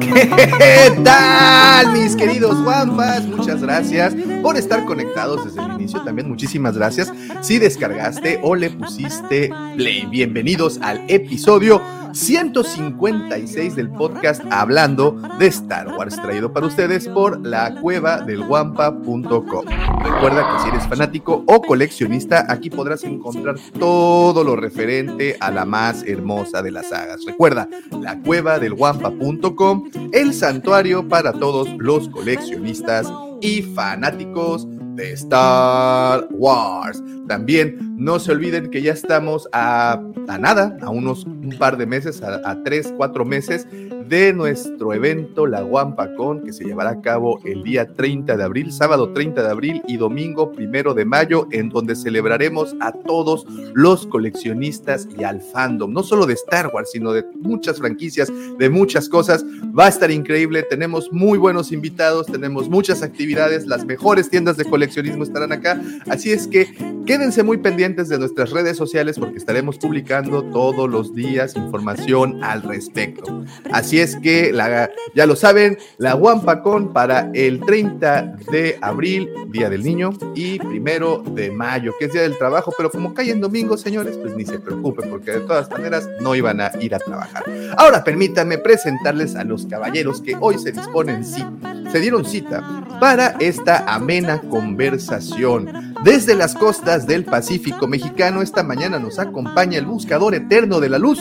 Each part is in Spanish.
¿Qué tal, mis queridos Wampas? Muchas gracias por estar conectados desde el inicio. También muchísimas gracias si descargaste o le pusiste play. Bienvenidos al episodio 156 del podcast Hablando de Star Wars, traído para ustedes por la cueva del Wampa.com. Recuerda que si eres fanático o coleccionista, aquí podrás encontrar todo lo referente a la más hermosa de las sagas. Recuerda, la cueva del Wampa.com, el santuario para todos los coleccionistas y fanáticos de Star Wars. También no se olviden que ya estamos a, nada, a unos un par de meses, a, tres, cuatro meses de nuestro evento La Guampacón, que se llevará a cabo el día 30 de abril, sábado 30 de abril y domingo primero de mayo, en donde celebraremos a todos los coleccionistas y al fandom, no solo de Star Wars, sino de muchas franquicias, de muchas cosas. Va a estar increíble, tenemos muy buenos invitados, tenemos muchas actividades, las mejores tiendas de coleccionismo estarán acá, así es que quédense muy pendientes de nuestras redes sociales porque estaremos publicando todos los días información al respecto. Así es que la, ya lo saben, la Wampacón para el 30 de abril, Día del Niño, y primero de mayo, que es Día del Trabajo, pero como cae en domingo, señores, pues ni se preocupen, porque de todas maneras no iban a ir a trabajar. Ahora permítanme presentarles a los caballeros que hoy se disponen, sí, se dieron cita para esta amena conversación. Desde las costas del Pacífico mexicano, esta mañana nos acompaña el buscador eterno de la luz,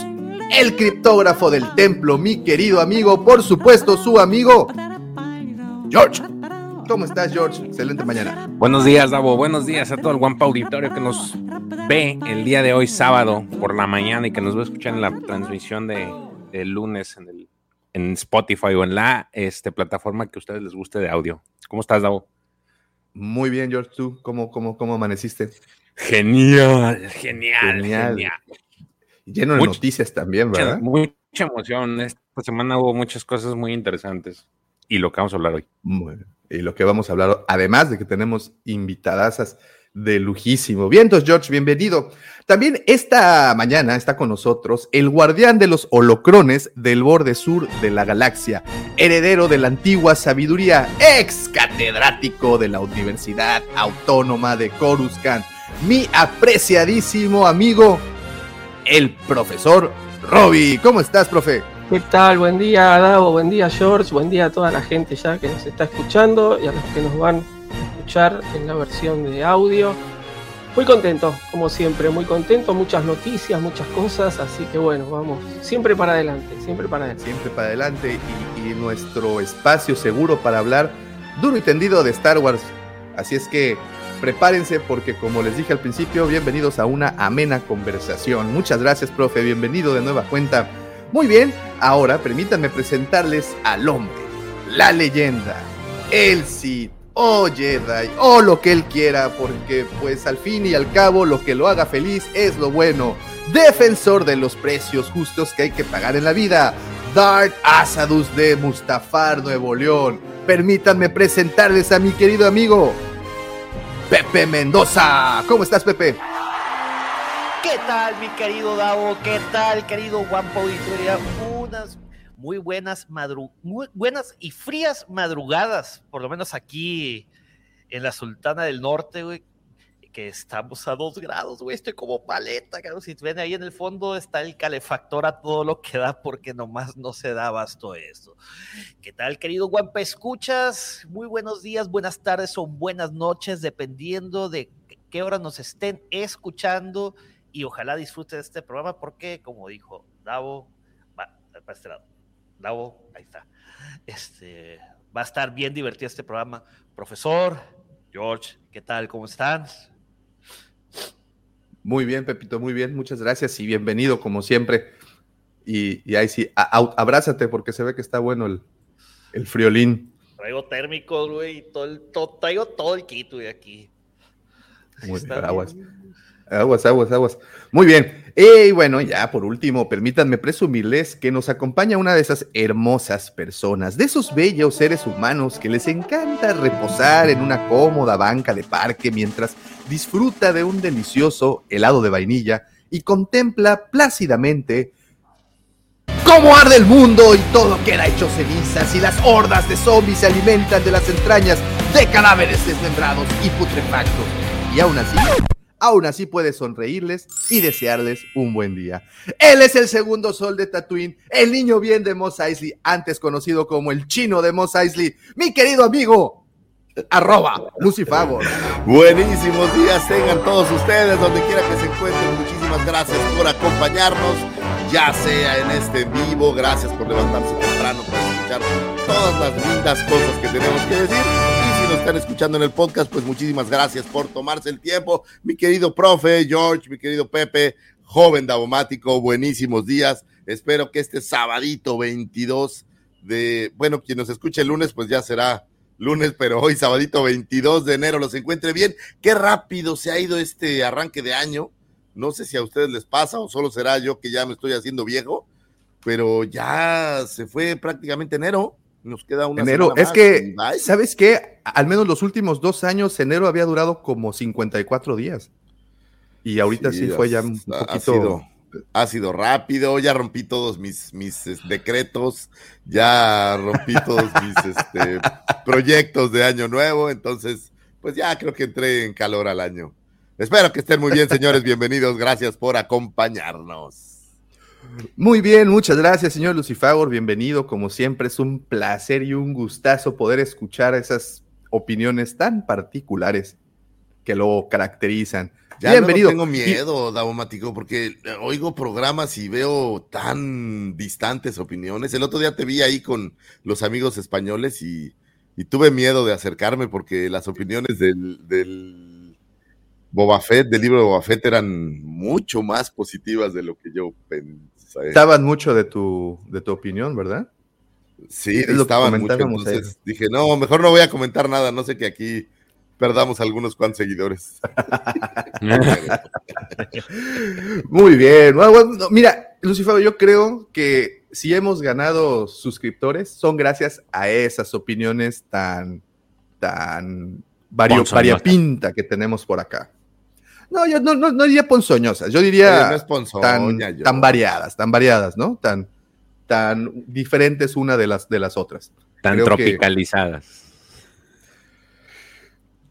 el criptógrafo del templo, mi querido amigo, por supuesto, su amigo, George. ¿Cómo estás, George? Excelente mañana. Buenos días, Davo. Buenos días a todo el Guampa Auditorio que nos ve el día de hoy, sábado, por la mañana y que nos va a escuchar en la transmisión de, de lunes en, el, en Spotify o en la este, plataforma que a ustedes les guste de audio. ¿Cómo estás, Davo? Muy bien, George. ¿Tú cómo, cómo, cómo amaneciste? Genial, genial, genial. genial. Lleno de mucha, noticias también, ¿verdad? Mucha, mucha emoción. Esta semana hubo muchas cosas muy interesantes. Y lo que vamos a hablar hoy. Bueno, y lo que vamos a hablar, además de que tenemos invitadasas de lujísimo. Vientos, George, bienvenido. También esta mañana está con nosotros el guardián de los holocrones del borde sur de la galaxia, heredero de la antigua sabiduría, ex catedrático de la Universidad Autónoma de Coruscant, mi apreciadísimo amigo, el profesor Robbie. ¿Cómo estás, profe? ¿Qué tal? Buen día, Davo. Buen día, George. Buen día a toda la gente ya que nos está escuchando y a los que nos van a escuchar en la versión de audio. Muy contento, como siempre, muy contento. Muchas noticias, muchas cosas. Así que bueno, vamos. Siempre para adelante, siempre para adelante. Siempre para adelante y, y nuestro espacio seguro para hablar duro y tendido de Star Wars. Así es que prepárense porque como les dije al principio, bienvenidos a una amena conversación. Muchas gracias, profe. Bienvenido de nueva cuenta. Muy bien, ahora permítanme presentarles al hombre, la leyenda, el Sith, o Jedi, o lo que él quiera, porque pues al fin y al cabo lo que lo haga feliz es lo bueno. Defensor de los precios justos que hay que pagar en la vida, Darth Asadus de Mustafar, Nuevo León. Permítanme presentarles a mi querido amigo, Pepe Mendoza. ¿Cómo estás, Pepe? ¿Qué tal, mi querido Davo? ¿Qué tal, querido Guampa Auditoria? Unas muy buenas, madru muy buenas y frías madrugadas, por lo menos aquí en la Sultana del Norte, güey, que estamos a dos grados, güey, estoy como paleta, cabrón. Si ven ahí en el fondo está el calefactor a todo lo que da, porque nomás no se da abasto eso. ¿Qué tal, querido Guampa? ¿Escuchas? Muy buenos días, buenas tardes o buenas noches, dependiendo de qué hora nos estén escuchando y ojalá disfruten este programa porque, como dijo Davo, va para este lado. Davo, ahí está. Este, Va a estar bien divertido este programa. Profesor, George, ¿qué tal? ¿Cómo están? Muy bien, Pepito, muy bien. Muchas gracias y bienvenido, como siempre. Y, y ahí sí, a- a- abrázate porque se ve que está bueno el, el friolín. Traigo térmicos, güey, y todo el, todo- traigo todo el kit, güey, aquí. Muy- Está aguas. bien. Aguas, aguas, aguas. Muy bien. Y bueno, ya por último, permítanme presumirles que nos acompaña una de esas hermosas personas, de esos bellos seres humanos que les encanta reposar en una cómoda banca de parque mientras disfruta de un delicioso helado de vainilla y contempla plácidamente cómo arde el mundo y todo queda hecho cenizas y las hordas de zombies se alimentan de las entrañas de cadáveres desmembrados y putrefactos. Y aún así, aún así puede sonreírles y desearles un buen día. Él es el segundo sol de Tatooine, el niño bien de Mos Eisley, antes conocido como el chino de Mos Eisley, mi querido amigo, arroba Lucifagor. Buenísimos días tengan todos ustedes, donde quiera que se encuentren. Muchísimas gracias por acompañarnos, ya sea en este vivo. Gracias por levantarse temprano para escuchar todas las lindas cosas que tenemos que decir. Nos están escuchando en el podcast, pues muchísimas gracias por tomarse el tiempo. Mi querido profe, George, mi querido Pepe, joven daumático, buenísimos días. Espero que este sabadito 22 de, bueno, quien nos escuche el lunes, pues ya será lunes, pero hoy, sabadito 22 de enero, los encuentre bien. Qué rápido se ha ido este arranque de año. No sé si a ustedes les pasa o solo será yo que ya me estoy haciendo viejo, pero ya se fue prácticamente enero. Nos queda una Enero, semana es más que, y. ¿sabes qué? Al menos los últimos dos años, enero había durado como 54 días. Y ahorita sí, fue ya un ha- ha poquito... sido- ha sido rápido, ya rompí todos mis, mis es, decretos, ya rompí todos mis este, proyectos de año nuevo, entonces, pues ya creo que entré en calor al año. Espero que estén muy bien, señores, bienvenidos, gracias por acompañarnos. Muy bien, muchas gracias, señor Lucifagor. Bienvenido, como siempre, es un placer y un gustazo poder escuchar esas opiniones tan particulares que lo caracterizan. Ya Bienvenido. no tengo miedo, Daumático, porque eh, oigo programas y veo tan distantes opiniones. El otro día te vi ahí con los amigos españoles y, y tuve miedo de acercarme porque las opiniones del, del Boba Fett, del libro de Boba Fett, eran mucho más positivas de lo que yo pensé. Estaban mucho de tu, de tu opinión, ¿verdad? Sí, estaban mucho. Entonces dije, no, mejor no voy a comentar nada, no sé que aquí perdamos algunos cuantos seguidores. Muy bien. Bueno, bueno, no, mira, Lucifer, yo creo que si hemos ganado suscriptores, son gracias a esas opiniones tan, tan variopinta que tenemos por acá. No, yo no, no, no diría ponzoñosas, yo diría Oye, no es ponzoña, tan, yo. tan variadas, tan variadas, ¿no? Tan, tan diferentes una de las, de las otras. Tan Creo que- tropicalizadas.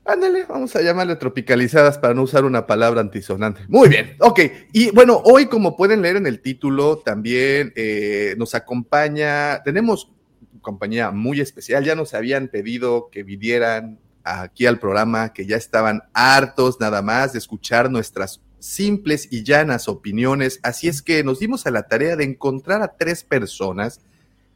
Ándale, vamos a llamarle tropicalizadas para no usar una palabra antisonante. Muy bien, ok. Y bueno, hoy como pueden leer en el título, también eh, nos acompaña, tenemos compañía muy especial, ya nos habían pedido que vinieran aquí al programa, que ya estaban hartos nada más de escuchar nuestras simples y llanas opiniones, así es que nos dimos a la tarea de encontrar a tres personas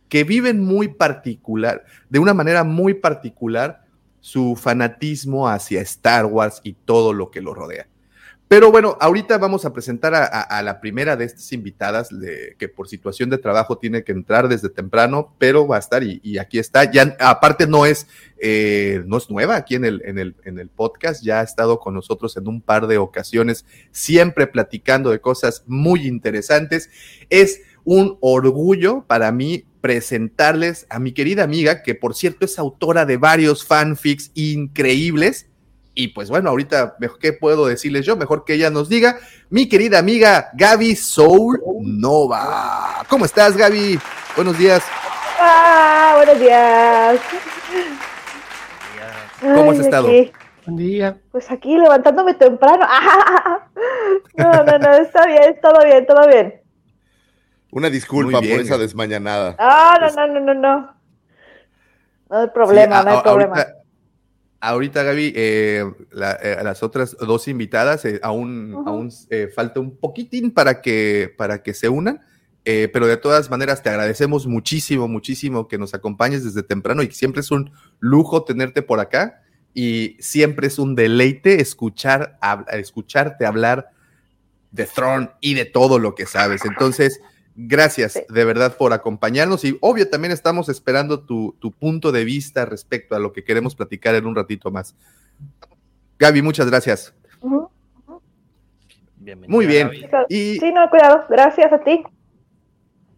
que viven muy particular, de una manera muy particular, su fanatismo hacia Star Wars y todo lo que lo rodea. Pero bueno, ahorita vamos a presentar a, la primera de estas invitadas, de- que por situación de trabajo tiene que entrar desde temprano, pero va a estar y, y aquí está. Ya, aparte no es, eh, no es nueva aquí en el, en, el, en el podcast, ya ha estado con nosotros en un par de ocasiones, siempre platicando de cosas muy interesantes. Es un orgullo para mí presentarles a mi querida amiga, que por cierto es autora de varios fanfics increíbles. Y pues bueno, ahorita, mejor, ¿qué puedo decirles yo? Mejor que ella nos diga. Mi querida amiga Gaby Soul Nova. ¿Cómo estás, Gaby? Buenos días. Ah, buenos días. ¿Cómo has Ay, estado? aquí, Buen día. pues aquí levantándome temprano. No, no, no, está bien, todo bien, todo bien. Una disculpa bien. por esa desmañanada. Ah, no, no, no, no, no. No hay problema, Sí, no hay a- a- problema. Ahorita, ahorita, Gaby, eh, la- eh, las otras dos invitadas eh, aún, aún eh, falta un poquitín para que, para que se unan. pero de todas maneras te agradecemos muchísimo, muchísimo que nos acompañes desde temprano y siempre es un lujo tenerte por acá y siempre es un deleite escuchar, escucharte hablar de Throne y de todo lo que sabes. Entonces, gracias de verdad por acompañarnos y obvio también estamos esperando tu, tu punto de vista respecto a lo que queremos platicar en un ratito más. Gaby, muchas gracias. Muy bien. Y... Sí, no, cuidado. Gracias a ti.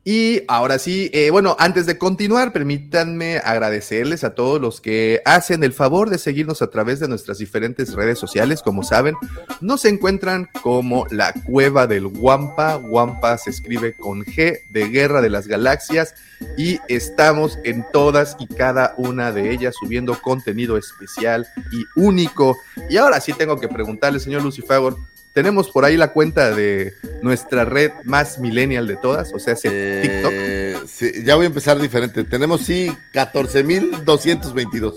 Y ahora sí, eh, bueno, antes de continuar, permítanme agradecerles a todos los que hacen el favor de seguirnos a través de nuestras diferentes redes sociales. Como saben, nos encuentran como la Cueva del Guampa. Guampa se escribe con G de Guerra de las Galaxias y estamos en todas y cada una de ellas subiendo contenido especial y único. Y ahora sí tengo que preguntarle, señor Lucifer, tenemos por ahí la cuenta de nuestra red más millennial de todas, o sea, eh, TikTok. Sí, ya voy a empezar diferente. Tenemos sí 14.222.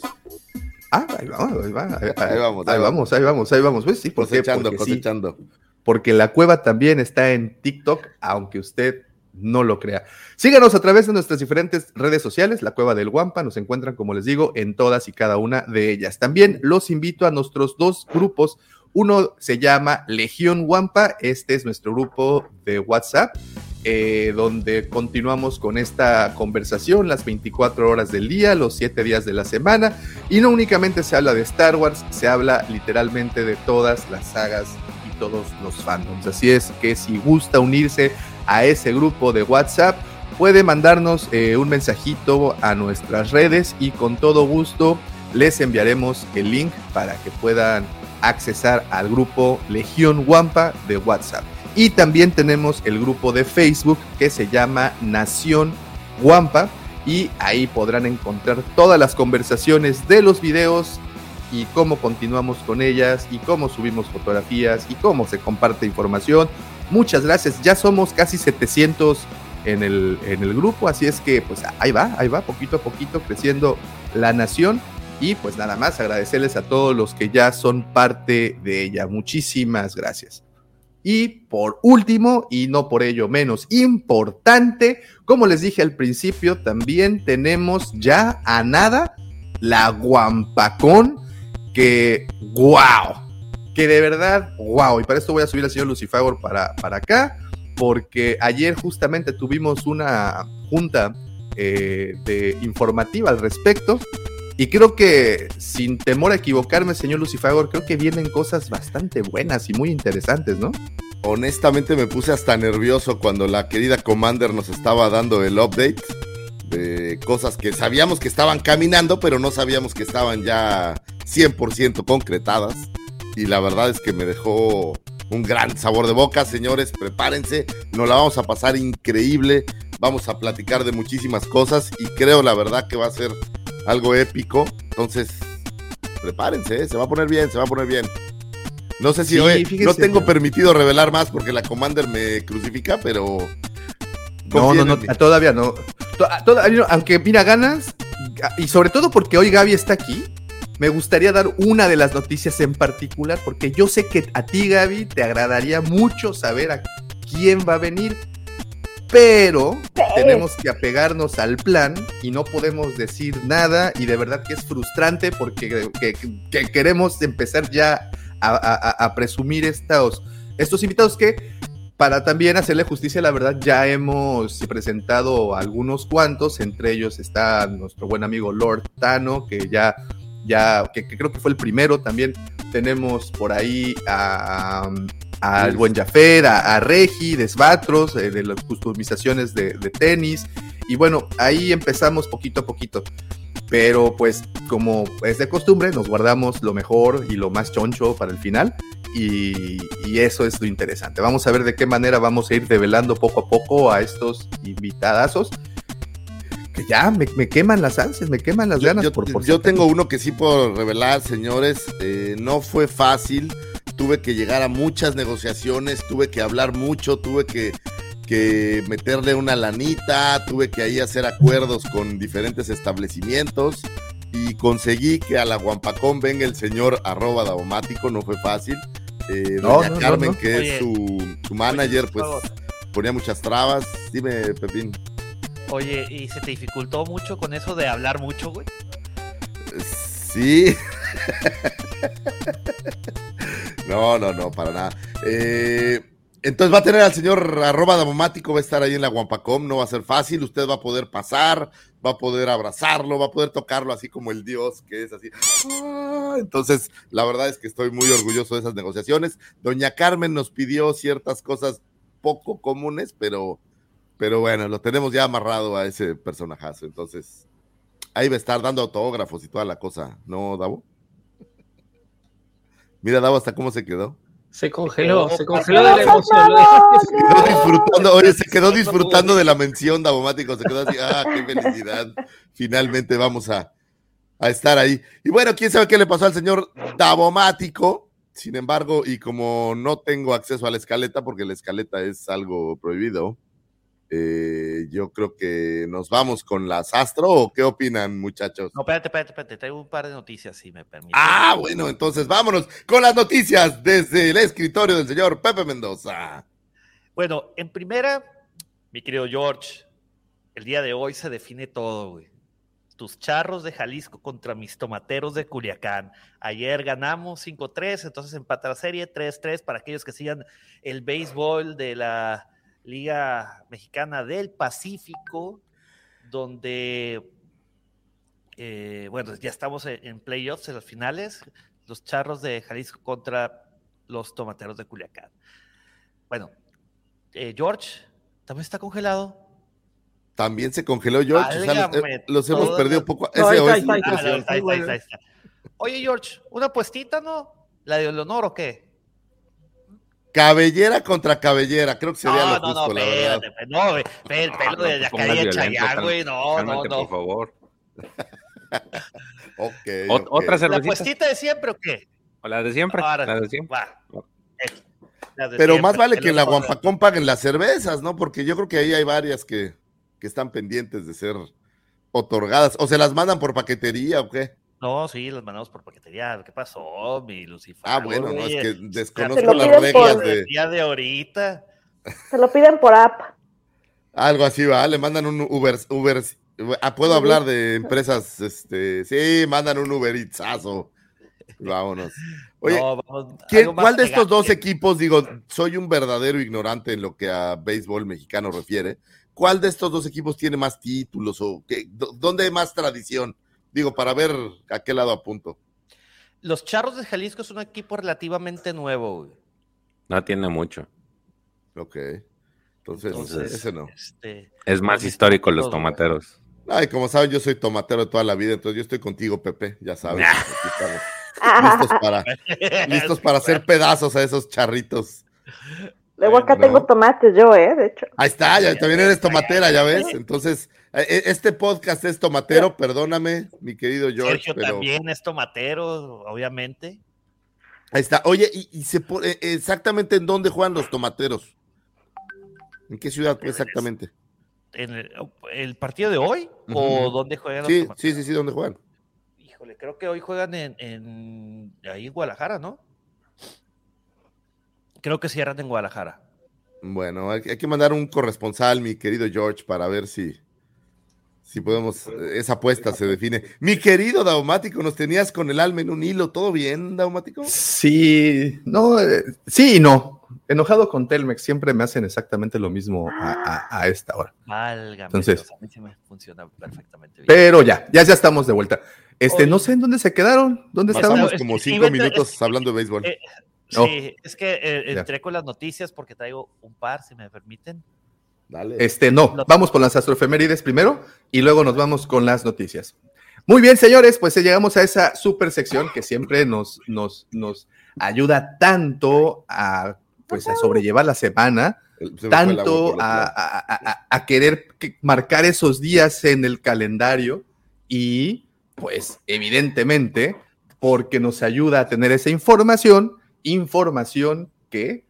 Ah, ahí vamos, ahí, vamos, ahí, vamos, ahí vamos, ahí vamos, ahí vamos. Pues sí, cosechando, porque cosechando. porque la cueva también está en TikTok, aunque usted no lo crea. Síganos a través de nuestras diferentes redes sociales, la Cueva del Guampa, nos encuentran, como les digo, en todas y cada una de ellas. También los invito a nuestros dos grupos uno se llama Legión Wampa, este es nuestro grupo de WhatsApp, eh, donde continuamos con esta conversación las 24 horas del día, los 7 días de la semana, y no únicamente se habla de Star Wars, se habla literalmente de todas las sagas y todos los fandoms. Así es que si gusta unirse a ese grupo de WhatsApp, puede mandarnos eh, un mensajito a nuestras redes y con todo gusto les enviaremos el link para que puedan accesar al grupo Legión Wampa de WhatsApp. Y también tenemos el grupo de Facebook que se llama Nación Wampa y ahí podrán encontrar todas las conversaciones de los videos y cómo continuamos con ellas y cómo subimos fotografías y cómo se comparte información. Muchas gracias, ya somos casi 700 en el, en el grupo, así es que pues ahí va, ahí va, poquito a poquito creciendo la nación y pues nada más agradecerles a todos los que ya son parte de ella. Muchísimas gracias. Y por último, y no por ello menos importante, como les dije al principio, también tenemos ya a nada la Guampacón, que wow, que de verdad, wow. Y para esto voy a subir al señor Lucifer para, para acá, porque ayer justamente tuvimos una junta eh, informativa al respecto y creo que, sin temor a equivocarme, señor Lucifagor, creo que vienen cosas bastante buenas y muy interesantes, ¿no? Honestamente me puse hasta nervioso cuando la querida Commander nos estaba dando el update de cosas que sabíamos que estaban caminando, pero no sabíamos que estaban ya 100% concretadas. Y la verdad es que me dejó un gran sabor de boca, señores, prepárense, nos la vamos a pasar increíble, vamos a platicar de muchísimas cosas y creo la verdad que va a ser algo épico. Entonces, prepárense, ¿eh? se va a poner bien, se va a poner bien. No sé si hoy no tengo permitido revelar más porque la Commander me crucifica, pero. No, no, no, todavía no. Aunque mira, ganas, y sobre todo porque hoy Gaby está aquí, me gustaría dar una de las noticias en particular, porque yo sé que a ti, Gaby, te agradaría mucho saber a quién va a venir pero tenemos que apegarnos al plan y no podemos decir nada y de verdad que es frustrante porque queremos empezar ya a, presumir estos, estos invitados que para también hacerle justicia, la verdad, ya hemos presentado algunos cuantos, entre ellos está nuestro buen amigo Lord Tano, que ya, ya, que, creo que fue el primero, también. Tenemos por ahí a, al buen Jaffer, a, Regi, Desbatros, eh, de las customizaciones de, tenis. Y bueno, ahí empezamos poquito a poquito. Pero pues como es de costumbre, nos guardamos lo mejor y lo más choncho para el final. Y, eso es lo interesante. Vamos a ver de qué manera vamos a ir develando poco a poco a estos invitadazos. Que ya me, queman las ansias, me queman las ganas. Yo, por, yo tengo uno que sí puedo revelar, señores. Eh, no fue fácil tuve que llegar a muchas negociaciones, tuve que hablar mucho, tuve que, meterle una lanita, tuve que ahí hacer acuerdos con diferentes establecimientos y conseguí que a la Guampacón venga el señor arroba daumático, no fue fácil. Eh, doña Carmen, que es su, su manager, pues ponía muchas trabas. Dime, Pepín. Oye, ¿y se te dificultó mucho con eso de hablar mucho, güey? Sí. no, no, no, para nada. Eh, entonces va a tener al señor arroba damomático, va a estar ahí en la Guampacom, no va a ser fácil, usted va a poder pasar, va a poder abrazarlo, va a poder tocarlo así como el dios que es así. Ah, Entonces, la verdad es que estoy muy orgulloso de esas negociaciones. Doña Carmen nos pidió ciertas cosas poco comunes, pero, pero bueno, lo tenemos ya amarrado a ese personajazo. Entonces, ahí va a estar dando autógrafos y toda la cosa, ¿no, Davo? Mira, Davo, hasta cómo se quedó. Se congeló, se congeló de la emoción. Se quedó disfrutando, oye, se quedó disfrutando de la mención Davomático, se quedó así, ah, qué felicidad. Finalmente vamos a, a estar ahí. Y bueno, quién sabe qué le pasó al señor Davomático. Sin embargo, y como no tengo acceso a la escaleta, porque la escaleta es algo prohibido, eh, yo creo que nos vamos con las Astro, ¿o qué opinan, muchachos? No, espérate, espérate, espérate. Traigo un par de noticias, si me permite. Ah, bueno, entonces vámonos con las noticias desde el escritorio del señor Pepe Mendoza. Bueno, en primera, mi querido George, el día de hoy se define todo, güey. Tus charros de Jalisco contra mis tomateros de Culiacán. Ayer ganamos 5-3, entonces empata la serie 3-3 para aquellos que sigan el béisbol de la Liga Mexicana del Pacífico, donde, eh, bueno, ya estamos en, en playoffs, en las finales. Los charros de Jalisco contra los tomateros de Culiacán. Bueno, eh, George también está congelado. También se congeló George. o sea, los, eh, los hemos perdido poco. Oye, George, una puestita, ¿no? ¿La de Leonor o qué? Cabellera contra cabellera, creo que sería No, lo no, justo, no, la verdad. espérate, no, ve el Ah, pelo no de te la pongas Cadia violento, Chayán, cal- güey, no, no, cálmate, no. por favor. Ok, Ot- ok. Otra ¿La cervecita. puestita de siempre o qué? O la de siempre. Ahora, La de siempre. va. La de Pero siempre, más vale que en la Guampacón paguen las cervezas, ¿no? Porque yo creo que ahí hay varias que, que están pendientes de ser otorgadas. ¿O se las mandan por paquetería o qué? No, sí, las mandamos por paquetería. ¿Qué pasó, mi Lucifer? Ah, bueno, no, es que desconozco las reglas por- de... Día de ahorita. Se lo piden por app. Algo así, va, le mandan un Uber, Uber, ah, puedo hablar de empresas, este, sí, mandan un Uber Eatsazo. Vámonos. Oye, No, vamos, ¿quién- algo más ¿cuál de estos dos equipos, digo, soy un verdadero ignorante en lo que a béisbol mexicano refiere, ¿cuál de estos dos equipos tiene más títulos o qué, dó- dónde hay más tradición? Digo, para ver a qué lado apunto. Los Charros de Jalisco es un equipo relativamente nuevo, güey. No tiene mucho. Ok. Entonces, Entonces, ese no. este, Es más Los histórico los tomateros. Ay, como saben, yo soy tomatero de toda la vida, entonces yo estoy contigo, Pepe, ya sabes. Nah. aquí estamos. listos para, listos para hacer pedazos a esos charritos. Luego acá No. tengo tomates yo, ¿eh? De hecho. Ahí está, ya, también eres tomatera, ya ves. Entonces, este podcast es tomatero, perdóname, mi querido George, Sergio pero también es tomatero, obviamente. ahí está. Oye, y, y se pone eh, exactamente en dónde juegan los tomateros. ¿En qué ciudad pues, exactamente? ¿En el, el partido de hoy? ¿O dónde juegan los tomateros? sí, sí, sí, ¿dónde juegan? Híjole, creo que hoy juegan en, en ahí en Guadalajara, ¿no? Creo que cierran en Guadalajara. Bueno, hay, hay que mandar un corresponsal, mi querido George, para ver si, si podemos, esa apuesta se define. Mi querido Daumático, nos tenías con el alma en un hilo, ¿todo bien, Daumático? Sí, no, eh, sí y no. Enojado con Telmex, siempre me hacen exactamente lo mismo a, a- a esta hora. Válgame. Entonces- Dios, a mí sí me funciona perfectamente bien. Pero ya, ya, ya estamos de vuelta. Este, Oye. no sé en dónde se quedaron, dónde estábamos. Pasamos como es que cinco minutos es hablando de béisbol. Eh, Oh. Sí, es que eh, Ya. entré con las noticias porque traigo un par, si me permiten. Dale. Este, no, vamos con las astroefemérides primero y luego nos vamos con las noticias. Muy bien, señores, pues llegamos a esa super sección que siempre nos, nos, nos ayuda tanto a, pues, a sobrellevar la semana, se tanto a, a- a- a- querer que- marcar esos días en el calendario y, pues, evidentemente, porque nos ayuda a tener esa información, información que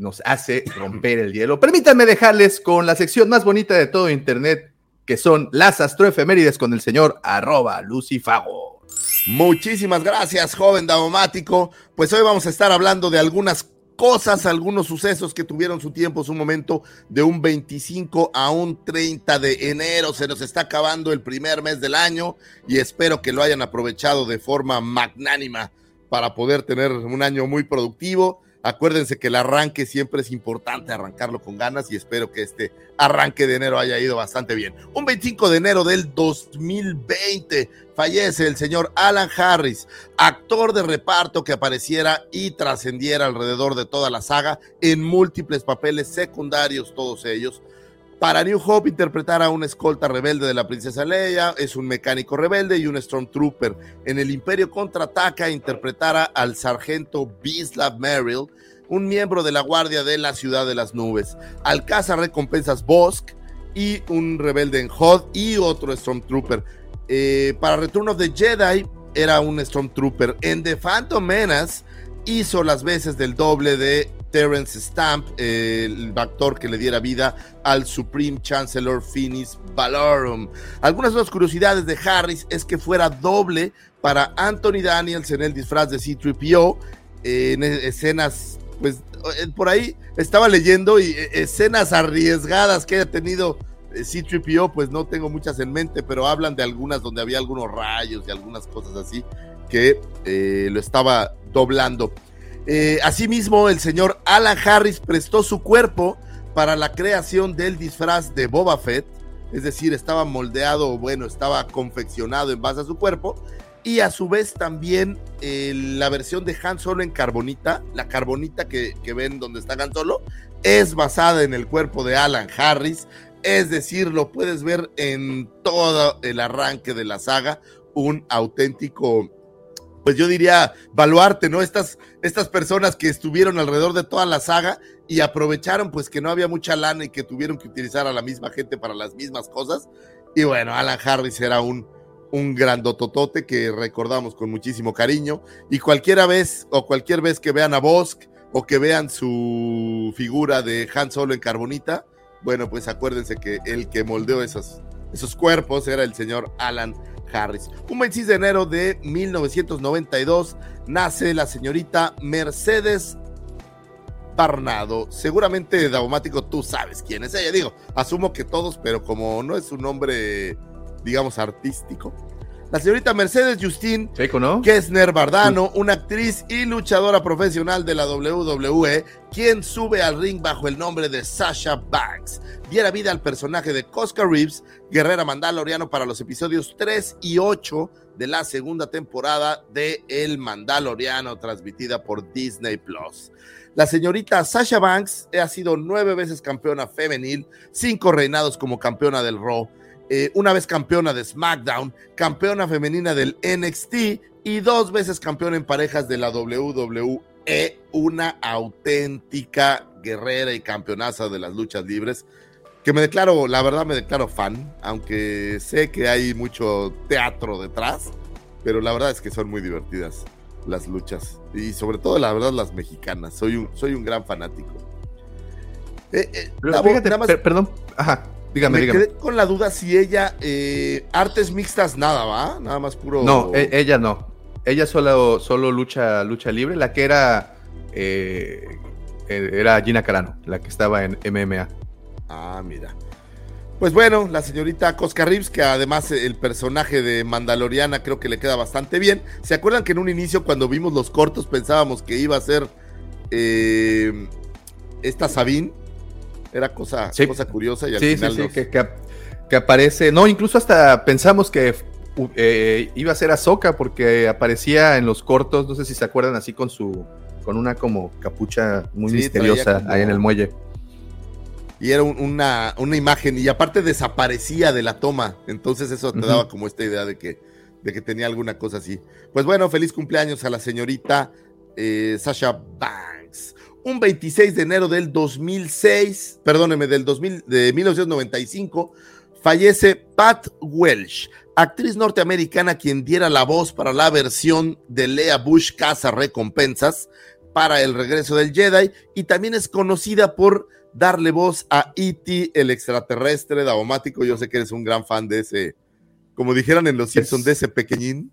nos hace romper el hielo. Permítanme dejarles con la sección más bonita de todo Internet, que son las astroefemérides con el señor arroba Lucifago. Muchísimas gracias, joven Daumático. Pues hoy vamos a estar hablando de algunas cosas, algunos sucesos que tuvieron su tiempo, su momento, de un 25 a un 30 de enero. Se nos está acabando el primer mes del año y espero que lo hayan aprovechado de forma magnánima para poder tener un año muy productivo. Acuérdense que el arranque siempre es importante arrancarlo con ganas y espero que este arranque de enero haya ido bastante bien. Un 25 de enero del 2020 fallece el señor Alan Harris, actor de reparto que apareciera y trascendiera alrededor de toda la saga en múltiples papeles secundarios, todos ellos. Para New Hope interpretar a un escolta rebelde de la princesa Leia, es un mecánico rebelde y un Stormtrooper. En el Imperio contraataca interpretara al sargento Bislav Merrill, un miembro de la Guardia de la Ciudad de las Nubes. Alcaza recompensas Bosk y un rebelde en Hod y otro Stormtrooper. Eh, para Return of the Jedi era un Stormtrooper. En The Phantom Menace hizo las veces del doble de Terence Stamp, el actor que le diera vida al Supreme Chancellor Finis Valorum. Algunas de las curiosidades de Harris es que fuera doble para Anthony Daniels en el disfraz de C-3PO, en escenas, pues eh, por ahí estaba leyendo y eh, escenas arriesgadas que haya tenido eh, C-3PO, pues no tengo muchas en mente, pero hablan de algunas donde había algunos rayos y algunas cosas así que lo estaba doblando. Eh, asimismo, el señor Alan Harris prestó su cuerpo para la creación del disfraz de Boba Fett, es decir, estaba moldeado, bueno, estaba confeccionado en base a su cuerpo, y a su vez también eh, la versión de Han Solo en carbonita, la carbonita que, que ven donde está Han Solo, es basada en el cuerpo de Alan Harris, es decir, lo puedes ver en todo el arranque de la saga, un auténtico pues yo diría, baluarte, ¿no? Estas, estas personas que estuvieron alrededor de toda la saga y aprovecharon pues que no había mucha lana y que tuvieron que utilizar a la misma gente para las mismas cosas. Y bueno, Alan Harris era un, un grandototote que recordamos con muchísimo cariño. Y cualquiera vez o cualquier vez que vean a Bosk o que vean su figura de Han Solo en carbonita, bueno, pues acuérdense que el que moldeó esos, esos cuerpos era el señor Alan Harris. Un 26 de enero de 1992 nace la señorita Mercedes Barnado. Seguramente, Daumático, tú sabes quién es ella. Digo, asumo que todos, pero como no es un nombre, digamos, artístico. La señorita Mercedes Justin ¿no? Kessner Bardano, una actriz y luchadora profesional de la WWE, quien sube al ring bajo el nombre de Sasha Banks. Diera vida al personaje de Cosca Reeves, guerrera mandaloriano para los episodios 3 y 8 de la segunda temporada de El Mandaloriano, transmitida por Disney Plus. La señorita Sasha Banks ha sido nueve veces campeona femenil, cinco reinados como campeona del Raw eh, una vez campeona de SmackDown, campeona femenina del NXT y dos veces campeona en parejas de la WWE, una auténtica guerrera y campeonaza de las luchas libres, que me declaro, la verdad me declaro fan, aunque sé que hay mucho teatro detrás, pero la verdad es que son muy divertidas las luchas y sobre todo la verdad las mexicanas, soy un, soy un gran fanático. Eh, eh, fíjate, perdón, ajá. Dígame, me quedé con la duda si ella, eh, artes mixtas, nada, ¿va? Nada más puro. No, e, ella no. Ella solo, solo lucha, lucha libre. La que era. Eh, eh, era Gina Carano, la que estaba en MMA. Ah, mira. Pues bueno, la señorita Cosca Reeves, que además el personaje de Mandaloriana creo que le queda bastante bien. ¿Se acuerdan que en un inicio, cuando vimos los cortos, pensábamos que iba a ser esta Sabine? Era cosa, cosa curiosa y al final sí, que, que, aparece. No, incluso hasta pensamos que eh, iba a ser Ahsoka porque aparecía en los cortos, no sé si se acuerdan, así con su con una como capucha muy misteriosa ahí en el muelle. Y era una, una, imagen, y aparte desaparecía de la toma. Entonces eso te daba como esta idea de que, de que tenía alguna cosa así. Pues bueno, feliz cumpleaños a la señorita eh, Sasha Banks un 26 de enero del 2006, perdóneme, del 2000, de 1995, fallece Pat Welsh, actriz norteamericana quien diera la voz para la versión de Lea Bush Casa Recompensas para el regreso del Jedi y también es conocida por darle voz a E.T., el extraterrestre daumático. Yo sé que eres un gran fan de ese, como dijeran en Los Simpsons, de ese pequeñín.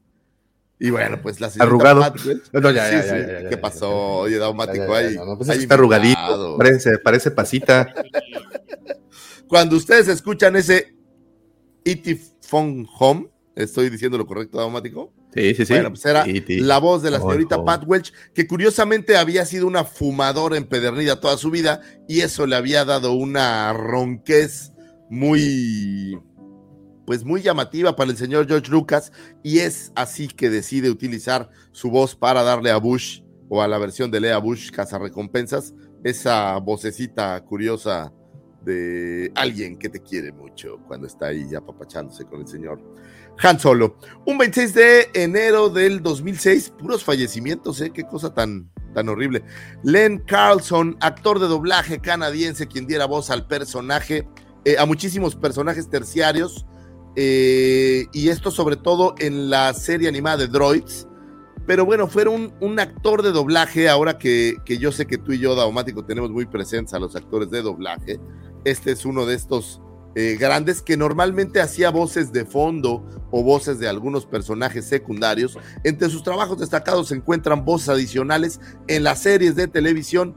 Y bueno, pues la Arrugado. Pat Welch- No, ya, Sí, ya, sí. ya, ¿Qué pasó? Oye, Daumático ahí. no, pues ahí está arrugadito, parece, parece pasita. Cuando ustedes escuchan ese E.T. Phone Home, ¿estoy diciendo lo correcto, Daumático? Sí, sí, sí. Bueno, pues era E.T. la voz de la señorita Home. Pat Welch, que curiosamente había sido una fumadora empedernida toda su vida y eso le había dado una ronquez muy, pues muy llamativa para el señor George Lucas y es así que decide utilizar su voz para darle a Bush o a la versión de Lea Bush recompensas esa vocecita curiosa de alguien que te quiere mucho cuando está ahí ya papachándose con el señor Han Solo. Un 26 de enero del 2006, puros fallecimientos, ¿eh? Qué cosa tan, tan horrible. Len Carlson, actor de doblaje canadiense, quien diera voz al personaje, eh, a muchísimos personajes terciarios, eh, y esto sobre todo en la serie animada de Droids. Pero bueno, fue un, actor de doblaje, ahora que, que yo sé que tú y yo, Daumático, tenemos muy presentes a los actores de doblaje. Este es uno de estos eh, grandes que normalmente hacía voces de fondo o voces de algunos personajes secundarios. Entre sus trabajos destacados se encuentran voces adicionales en las series de televisión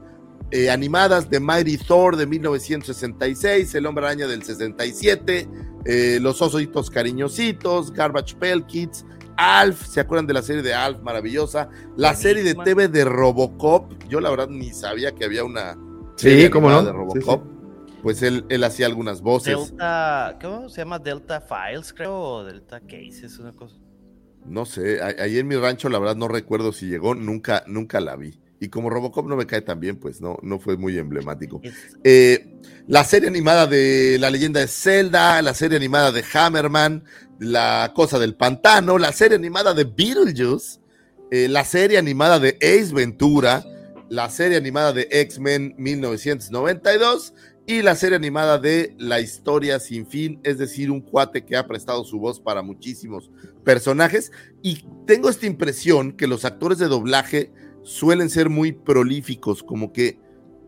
eh, animadas de Mighty Thor de 1966, El Hombre Araña del 67, eh, Los Ositos Cariñositos, Garbage Pail Kids, Alf, ¿se acuerdan de la serie de Alf? Maravillosa. La serie de TV de Robocop, yo la verdad ni sabía que había una Sí, cómo no. de Sí, Robocop. Pues él, él hacía algunas voces. Delta, ¿cómo se llama? Delta Files, creo, o Delta Cases, una cosa. No sé, ahí en mi rancho la verdad no recuerdo si llegó, nunca, nunca la vi. Y como Robocop no me cae tan bien, pues no, no fue muy emblemático. Eh, la serie animada de La leyenda de Zelda, la serie animada de Hammerman, La cosa del pantano, la serie animada de Beetlejuice, eh, la serie animada de Ace Ventura, la serie animada de X-Men 1992 y la serie animada de La historia sin fin, es decir, un cuate que ha prestado su voz para muchísimos personajes. Y tengo esta impresión que los actores de doblaje suelen ser muy prolíficos, como que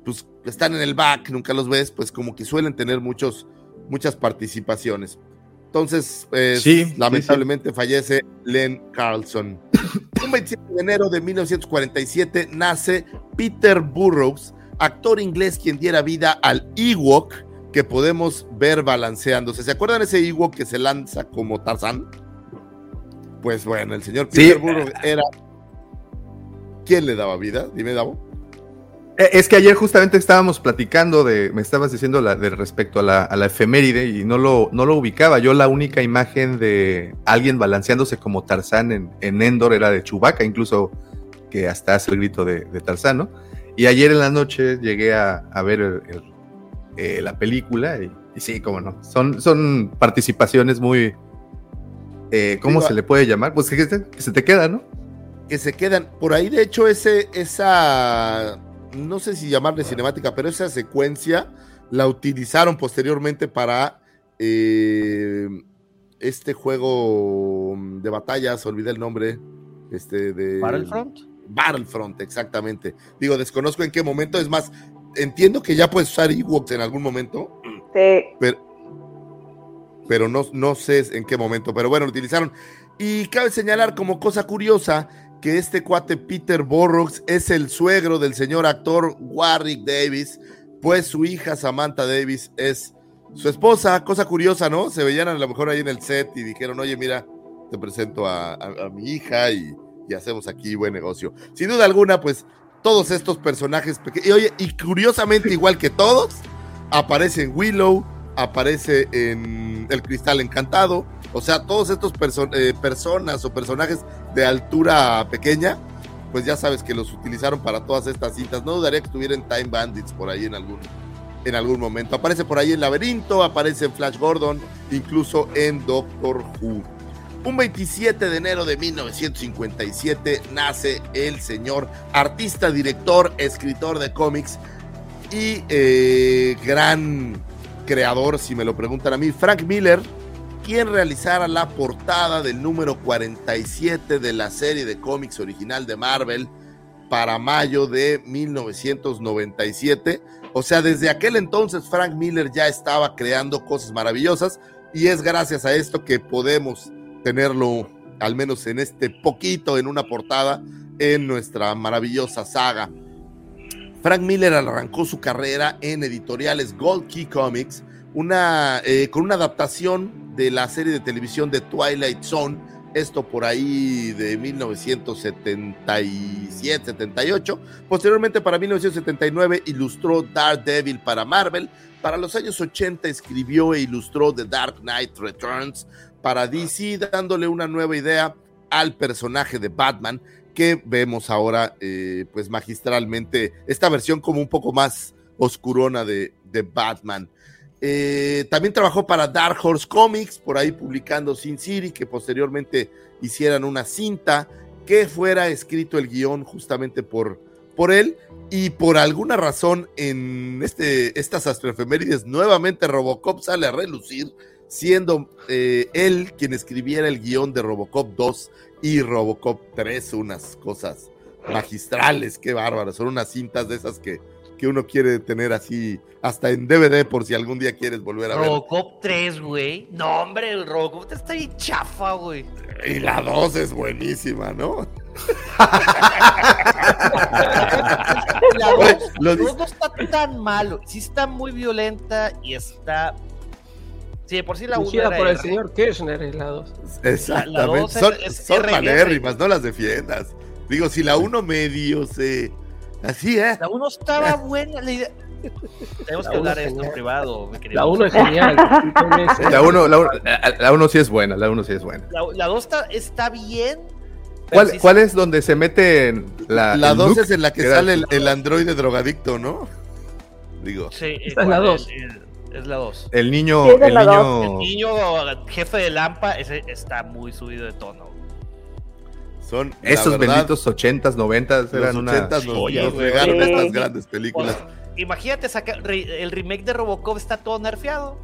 pues están en el back, nunca los ves, pues como que suelen tener muchos, muchas participaciones. Entonces, pues, Sí, sí, lamentablemente fallece Len Carlson. Un 27 de enero de 1947 nace Peter Burrows, actor inglés quien diera vida al Ewok que podemos ver balanceándose. ¿Se acuerdan ese Ewok que se lanza como Tarzán? Pues bueno, el señor. Peter Burrows era... ¿Quién le daba vida? Dime, Davo. Eh, Es que ayer justamente estábamos platicando de, me estabas diciendo la, de respecto a la, a la efeméride y no lo, no lo ubicaba. Yo la única imagen de alguien balanceándose como Tarzán en, en Endor era de Chewbacca, incluso que hasta hace el grito de, de Tarzán, ¿no? Y ayer en la noche llegué a, a ver el- el- eh, la película y, y sí, cómo no. Son, son participaciones muy... eh, ¿Cómo Digo, se le puede llamar? Pues que, que se te queda, ¿no? Que se quedan. Por ahí, de hecho, ese, esa, no sé si llamarle cinemática, pero esa secuencia la utilizaron posteriormente para eh, este juego de batallas, olvidé el nombre. Este de ¿Battlefront? Battlefront, exactamente. Digo, desconozco en qué momento, es más, entiendo que ya puedes usar Ewoks en algún momento, Sí. pero, pero no, no sé en qué momento, pero bueno, lo utilizaron. Y cabe señalar como cosa curiosa que este cuate Peter Burrows es el suegro del señor actor Warwick Davis, pues su hija Samantha Davis es su esposa, cosa curiosa, ¿no? Se veían a lo mejor ahí en el set y dijeron, oye, mira, te presento a, a- a mi hija y, y hacemos aquí buen negocio. Sin duda alguna, pues todos estos personajes pequeños, y oye, y curiosamente igual que todos, aparece en Willow, aparece en El Cristal Encantado, o sea, todos estos perso- eh, personas o personajes de altura pequeña, pues ya sabes que los utilizaron para todas estas cintas. No dudaría que estuviera en Time Bandits por ahí en algún, en algún momento. Aparece por ahí en Laberinto, aparece en Flash Gordon, incluso en Doctor Who. Un 27 de enero de 1957 nace el señor artista, director, escritor de cómics y eh, gran creador, si me lo preguntan a mí, Frank Miller, quien realizara la portada del número 47 de la serie de cómics original de Marvel para mayo de 1997. O sea, desde aquel entonces Frank Miller ya estaba creando cosas maravillosas y es gracias a esto que podemos tenerlo al menos en este poquito, en una portada, en nuestra maravillosa saga. Frank Miller arrancó su carrera en editoriales Gold Key Comics, una, eh, con una adaptación de la serie de televisión de Twilight Zone, esto por ahí de 1977-78. Posteriormente, para 1979, ilustró Daredevil para Marvel. Para los años 80 escribió e ilustró The Dark Knight Returns para DC, dándole una nueva idea al personaje de Batman que vemos ahora, eh, pues magistralmente, esta versión como un poco más oscurona de, de Batman. Eh, también trabajó para Dark Horse Comics, por ahí publicando Sin City, que posteriormente hicieran una cinta que fuera escrito el guion justamente por, por él. Y por alguna razón en este, estas astroefemérides nuevamente Robocop sale a relucir, siendo eh, él quien escribiera el guion de Robocop 2 y Robocop 3, unas cosas magistrales, qué bárbaras, son unas cintas de esas que, que uno quiere tener así, hasta en DVD por si algún día quieres volver a ver. Robocop 3, güey. No, hombre, el Robocop 3 está bien chafa, güey. Y la 2 es buenísima, ¿no? La Güey, 2 lo no está tan malo. Sí está muy violenta y está... Sí, de por sí la 1 Dirigida era por el R. señor Kirchner es la 2. Exactamente. La- la dos son es- es son RR. malérrimas, no las defiendas. Digo, si la 1 medio se. Así, ¿eh? La 1 estaba buena. La idea... Tenemos La que hablar de es esto en privado, mi querido. La 1 es genial. La 1 la, uno- la- uno sí es buena, la 1 sí es buena. La, la 2 está, está bien. ¿Cuál, sí cuál es donde se mete en la La el 2 Luke? es en la que era- sale el, el androide drogadicto, ¿no? Digo. Sí, Esta es la igual, dos. el- el- Es la 2. El niño, es el niño, El niño jefe de Lampa ese está muy subido de tono. Son. esos verdad, benditos 80s, 90s Los eran una 80 nos, joya, nos güey. regaron Sí. estas grandes películas. Imagínate sacar re- el remake de Robocop está todo nerfeado.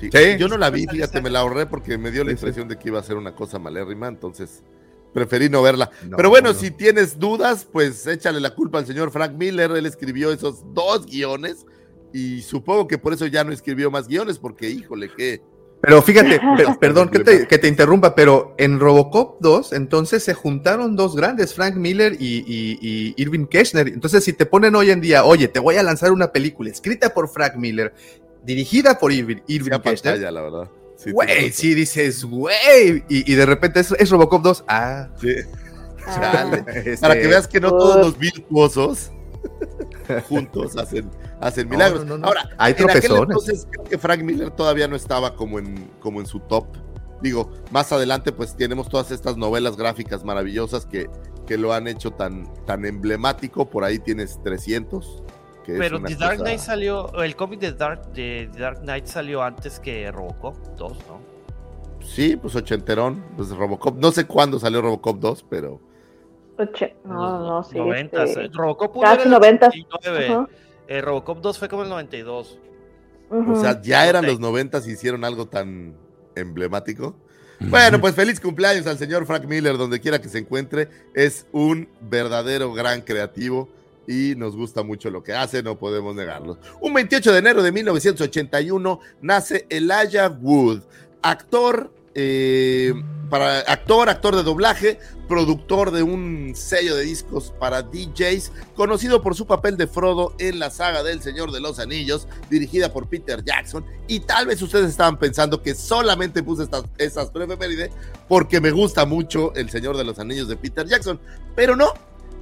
Sí, Sí. Yo no la vi, fíjate, me la ahorré porque me dio la impresión de que iba a ser una cosa malérrima, entonces preferí no verla. No, Pero bueno, no. si tienes dudas, pues échale la culpa al señor Frank Miller. Él escribió esos dos guiones y supongo que por eso ya no escribió más guiones, porque híjole, que Pero fíjate, per- perdón que te, que te interrumpa, pero en Robocop 2, entonces se juntaron dos grandes, Frank Miller y, y- y Irving Kirchner. Entonces, si te ponen hoy en día, oye, te voy a lanzar una película escrita por Frank Miller, dirigida por Irving, Irving Kirchner, pantalla, la verdad. Sí, güey, sí dices, güey, y, y de repente es, es Robocop 2, ah. Sí. Chale. este, Para que veas que no todos los virtuosos juntos hacen, hacen milagros. no, no, no. Ahora, Hay en aquel tropezones. entonces creo que Frank Miller todavía no estaba como en, como en su top. Digo, más adelante pues tenemos todas estas novelas gráficas maravillosas que, que lo han hecho tan, tan emblemático. Por ahí tienes 300. que es Pero The Dark cosa- Knight salió, el cómic de Dark, de The Dark Knight salió antes que Robocop 2, ¿no? Sí, pues ochenterón. Pues Robocop. No sé cuándo salió Robocop 2, pero... Oche- No, no, sí. 90. este, Robocop 1 Casi era el 90. 89. Ajá, Eh, Robocop 2 fue como el 92. ujú. O sea, ya eran los noventas y hicieron algo tan emblemático. Bueno, pues feliz cumpleaños al señor Frank Miller, donde quiera que se encuentre. Es un verdadero gran creativo y nos gusta mucho lo que hace, no podemos negarlo. Un 28 de enero de 1981 nace Elijah Wood, actor, eh, para, actor, actor de doblaje, productor de un sello de discos para DJs, conocido por su papel de Frodo en la saga del Señor de los Anillos, dirigida por Peter Jackson. Y tal vez ustedes estaban pensando que solamente puse estas, estas porque me gusta mucho El Señor de los Anillos de Peter Jackson, pero no.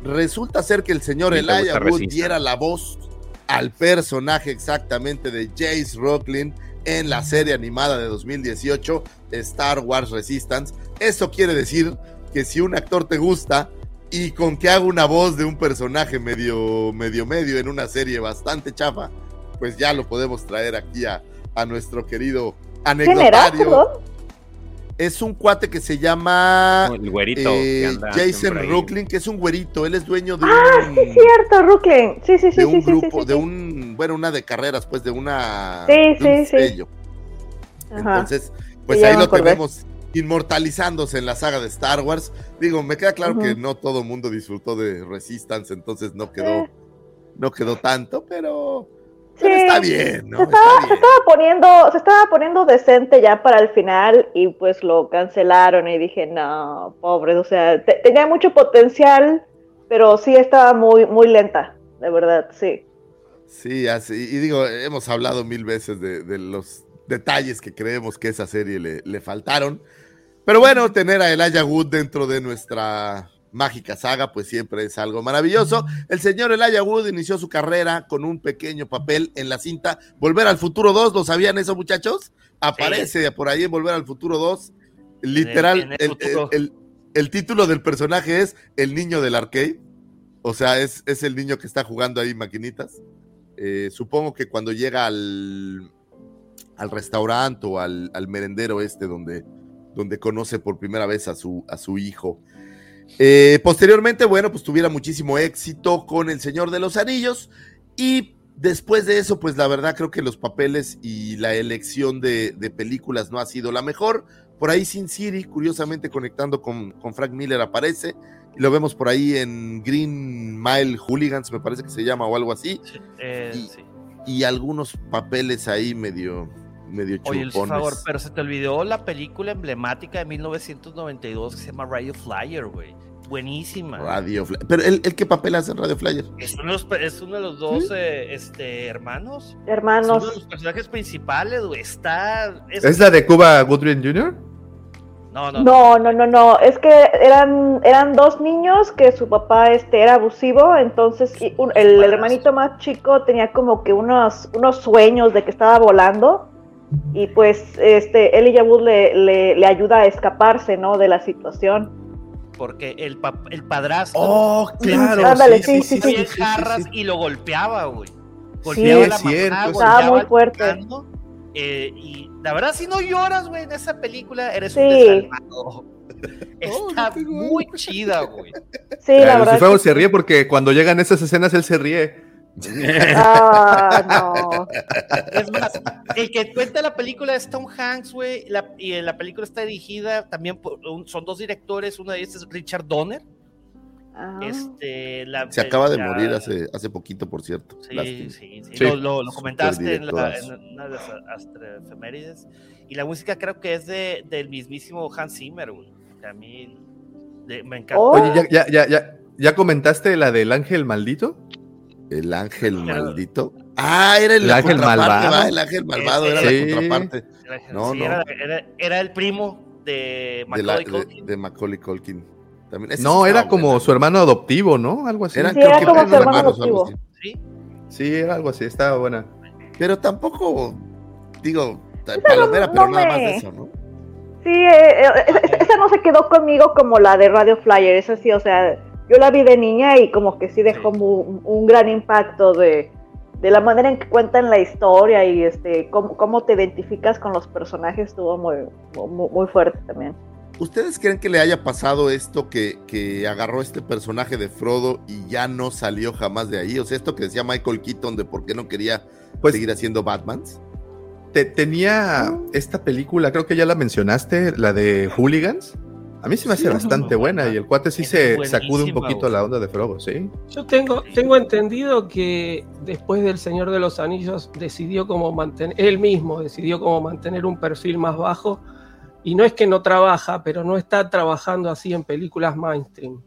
Resulta ser que el señor Elijah Wood diera la voz al personaje exactamente de Jace Rocklin en la serie animada de 2018 Star Wars Resistance. Eso quiere decir que si un actor te gusta y con que haga una voz de un personaje medio, medio, medio en una serie bastante chafa, pues ya lo podemos traer aquí a, a nuestro querido anecdotario. Es un cuate que se llama El güerito que eh, anda Jason. Rooklin, que es un güerito. Él es dueño de Ah, un, sí, cierto, Rooklyn. Sí, sí, sí, de sí, un sí, grupo, sí, de un, bueno, una de carreras, pues de una Sí, de un sí, sí. sello. Ajá. Entonces, pues ahí lo acordé. tenemos inmortalizándose en la saga de Star Wars. Digo, me queda claro que no todo el mundo disfrutó de Resistance, entonces no quedó, Eh. no quedó tanto, pero Pero está bien, ¿no? se, Está estaba, se bien. estaba poniendo, se estaba poniendo decente ya para el final y pues lo cancelaron y dije, no, pobre, o sea, te- tenía mucho potencial, pero sí estaba muy, muy lenta, de verdad, sí. Sí, así, y digo, hemos hablado mil veces de, de los detalles que creemos que esa serie le, le faltaron. Pero bueno, tener a Elijah Wood dentro de nuestra mágica saga, pues siempre es algo maravilloso. El señor Elijah Wood inició su carrera con un pequeño papel en la cinta Volver al Futuro 2, ¿lo sabían eso, muchachos? Aparece por ahí en Volver al Futuro 2. Literal, en el el, futuro. el- el título del personaje es El niño del arcade. O sea, es, es el niño que está jugando ahí maquinitas. Eh, supongo que cuando llega al, al restaurante o al, al merendero este donde, donde conoce por primera vez a su, a su hijo. Eh, posteriormente, bueno, pues tuviera muchísimo éxito con El Señor de los Anillos y después de eso, pues la verdad creo que los papeles y la elección de, de películas no ha sido la mejor. Por ahí Sin City, curiosamente conectando con, con Frank Miller aparece y lo vemos por ahí en Green Mile Hooligans, me parece que se llama o algo así Eh, Y- sí. y algunos papeles ahí medio, medio Oye, Luis, por chupones. favor, pero se te olvidó la película emblemática de 1992 que se llama Radio Flyer, güey. Buenísima. Radio Fly- Pero ¿el, el qué papel hace en Radio Flyer? Es uno, de los, es uno de los dos eh, este, hermanos. Es uno de Hermanos, los personajes principales, güey. Está. Es, ¿Es la de Cuba Goodwin Jr.? No, no, no, no, no, no, es que eran, eran dos niños que su papá este, era abusivo, entonces y un- el, el hermanito más chico tenía como que unos, unos sueños de que estaba volando y pues este, Elijah Wood le, le, le ayuda a escaparse, ¿no? De la situación. Porque el, el padrastro. Oh, claro. Ándale, sí, sí, sí, sí, jarras sí. y lo golpeaba, güey. Golpeaba la es cierto, mamá, estaba golpeaba muy fuerte. eh, y la verdad, si no lloras, güey, en esa película, eres un desalmado. Está tengo muy chida, güey. Sí, la Claro, verdad. fuego que se ríe porque cuando llegan esas escenas él se ríe. Ah, no. Es más, el que cuenta la película es Tom Hanks, güey, y la película está dirigida también por, un- son dos directores, uno de ellos es Richard Donner. Ah. Este, la, Se acaba de la- morir hace, hace poquito, por cierto. Sí, Lástima. sí, sí, Sí. Lo, lo- lo comentaste en, la, Superdirectorazo. en una de las astroefemérides. Y la música creo que es de, del mismísimo Hans Zimmer, güey, que a mí de- me encanta. Oh. Oye, ¿ya, ya, ya, ya, ¿ya comentaste la del ángel maldito? El ángel Pero- maldito. Ah, era el, El ángel malvado. ¿va? El ángel malvado era Sí. la contraparte no, Sí, no. Era, era- era el primo de de, la- Macaulay de, Macaulay Culkin. También, No, sí era como su hermano adoptivo, ¿no? Algo así. Sí, creo era que como su hermano adoptivo. así. Sí, Sí, era algo así, estaba buena. Pero tampoco, digo, no- palomera, pero no nada más de eso, ¿no? Sí, eh, eh, esa, esa no se quedó conmigo como la de Radio Flyer, esa sí, o sea, yo la vi de niña y como que sí dejó Sí. un gran impacto de, de la manera en que cuentan la historia y este cómo, cómo te identificas con los personajes estuvo muy, muy, muy fuerte también. ¿Ustedes creen que le haya pasado esto que, que agarró este personaje de Frodo y ya no salió jamás de ahí? O sea, esto que decía Michael Keaton de por qué no quería Pues- seguir haciendo Batmans. Te- tenía esta película, creo que ya la mencionaste, la de Hooligans. A mí se me hace Sí, bastante buena buena. y el cuate sí Es se sacude un poquito la onda de Frogo, ¿sí? Yo tengo, tengo entendido que después del Señor de los Anillos decidió como mantener, él mismo decidió como mantener un perfil más bajo y no es que no trabaja, pero no está trabajando así en películas mainstream.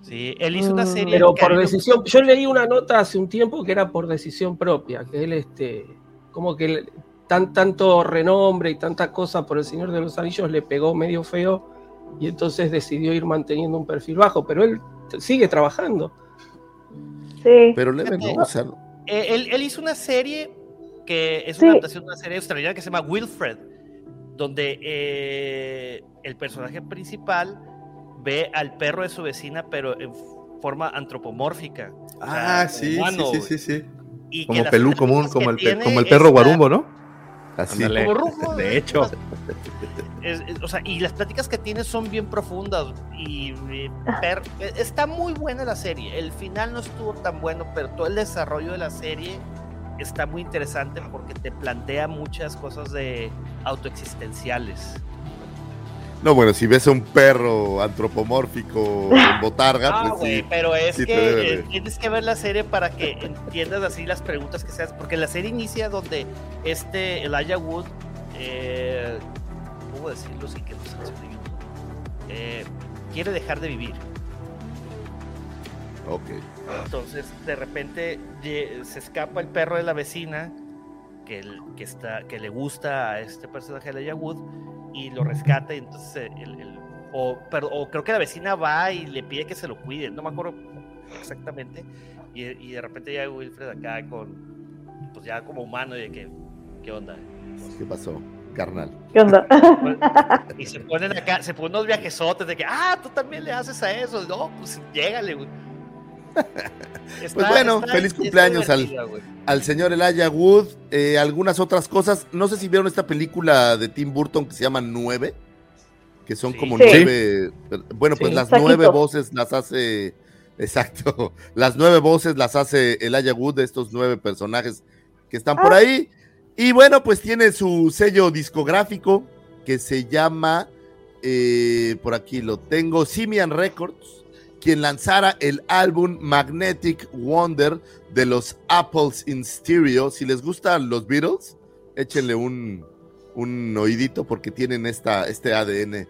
sí, él hizo una Mm. serie. Pero por decisión, yo leí una nota hace un tiempo que era por decisión propia, que él este, como que tan, tanto renombre y tanta cosa por el Señor de los Anillos le pegó medio feo y entonces decidió ir manteniendo un perfil bajo, pero él sigue trabajando. Sí, Pero leve, ¿no? O sea, Eh, él, él hizo una serie que es Sí. una adaptación de una serie australiana que se llama Wilfred, donde eh, el personaje principal ve al perro de su vecina, pero en forma antropomórfica. O sea, Ah, sí, humano, sí, sí, sí, sí. Y Como pelú, características como, el, que pe- tiene como el perro guarumbo, ¿no? Así. Ándale. como Rufo, De hecho. es- es- o sea, y las pláticas que tiene son bien profundas y eh, per- eh, está muy buena la serie. El final no estuvo tan bueno, pero todo el desarrollo de la serie está muy interesante porque te plantea muchas cosas de autoexistenciales. No, bueno, si ves a un perro antropomórfico en botarga, Ah, pues sí. pero es sí que eh, tienes que ver la serie para que entiendas así las preguntas que se hacen, porque la serie inicia donde este Elijah Wood, eh, ¿cómo decirlo sin que sancione YouTube? Eh, quiere dejar de vivir. Ok. Entonces, de repente se escapa el perro de la vecina que, el- que, está, que le gusta a este personaje de Elijah Wood y lo rescata. Y entonces, eh, el- el- o, pero- o creo que la vecina va y le pide que se lo cuide. No me acuerdo exactamente. Y, y de repente llega Wilfred acá con, pues ya como humano, y de que, ¿qué onda? ¿Qué pasó, carnal? ¿Qué onda? Y se ponen acá, se ponen unos viajesotes de que, ah, tú también le haces a eso. No, pues llégale, güey. Pues bueno, está- feliz cumpleaños al, al señor Elijah Wood. Eh, algunas otras cosas. No sé si vieron esta película de Tim Burton que se llama Nueve. Que son Sí. como Sí. nueve. Bueno, pues las nueve voces las hace. Exacto. Las nueve voces las hace Elijah Wood de estos nueve personajes que están por Ah. ahí. Y bueno, pues tiene su sello discográfico que se llama. eh, por aquí lo tengo. Simian Records. Quien lanzara el álbum Magnetic Wonder de los Apples in Stereo. Si les gustan los Beatles, échenle un, un oídito porque tienen esta, este ADN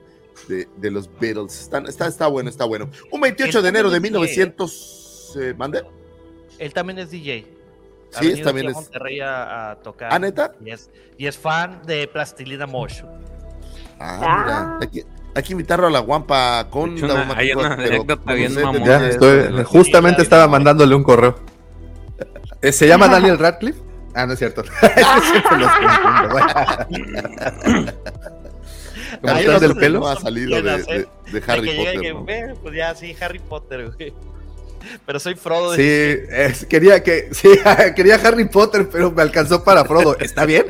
de, de los Beatles. Están- está, está bueno, está bueno. Un 28 de enero de también es 1900... eh, ¿Mande? Él también es DJ. Ha Sí, también es- Monterrey a, a tocar. ¿Ah, neta? Y es, y es fan de Plastilina Motion. Ah, Ah. mira. Que, hay que invitarlo a la Guampa con... Una- hay una anécdota bien mamona Ya, estoy, la- justamente estaba mandándole un correo. Eh, ¿Se llama Daniel Radcliffe? Ah, no es cierto. Siempre los confundo. ¿Cómo Hay estás del pelo? no ha salido de, de- de De Harry que Potter. que, ¿no? "Ve, pues ya, sí, Harry Potter, güey. Pero soy Frodo. Sí, es- quería que sí, quería Harry Potter, pero me alcanzó para Frodo. ¿Está bien?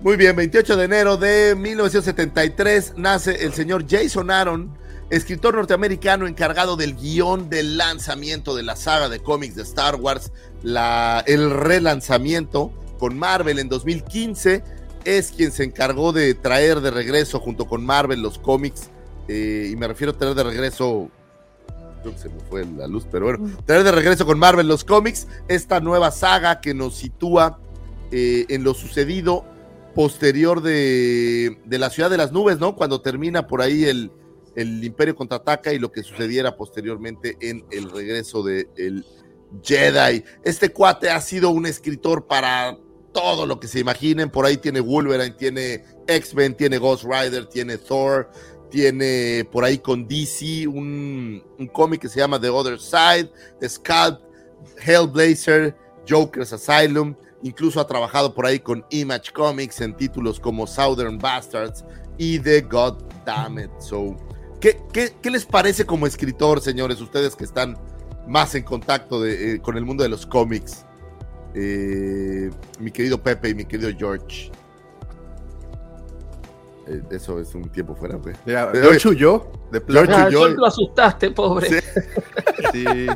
Muy bien, 28 de enero de 1973 nace el señor Jason Aaron, escritor norteamericano encargado del guion del lanzamiento de la saga de cómics de Star Wars, la, el relanzamiento con Marvel en 2015. Es quien se encargó de traer de regreso junto con Marvel los cómics, eh, y me refiero a traer de regreso, creo que se me fue la luz, pero bueno, traer de regreso con Marvel los cómics, esta nueva saga que nos sitúa eh, en lo sucedido posterior de, de la ciudad de las nubes, ¿no? Cuando termina por ahí el, el Imperio contraataca y lo que sucediera posteriormente en el regreso de el Jedi. Este cuate ha sido un escritor para todo lo que se imaginen. Por ahí tiene Wolverine, tiene X-Men, tiene Ghost Rider, tiene Thor, tiene por ahí con DC un, un cómic que se llama The Other Side, Scalp, Hellblazer, Joker's Asylum. Incluso ha trabajado por ahí con Image Comics en títulos como Southern Bastards y The God Damn It. So, ¿qué, qué, qué les parece como escritor, señores? Ustedes que están más en contacto de, eh, con el mundo de los cómics. Eh, mi querido Pepe y mi querido George. Eh, eso es un tiempo fuera, güey. Eh, George huyó de George. Ah, huyó. lo asustaste, pobre. Sí. Sí.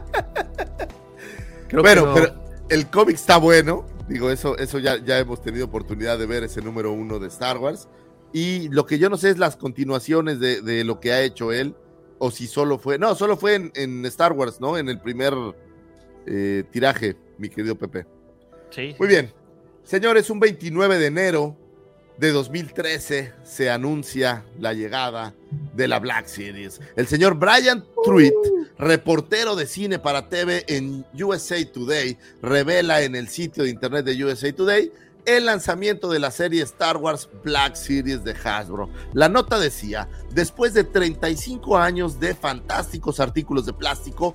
Creo bueno, que no. pero el cómic está bueno. Digo, eso, eso ya, ya hemos tenido oportunidad de ver ese número uno de Star Wars. Y lo que yo no sé es las continuaciones de, de lo que ha hecho él. O si solo fue. No, solo fue en, en Star Wars, ¿no? En el primer eh, tiraje, mi querido Pepe. Sí. Muy bien. Señores, un 29 de enero de 2013 se anuncia la llegada de la Black Series. El señor Brian Truitt, reportero de cine para TV en USA Today, revela en el sitio de internet de USA Today el lanzamiento de la serie Star Wars Black Series de Hasbro. La nota decía, después de 35 años de fantásticos artículos de plástico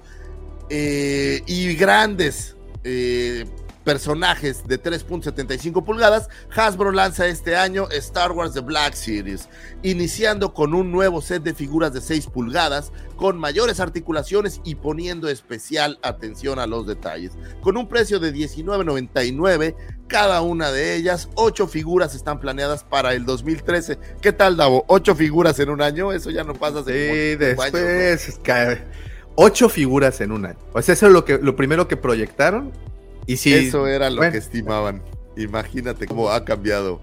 eh, y grandes eh, personajes de 3.75 pulgadas, Hasbro lanza este año Star Wars The Black Series, iniciando con un nuevo set de figuras de 6 pulgadas, con mayores articulaciones y poniendo especial atención a los detalles. Con un precio de $19.99 cada una de ellas, 8 figuras están planeadas para el 2013. ¿Qué tal, Davo? ¿8 figuras en un año? Eso ya no pasa hace Sí, cinco años, ¿no? después ocho figuras en un año. O sea, eso es lo que lo primero que proyectaron. Y sí, Eso era lo bueno. que estimaban. Imagínate cómo ha cambiado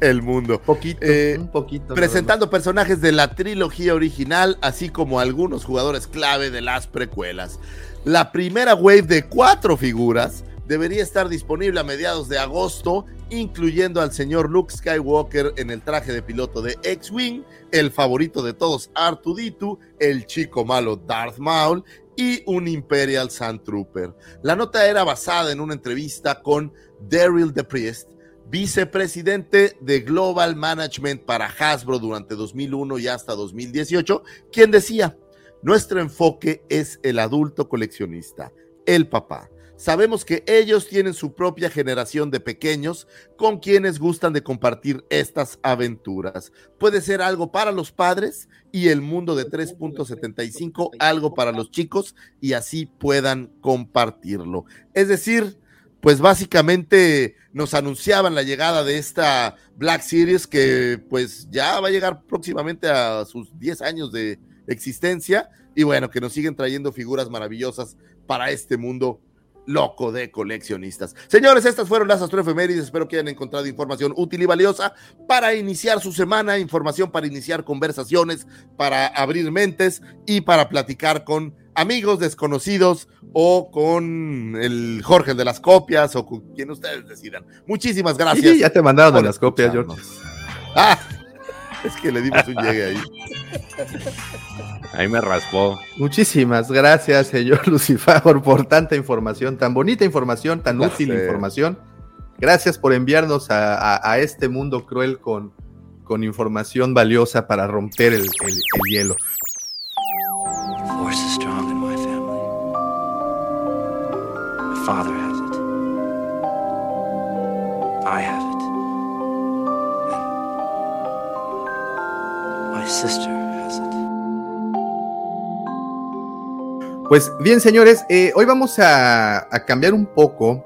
el mundo. Poquito, Eh, un poquito. presentando personajes de la trilogía original, así como algunos jugadores clave de las precuelas. La primera wave de cuatro figuras debería estar disponible a mediados de agosto, incluyendo al señor Luke Skywalker en el traje de piloto de X-Wing, el favorito de todos R2D2, el chico malo Darth Maul y un Imperial Sand Trooper. La nota era basada en una entrevista con Daryl DePriest, vicepresidente de Global Management para Hasbro durante 2001 y hasta 2018, quien decía, nuestro enfoque es el adulto coleccionista, el papá. Sabemos que ellos tienen su propia generación de pequeños con quienes gustan de compartir estas aventuras. Puede ser algo para los padres y el mundo de 3.75 algo para los chicos y así puedan compartirlo. Es decir, pues básicamente nos anunciaban la llegada de esta Black Series que pues ya va a llegar próximamente a sus 10 años de existencia y bueno, que nos siguen trayendo figuras maravillosas para este mundo loco de coleccionistas. Señores, estas fueron las astroefemérides. Espero que hayan encontrado información útil y valiosa para iniciar su semana, información para iniciar conversaciones, para abrir mentes y para platicar con amigos desconocidos o con el Jorge de las copias o con quien ustedes decidan. Muchísimas gracias. Sí, ya te mandaron de las copias. George. Ah, es que le dimos un llegue ahí. Ahí me raspó. Muchísimas gracias, señor Lucifer, por tanta información, tan bonita información, tan útil información. Gracias por enviarnos a, a- a este mundo cruel con, con información valiosa para romper el, el- el hielo. Force is strong in my family. My father sister has it. Pues bien, señores, eh, hoy vamos a, cambiar un poco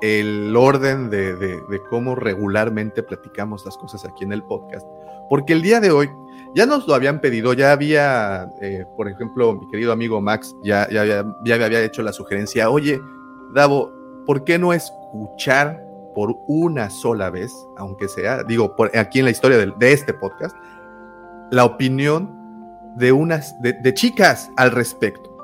el orden de, cómo regularmente platicamos las cosas aquí en el podcast, porque el día de hoy ya nos lo habían pedido, ya había, eh, por ejemplo, mi querido amigo Max ya, ya, ya había hecho la sugerencia, oye, Davo, ¿por qué no escuchar por una sola vez, aunque sea, digo, aquí en la historia de, este podcast, la opinión de unas, de, de chicas al respecto?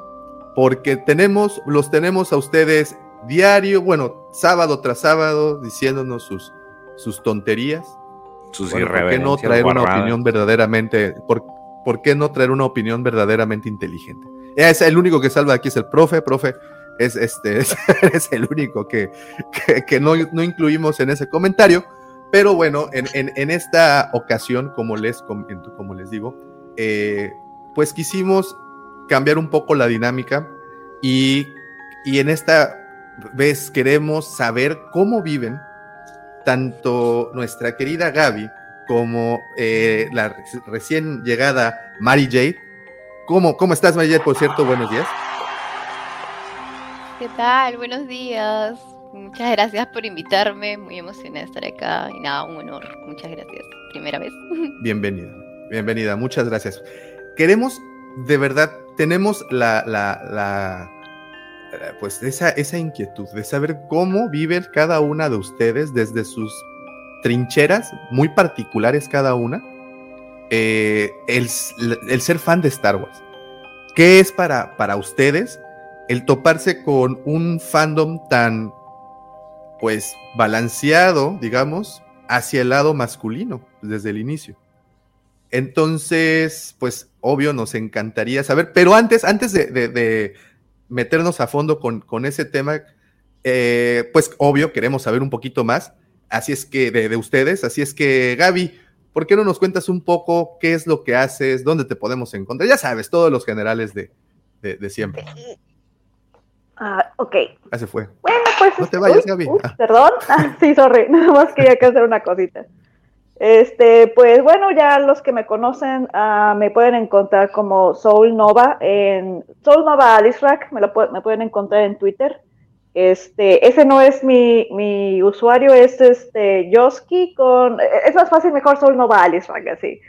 porque tenemos, los tenemos a ustedes diario, bueno, sábado tras sábado, diciéndonos sus, sus tonterías. Sus Bueno, ¿Por qué no traer una opinión verdaderamente, por, por qué no traer una opinión verdaderamente inteligente? Es el único que salva aquí es el profe, profe, es este, es, es el único que, que, que no, no incluimos en ese comentario, pero bueno, en, en- esta ocasión, como les, com- como les digo, eh, pues quisimos cambiar un poco la dinámica y, y en esta vez queremos saber cómo viven tanto nuestra querida Gaby como eh, la re- recién llegada Mary Jade. ¿Cómo, ¿Cómo estás, Mary Jade? Por cierto, buenos días. ¿Qué tal? Buenos días. Muchas gracias por invitarme. Muy emocionada de estar acá. Y nada, un honor. Muchas gracias. Primera vez. Bienvenida, bienvenida, muchas gracias. Queremos, de verdad, tenemos la, la, la pues esa, esa inquietud de saber cómo vive cada una de ustedes desde sus trincheras, muy particulares cada una, eh, el, el ser fan de Star Wars. ¿Qué es para, para ustedes el toparse con un fandom tan, pues, balanceado, digamos, hacia el lado masculino desde el inicio? Entonces, pues, obvio, nos encantaría saber, pero antes, antes de, de- meternos a fondo con, con ese tema, eh, pues, obvio, queremos saber un poquito más, así es que, de, de ustedes, así es que, Gaby, ¿por qué no nos cuentas un poco qué es lo que haces, dónde te podemos encontrar? Ya sabes, todos los generales de, de- de siempre. Ah, ok. Ya se fue. Bueno, pues. No te vayas, uy, Gaby. uy, Ah. Perdón. Ah, sí, sorry. Nada más quería que hacer una cosita. Este, pues bueno, ya los que me conocen ah, me pueden encontrar como Soul Nova en Soul Nova Alice Rack, me lo pu- me pueden encontrar en Twitter. Este, ese no es mi, mi usuario, es este Yoski con, es más fácil mejor Soul Nova Alice Rack, así.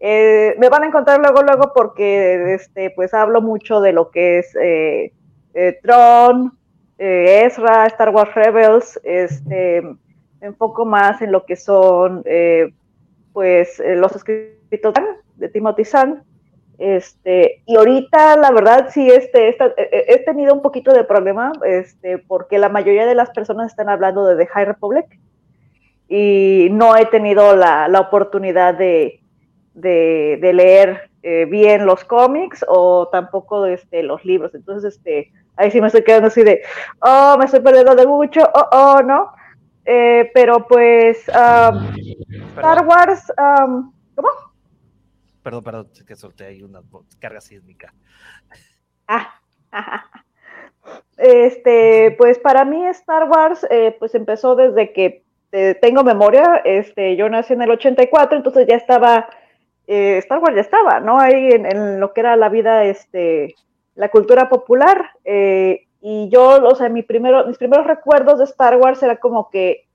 Eh, me van a encontrar luego, luego porque este, pues hablo mucho de lo que es eh, eh, Tron, eh, Ezra, Star Wars Rebels, este, me enfoco más en lo que son eh, pues eh, los escritos de Timothy Zahn. Este, y ahorita, la verdad, sí, este, esta- he tenido un poquito de problema, este, porque la mayoría de las personas están hablando de The High Republic y no he tenido la, la oportunidad de, de, leer bien los cómics o tampoco este, los libros. Entonces, este, ahí sí me estoy quedando así de, oh, me estoy perdiendo de mucho, oh, oh, ¿no? Eh, pero pues, um, Star Wars, um, ¿cómo? Perdón, perdón, es que solté ahí una carga sísmica. Ah, ajá. Este, pues para mí Star Wars, eh, pues empezó desde que eh, tengo memoria, este, yo nací en el 84, entonces ya estaba, Star Wars ya estaba, ¿no? Ahí en, en lo que era la vida, este, la cultura popular, eh, y yo, o sea, mi primero, mis primeros recuerdos de Star Wars era como que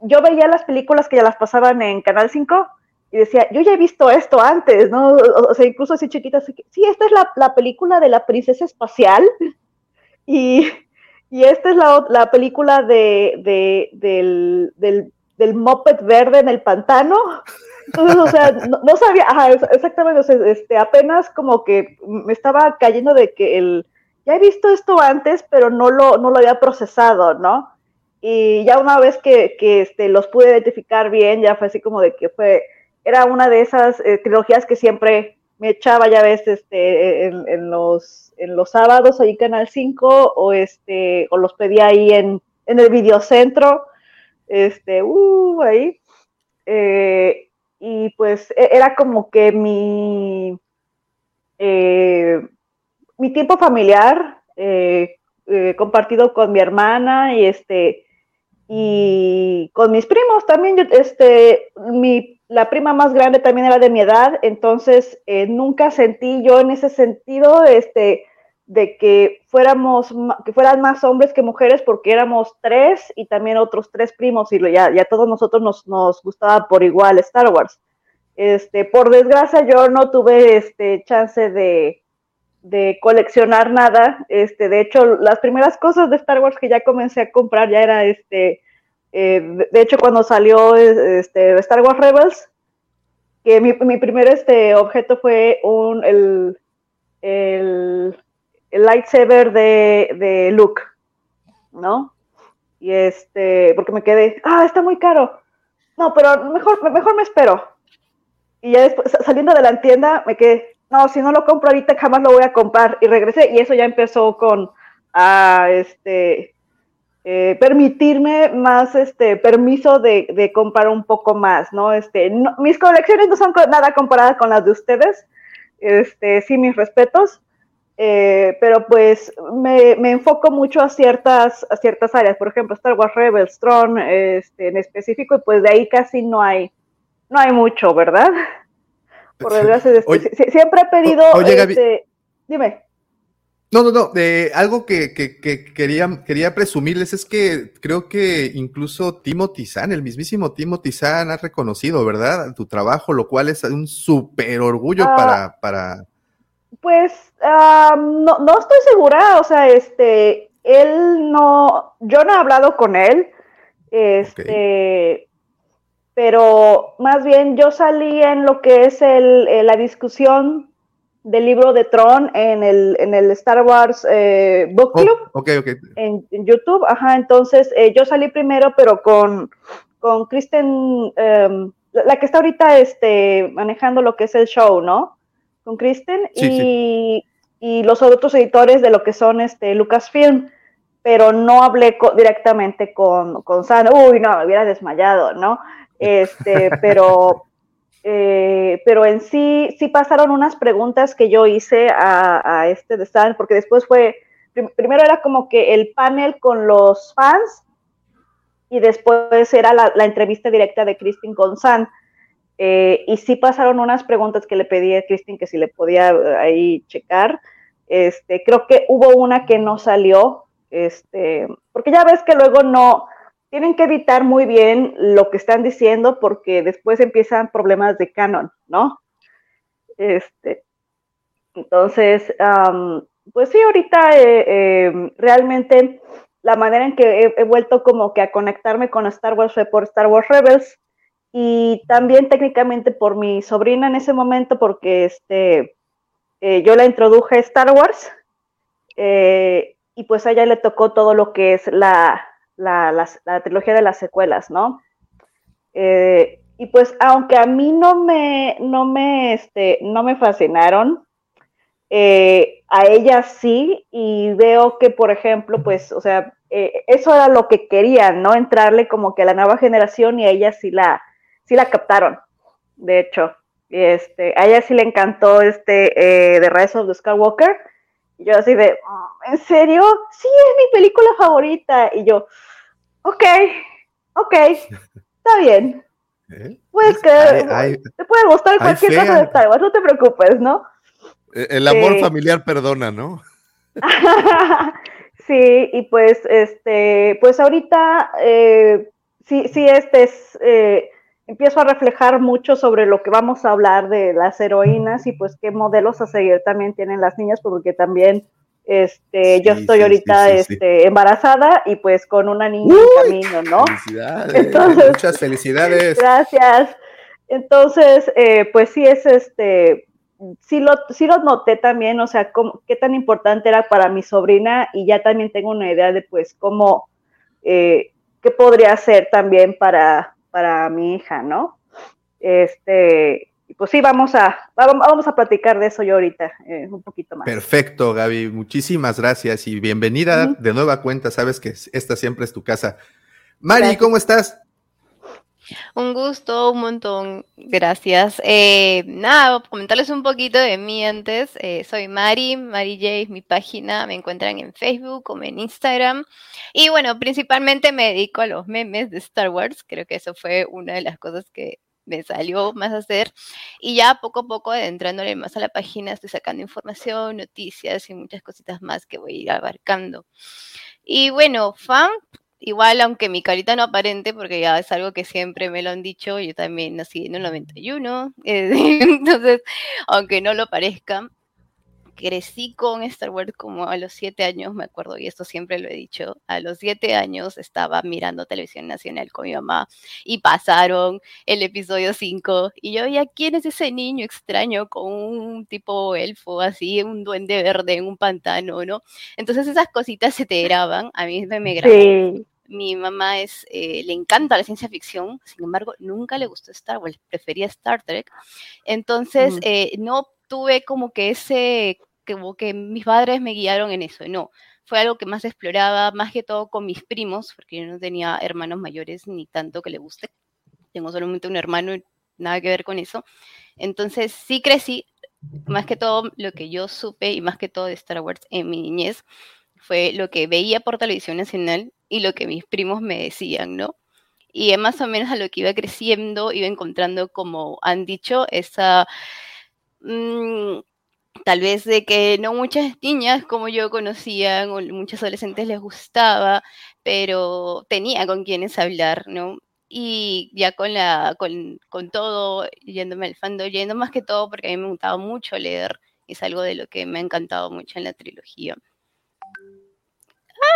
yo veía las películas que ya las pasaban en Canal 5 y decía, yo ya he visto esto antes, ¿no? O, o sea, incluso así chiquita, así sí, esta es la, la película de la princesa espacial y, y esta es la, la película de, de- del, del, del moped verde en el pantano. Entonces, o sea, no, sabía, ajá, exactamente, o sea, este, apenas como que me estaba cayendo de que el, ya he visto esto antes, pero no lo, no lo había procesado, ¿no? Y ya una vez que, que este, los pude identificar bien, ya fue así como de que fue, era una de esas eh, trilogías que siempre me echaba, ya ves, este, en, en los, en los sábados ahí Canal 5, o este, o los pedía ahí en, en el videocentro, este, uh, ahí. Eh, y pues e- era como que mi, eh, mi tiempo familiar eh, eh, compartido con mi hermana y este y con mis primos también. Este mi la prima más grande también era de mi edad entonces nunca sentí yo en ese sentido este de que fuéramos que fueran más hombres que mujeres porque éramos tres y también otros tres primos y ya, ya todos nosotros nos, nos gustaba por igual Star Wars este por desgracia yo no tuve este chance de de coleccionar nada. Este, de hecho, las primeras cosas de Star Wars que ya comencé a comprar ya era este. eh, de- hecho, cuando salió este, Star Wars Rebels, que mi, mi primer este, objeto fue un, el, el, el lightsaber de, de Luke, ¿no? Y este, porque me quedé, ah, está muy caro. No, pero mejor, mejor me espero. Y ya después, sa- saliendo de la tienda, me quedé, no, si no lo compro ahorita, jamás lo voy a comprar. Y regresé, y eso ya empezó con, a, este, eh, permitirme más, este, permiso de, de comprar un poco más, ¿no? Este, no- mis colecciones no son nada comparadas con las de ustedes, este, sí, mis respetos, eh, pero pues me, me enfoco mucho a ciertas, a ciertas áreas, por ejemplo, Star Wars Rebels, Tron, este, en específico, y pues de ahí casi no hay, no hay mucho, ¿verdad? Por desgracia, este, Oye- siempre he pedido, o- oye, Gaby. este, dime. No, no, no. eh, algo que, que- que quería, quería presumirles es que creo que incluso Timothy Zahn, el mismísimo Timothy Zahn, ha reconocido, ¿verdad? Tu trabajo, lo cual es un súper orgullo Ah. para, para. Pues ah, no, no estoy segura, o sea, este, él no, yo no he hablado con él, este, pero más bien yo salí en lo que es el, eh, la discusión del libro de Tron en el, en el Star Wars eh, Book Oh, Club ok, ok. en, en YouTube, ajá, entonces eh, yo salí primero, pero con, con Kristen, em, la, la que está ahorita este, manejando lo que es el show, ¿no? Con Kristen Sí, y, y los otros editores de lo que son este, Lucasfilm, pero no hablé co- directamente con, con San, uy, no, me hubiera desmayado, ¿no? Este, pero, eh, pero en sí, sí pasaron unas preguntas que yo hice a, a este de San, porque después fue, prim- primero era como que el panel con los fans y después era la, la entrevista directa de Kristin con San. Eh, y sí pasaron unas preguntas que le pedí a Kristin que si le podía eh, ahí checar. Este, creo que hubo una que no salió, este, porque ya ves que luego no, tienen que editar muy bien lo que están diciendo porque después empiezan problemas de canon, ¿no? Este, entonces, pues sí, ahorita eh, realmente la manera en que he, he vuelto como que a conectarme con Star Wars fue por Star Wars Rebels y también técnicamente por mi sobrina en ese momento, porque este, eh, yo la introduje a Star Wars eh, y pues a ella le tocó todo lo que es la, la, la, trilogía de las secuelas, ¿no? Eh, y pues aunque a mí no me, no me, este, no me fascinaron, a ella sí, y veo que, por ejemplo, pues, o sea, eso era lo que querían, ¿no? Entrarle como que a la nueva generación y a ella sí la, sí la captaron, de hecho. Este, a ella sí le encantó este eh, The Rise of the Skywalker. Y yo así de, mm, ¿en serio? Sí, es mi película favorita. Y yo, ok, ok, está bien. ¿Eh? Puedes creer, te puede gustar cualquier cosa de Star Wars, no te preocupes, ¿no? E, el amor familiar perdona, ¿no? sí, y pues, este, pues ahorita, eh, sí, sí, este es, eh, empiezo a reflejar mucho sobre lo que vamos a hablar de las heroínas y pues qué modelos a seguir también tienen las niñas, porque también este, yo estoy ahorita este, embarazada y pues con una niña en camino, ¿no? Felicidades. Muchas felicidades. Gracias. Entonces, eh, pues sí es este, sí lo, sí lo noté también, o sea, cómo, qué tan importante era para mi sobrina y ya también tengo una idea de pues cómo, eh, qué podría hacer también para, para mi hija, ¿no? Este, pues sí, vamos a, vamos a platicar de eso yo ahorita, eh, un poquito más. Perfecto, Gaby, muchísimas gracias y bienvenida de nueva cuenta, sabes que esta siempre es tu casa. Mari, ¿cómo estás? Un gusto, un montón, gracias. Eh, nada, comentarles un poquito de mí antes. Eh, soy Mari, Mari J mi página, me encuentran en Facebook como en Instagram. Y bueno, principalmente me dedico a los memes de Star Wars, creo que eso fue una de las cosas que me salió más a hacer. Y ya poco a poco, adentrándole más a la página, estoy sacando información, noticias y muchas cositas más que voy a ir abarcando. Y bueno, fan, igual aunque mi carita no aparente, porque ya es algo que siempre me lo han dicho, yo también nací en el 91, eh, entonces, aunque no lo parezca, crecí con Star Wars como a los siete años, me acuerdo, y esto siempre lo he dicho, a los siete años estaba mirando televisión nacional con mi mamá y pasaron el episodio 5 y yo veía quién es ese niño extraño con un tipo elfo así, un duende verde en un pantano, ¿no? Entonces esas cositas se te graban, a mí me, me graban. Mi mamá es, eh, le encanta la ciencia ficción, sin embargo, nunca le gustó Star Wars, prefería Star Trek. Entonces, eh, no tuve como que ese, como que mis padres me guiaron en eso, no. Fue algo que más exploraba, más que todo con mis primos, porque yo no tenía hermanos mayores ni tanto que le guste. Tengo solamente un hermano y nada que ver con eso. Entonces, sí crecí, más que todo lo que yo supe y más que todo de Star Wars en mi niñez fue lo que veía por televisión nacional y lo que mis primos me decían, ¿no? Y más o menos a lo que iba creciendo, iba encontrando, como han dicho, esa... Mm, tal vez de que no muchas niñas como yo conocían o muchos adolescentes les gustaba, pero tenía con quienes hablar, ¿no? Y ya con la con, con todo, yéndome al fando, yendo más que todo porque a mí me gustaba mucho leer, es algo de lo que me ha encantado mucho en la trilogía.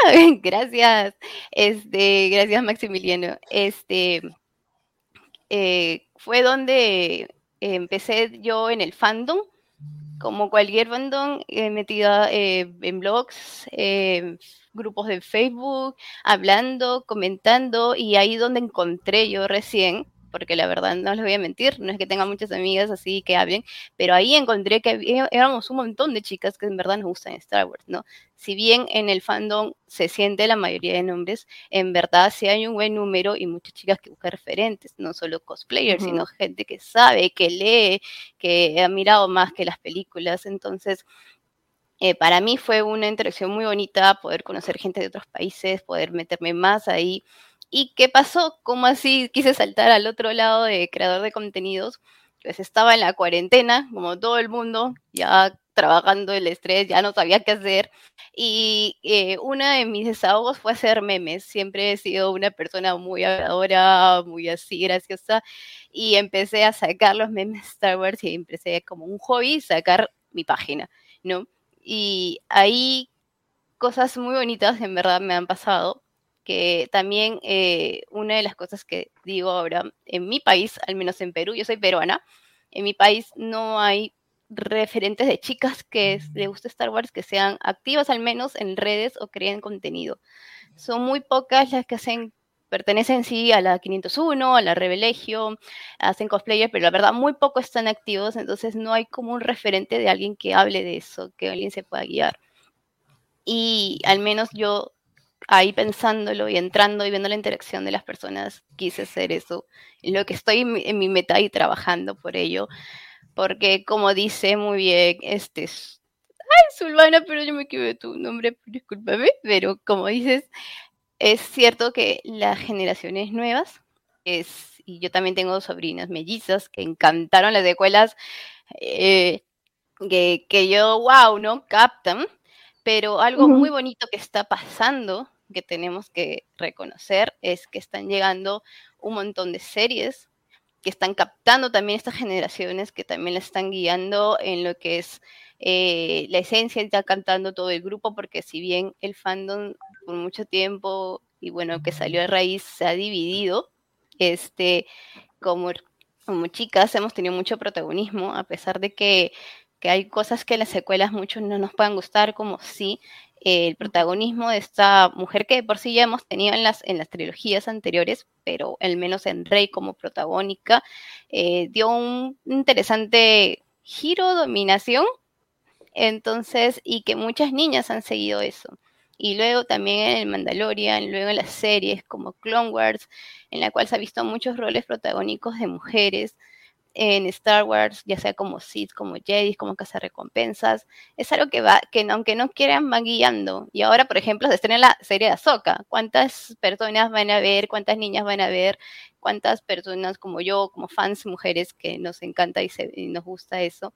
Ah, gracias. Este, gracias Maximiliano. Este eh, fue donde empecé yo en el fandom, como cualquier fandom, eh, metida eh, en blogs, grupos de Facebook, hablando, comentando, y ahí donde encontré yo recién porque la verdad no les voy a mentir, no es que tenga muchas amigas así que hablen, pero ahí encontré que éramos un montón de chicas que en verdad nos gustan Star Wars, ¿no? Si bien en el fandom se siente la mayoría de nombres, en verdad sí hay un buen número y muchas chicas que buscan referentes, no solo cosplayers, sino gente que sabe, que lee, que ha mirado más que las películas, entonces... Eh, para mí fue una interacción muy bonita poder conocer gente de otros países, poder meterme más ahí ¿Y qué pasó? ¿Cómo así quise saltar al otro lado de creador de contenidos? Pues estaba en la cuarentena, como todo el mundo, ya trabajando el estrés, ya no sabía qué hacer. Y eh, uno de mis desahogos fue hacer memes. Siempre he sido una persona muy habladora, muy así, graciosa. Y empecé a sacar los memes Star Wars y empecé como un hobby sacar mi página, ¿no? Y ahí cosas muy bonitas en verdad me han pasado que también eh, una de las cosas que digo ahora, en mi país, al menos en Perú, yo soy peruana, en mi país no hay referentes de chicas que es- le guste Star Wars que sean activas al menos en redes o creen contenido. Son muy pocas las que hacen pertenecen sí a la 501, a la Revelegio, hacen cosplayer, pero la verdad muy poco están activos, entonces no hay como un referente de alguien que hable de eso, que alguien se pueda guiar. Y al menos yo ahí pensándolo y entrando y viendo la interacción de las personas, quise hacer eso. Lo que estoy en mi, meta y trabajando por ello. Porque como dice muy bien, este es... Ay, Zulvana, pero yo me equivoqué tu nombre, discúlpame, pero como dices, es cierto que las generaciones nuevas, es, y yo también tengo sobrinas mellizas que encantaron las secuelas, eh, que, que yo, wow, ¿no? Captan, pero algo muy bonito que está pasando, que tenemos que reconocer, es que están llegando un montón de series que están captando también estas generaciones, que también la están guiando en lo que es eh, la esencia, está cantando todo el grupo, porque si bien el fandom por mucho tiempo, y bueno, que salió a raíz, se ha dividido, este, como, como chicas hemos tenido mucho protagonismo, a pesar de que, que hay cosas que en las secuelas muchos no nos puedan gustar, como sí, eh, el protagonismo de esta mujer que de por sí ya hemos tenido en las, en las trilogías anteriores, pero al menos en Rey como protagónica, eh, dio un interesante giro, dominación, entonces, y que muchas niñas han seguido eso. Y luego también en el Mandalorian, luego en las series como Clone Wars, en la cual se ha visto muchos roles protagónicos de mujeres en Star Wars, ya sea como Sith, como Jedi, como recompensas Es algo que va, que aunque no quieran, van guiando. Y ahora, por ejemplo, se estrena la serie de Ahsoka. ¿Cuántas personas van a ver? ¿Cuántas niñas van a ver? ¿Cuántas personas como yo, como fans mujeres, que nos encanta y, se- y nos gusta eso?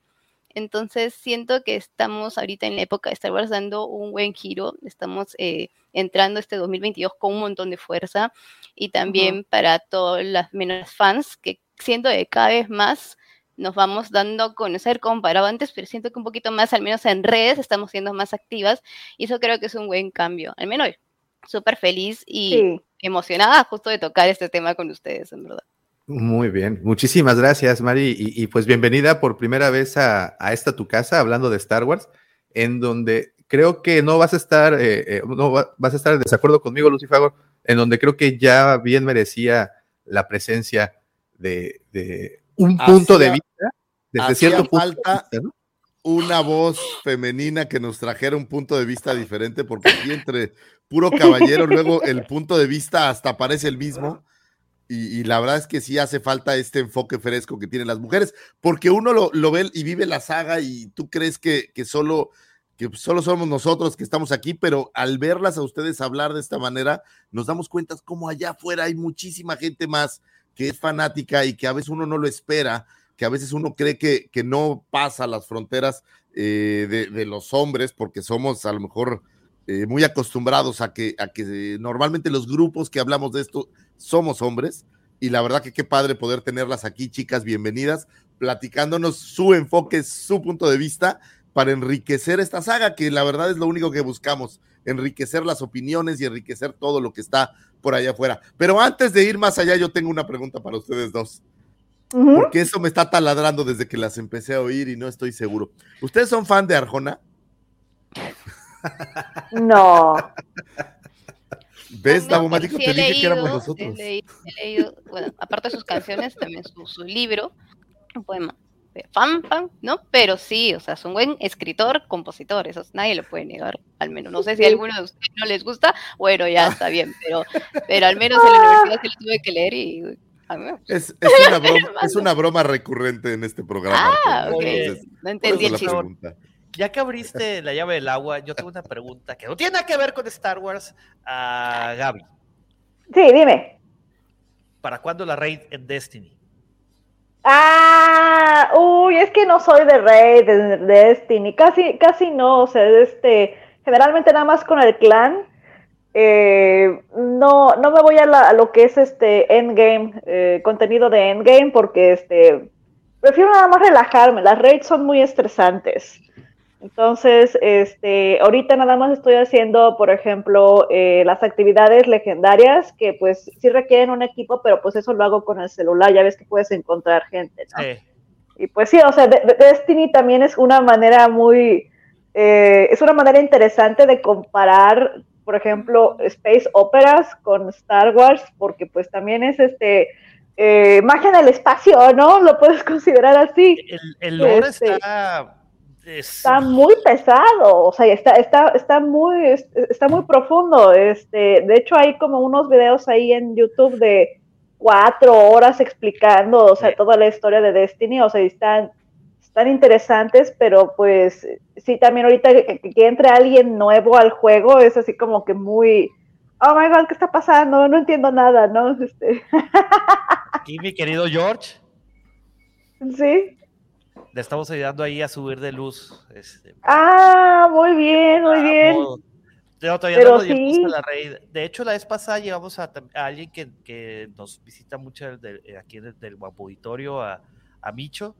Entonces siento que estamos ahorita en la época de Star Wars dando un buen giro, estamos eh, entrando este 2022 con un montón de fuerza y también para todas las menos fans que siento que cada vez más nos vamos dando a conocer comparado antes, pero siento que un poquito más, al menos en redes, estamos siendo más activas y eso creo que es un buen cambio, al menos súper feliz y Sí. emocionada justo de tocar este tema con ustedes, en verdad. Muy bien, muchísimas gracias, Mari. Y, y pues bienvenida por primera vez a, a esta tu casa, hablando de Star Wars, en donde creo que no vas a estar, eh, eh, no va- vas a estar en desacuerdo conmigo, Lucifago, en donde creo que ya bien merecía la presencia de, de un punto de vista, desde cierto punto falta de vista, ¿no? una voz femenina que nos trajera un punto de vista diferente, porque aquí entre puro caballero, luego el punto de vista hasta parece el mismo. Y, y la verdad es que sí hace falta este enfoque fresco que tienen las mujeres, porque uno lo, lo ve y vive la saga y tú crees que, que solo que solo somos nosotros que estamos aquí, pero al verlas a ustedes hablar de esta manera, nos damos cuenta como allá afuera hay muchísima gente más que es fanática y que a veces uno no lo espera, que a veces uno cree que, que no pasa las fronteras eh, de, los hombres, porque somos a lo mejor eh, muy acostumbrados a que, a que eh, normalmente los grupos que hablamos de esto somos hombres. Y la verdad que qué padre poder tenerlas aquí, chicas, bienvenidas, platicándonos su enfoque, su punto de vista para enriquecer esta saga, que la verdad es lo único que buscamos, enriquecer las opiniones y enriquecer todo lo que está por allá afuera. Pero antes de ir más allá, yo tengo una pregunta para ustedes dos. Porque eso me está taladrando desde que las empecé a oír y no estoy seguro. ¿Ustedes son fan de Arjona? No. ¿Ves, Davo pero Mágico? sí Te dije que éramos leído, nosotros. He leído, he leído, bueno, aparte de sus canciones, también su, su libro, un poema. Fan, fan, ¿no? Pero sí, o sea, es un buen escritor, compositor, eso nadie lo puede negar, al menos. No sé si a alguno de ustedes no les gusta, bueno, ya está bien, pero, pero al menos en la universidad sí lo tuve que leer y a mí. Es, es una broma, es una broma recurrente en este programa. Ah, ok. entonces, No entendí el chiste. Ya que abriste la llave del agua, yo tengo una pregunta que no tiene nada que ver con Star Wars a Gaby. Sí, dime. ¿Para cuándo la raid en Destiny? Ah, uy, es que no soy de Rey, de, de Destiny, casi, casi no, o sea, este, generalmente nada más con el clan, eh, no, no me voy a, la- a lo que es este Endgame, eh, contenido de Endgame, porque este, prefiero nada más relajarme, las raids son muy estresantes, Entonces, este, ahorita nada más estoy haciendo, por ejemplo, eh, las actividades legendarias que pues sí requieren un equipo, pero pues eso lo hago con el celular, ya ves que puedes encontrar gente, ¿no? Sí. Y pues sí, o sea, de- de- Destiny también es una manera muy, eh, es una manera interesante de comparar, por ejemplo, Space Operas con Star Wars, porque pues también es este eh, magia en el espacio, ¿no? Lo puedes considerar así. El, el lore Este, está. Es- Está muy pesado, o sea, está, está, está muy, es- está muy profundo. Este, de hecho, hay como unos videos ahí en YouTube de cuatro horas explicando, o sea, toda la historia de Destiny, o sea, están, están interesantes, pero pues sí, también ahorita que entre alguien nuevo al juego es así como que muy, oh my god, ¿qué está pasando? No entiendo nada, ¿no? Este, Aquí, mi querido George, sí. Le estamos ayudando ahí a subir de luz. Este, Ah, muy bien, muy bien. modo. No, todavía Pero no lo llevamos sí. a la raid. De hecho, la vez pasada llevamos a, alguien que, que nos visita mucho del- eh, aquí del, Auditorio, a, a Micho.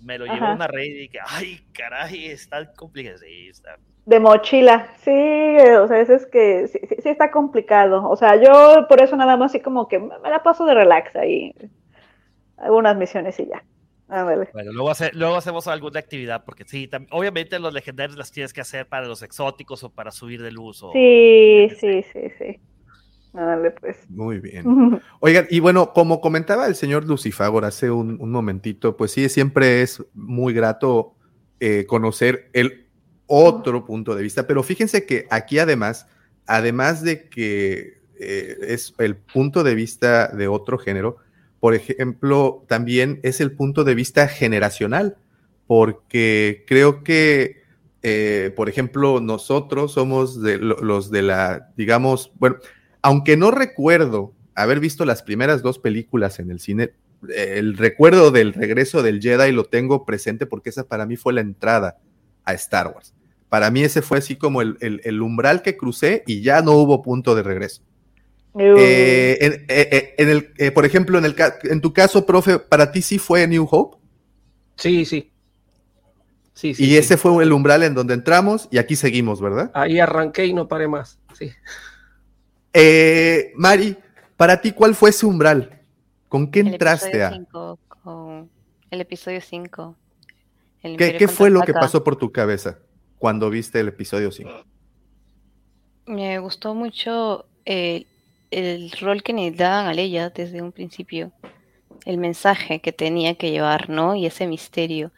Me lo llevó a una raid y dije, ay, caray, está complicado. Sí, está. De mochila, sí, o sea, eso es que sí, sí- sí está complicado. O sea, yo por eso nada más así como que me la paso de relax ahí. Algunas misiones y ya. Bueno, luego, hace- luego hacemos alguna actividad, porque sí, tam- obviamente los legendarios las tienes que hacer para los exóticos o para subir de luz. O, Sí, sí, sí, sí. Ándale, pues. Muy bien. Oigan, y bueno, como comentaba el señor Lucifagor hace un, un momentito, pues sí, siempre es muy grato eh, conocer el otro punto de vista, pero fíjense que aquí además, además de que eh, es el punto de vista de otro género, por ejemplo, también es el punto de vista generacional, porque creo que, eh, por ejemplo, nosotros somos de lo- los de la, digamos, bueno, aunque no recuerdo haber visto las primeras dos películas en el cine, el recuerdo del regreso del Jedi lo tengo presente porque esa para mí fue la entrada a Star Wars. Para mí ese fue así como el umbral que crucé y ya no hubo punto de regreso. Eh, en, eh, eh, en el, eh, por ejemplo, en, el, en tu caso, profe, ¿para ti sí fue New Hope? Sí, sí. Sí, sí, y sí. ese fue el umbral en donde entramos y aquí seguimos, ¿verdad? Ahí arranqué y no paré más. Sí. Eh, Mari, para ti, ¿cuál fue ese umbral? ¿Con qué El entraste a? 5 con el episodio 5. El ¿Qué, qué fue lo que pasó por tu cabeza cuando viste el episodio 5? Me gustó mucho eh, el rol que le daban a Leia desde un principio, el mensaje que tenía que llevar, ¿no? Y ese misterio.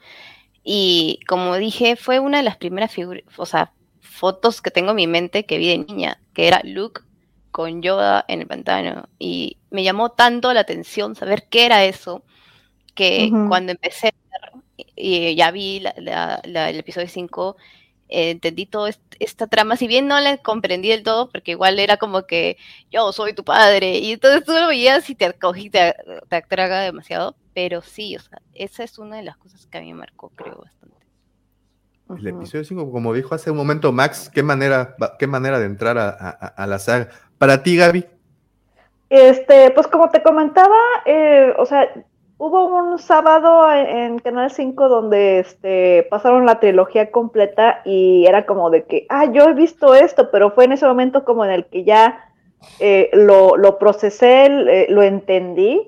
Y como dije, fue una de las primeras figuras, o sea, fotos que tengo en mi mente que vi de niña, que era Luke con Yoda en el pantano. Y me llamó tanto la atención saber qué era eso, que Ujú. cuando empecé a ver, y ya vi la- la- la- el episodio 5, eh, entendí toda esta trama, si bien no la comprendí del todo, porque igual era como que yo soy tu padre, y entonces tú lo veías y te acogí, te, te atraga demasiado, pero sí, o sea, esa es una de las cosas que a mí me marcó, creo, bastante. El episodio 5, como dijo hace un momento Max, qué manera, qué manera de entrar a, a- a la saga. Para ti, Gaby, Este, pues como te comentaba, eh, o sea, hubo un sábado en, Canal 5 donde este, pasaron la trilogía completa y era como de que, ah, yo he visto esto, pero fue en ese momento como en el que ya eh, lo, procesé, lo entendí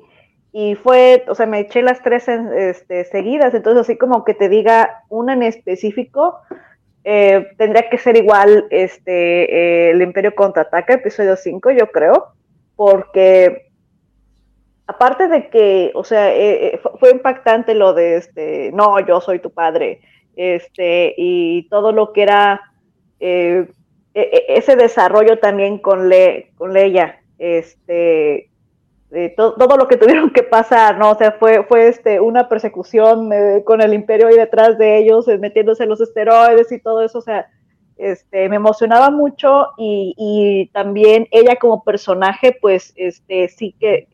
y fue, o sea, me eché las tres este, seguidas, entonces así como que te diga una en específico, eh, tendría que ser igual este, eh, el Imperio Contraataca, episodio 5, yo creo porque aparte de que, o sea, eh, eh, fu- fue impactante lo de este, no, yo soy tu padre, este, y todo lo que era eh, e- e- ese desarrollo también con, Le, con Leia, este, to- todo lo que tuvieron que pasar, ¿no? O sea, fue, fue este, una persecución con el imperio ahí detrás de ellos, metiéndose los esteroides y todo eso, o sea, este, me emocionaba mucho y, y también ella como personaje, pues, este, sí que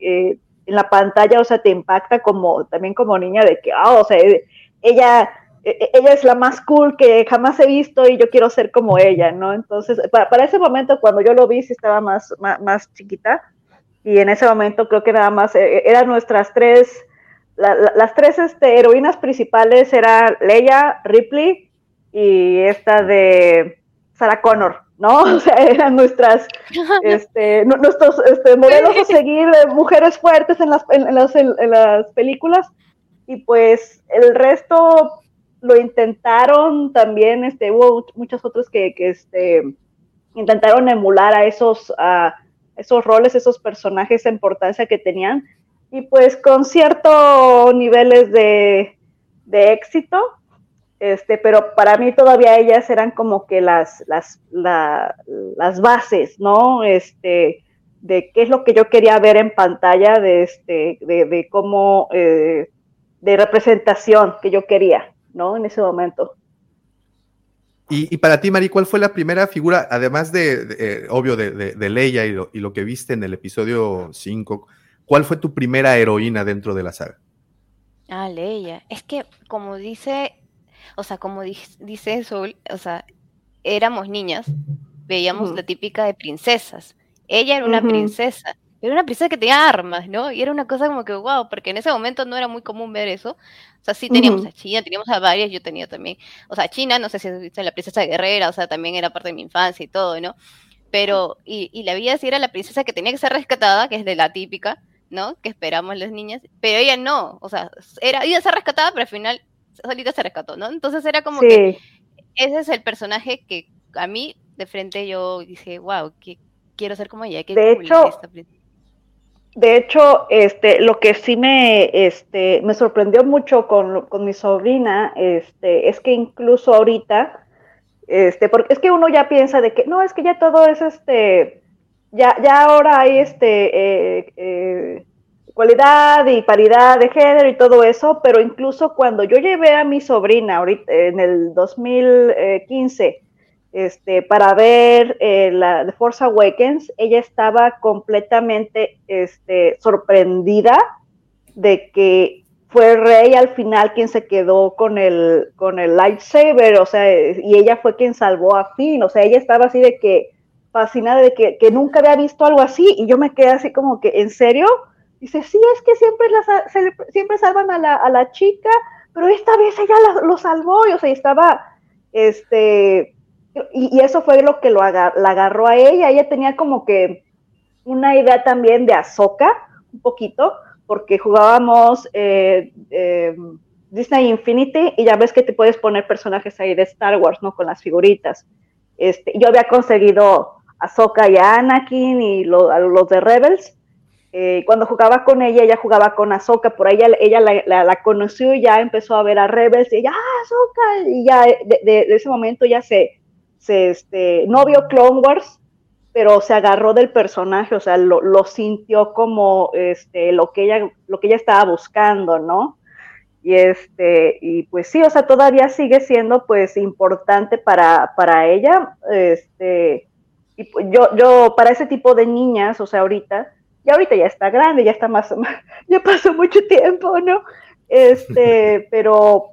en la pantalla, o sea, te impacta como, también como niña de que, ah, o sea, eh, ella, eh, ella es la más cool que jamás he visto y yo quiero ser como ella, ¿no? Entonces, para, para ese momento, cuando yo lo vi, sí estaba más, más, más chiquita y en ese momento creo que nada más eh, eran nuestras tres, la- la- las tres este, heroínas principales era Leia, Ripley y esta de Sarah Connor, ¿no? O sea, eran nuestras, este, nu- nuestros este, modelos a seguir de mujeres fuertes en las, en, las, en las películas. Y pues el resto lo intentaron también, este, hubo muchos otros que, que este, intentaron emular a esos, a esos roles, esos personajes de importancia que tenían. Y pues con ciertos niveles de, de éxito, este, pero para mí todavía ellas eran como que las, las, la- las bases, ¿no? Este, de qué es lo que yo quería ver en pantalla, de, este, de, de cómo, eh, de representación que yo quería, ¿no? En ese momento. Y, y para ti, Mari, ¿cuál fue la primera figura, además de, de, eh, obvio, de, de, de Leia y lo, y lo que viste en el episodio 5, cuál fue tu primera heroína dentro de la saga? Ah, Leia. Es que, como dice, o sea, como di- dice Sol, o sea, éramos niñas, veíamos la típica de princesas. Ella era una princesa, era una princesa que tenía armas, ¿no? Y era una cosa como que, wow, porque en ese momento no era muy común ver eso. O sea, sí teníamos a China, teníamos a varias, yo tenía también. O sea, China, no sé si has visto la princesa guerrera, o sea, también era parte de mi infancia y todo, ¿no? Pero, y, y la vida sí era la princesa que tenía que ser rescatada, que es de la típica, ¿no? Que esperamos las niñas, pero ella no, o sea, era, iba a ser rescatada, pero al final solita se rescató, ¿no? Entonces era como que ese es el personaje que a mí de frente yo dije, wow, que quiero ser como ella, qué De hecho, esta princesa". De hecho, este, lo que sí me, este, me sorprendió mucho con, con mi sobrina, este, es que incluso ahorita, este, porque es que uno ya piensa de que no, es que ya todo es este, ya, ya ahora hay este eh, eh, igualdad y paridad de género y todo eso, pero incluso cuando yo llevé a mi sobrina ahorita en el 2015 este, para ver eh, la The Force Awakens, ella estaba completamente este, sorprendida de que fue Rey al final quien se quedó con el, con el lightsaber, o sea, y ella fue quien salvó a Finn, o sea, ella estaba así de que fascinada de que, que nunca había visto algo así, y yo me quedé así como que, ¿en serio? Dice, sí, es que siempre, se- siempre salvan a la, a la chica, pero esta vez ella la- lo salvó, y o sea, estaba, este, y, eso fue lo que lo agar- la agarró a ella, ella tenía como que una idea también de Ahsoka, un poquito, porque jugábamos eh, eh, Disney Infinity y ya ves que te puedes poner personajes ahí de Star Wars, ¿no? Con las figuritas. Este, yo había conseguido a Ahsoka y Anakin y los de Rebels. Eh, cuando jugaba con ella, ella jugaba con Ahsoka, por ahí ella, la, conoció y ya empezó a ver a Rebels y ella, ah, Ahsoka, y ya de, de- de ese momento ya se, se este, no vio Clone Wars, pero se agarró del personaje, o sea, lo, lo sintió como este, lo, que ella, lo que ella estaba buscando, ¿no? Y este, y pues sí, o sea, todavía sigue siendo pues importante para, para ella. Este, y pues yo, yo, para ese tipo de niñas, o sea, ahorita, ya ahorita ya está grande, ya está más, ya pasó mucho tiempo, ¿no? Este, pero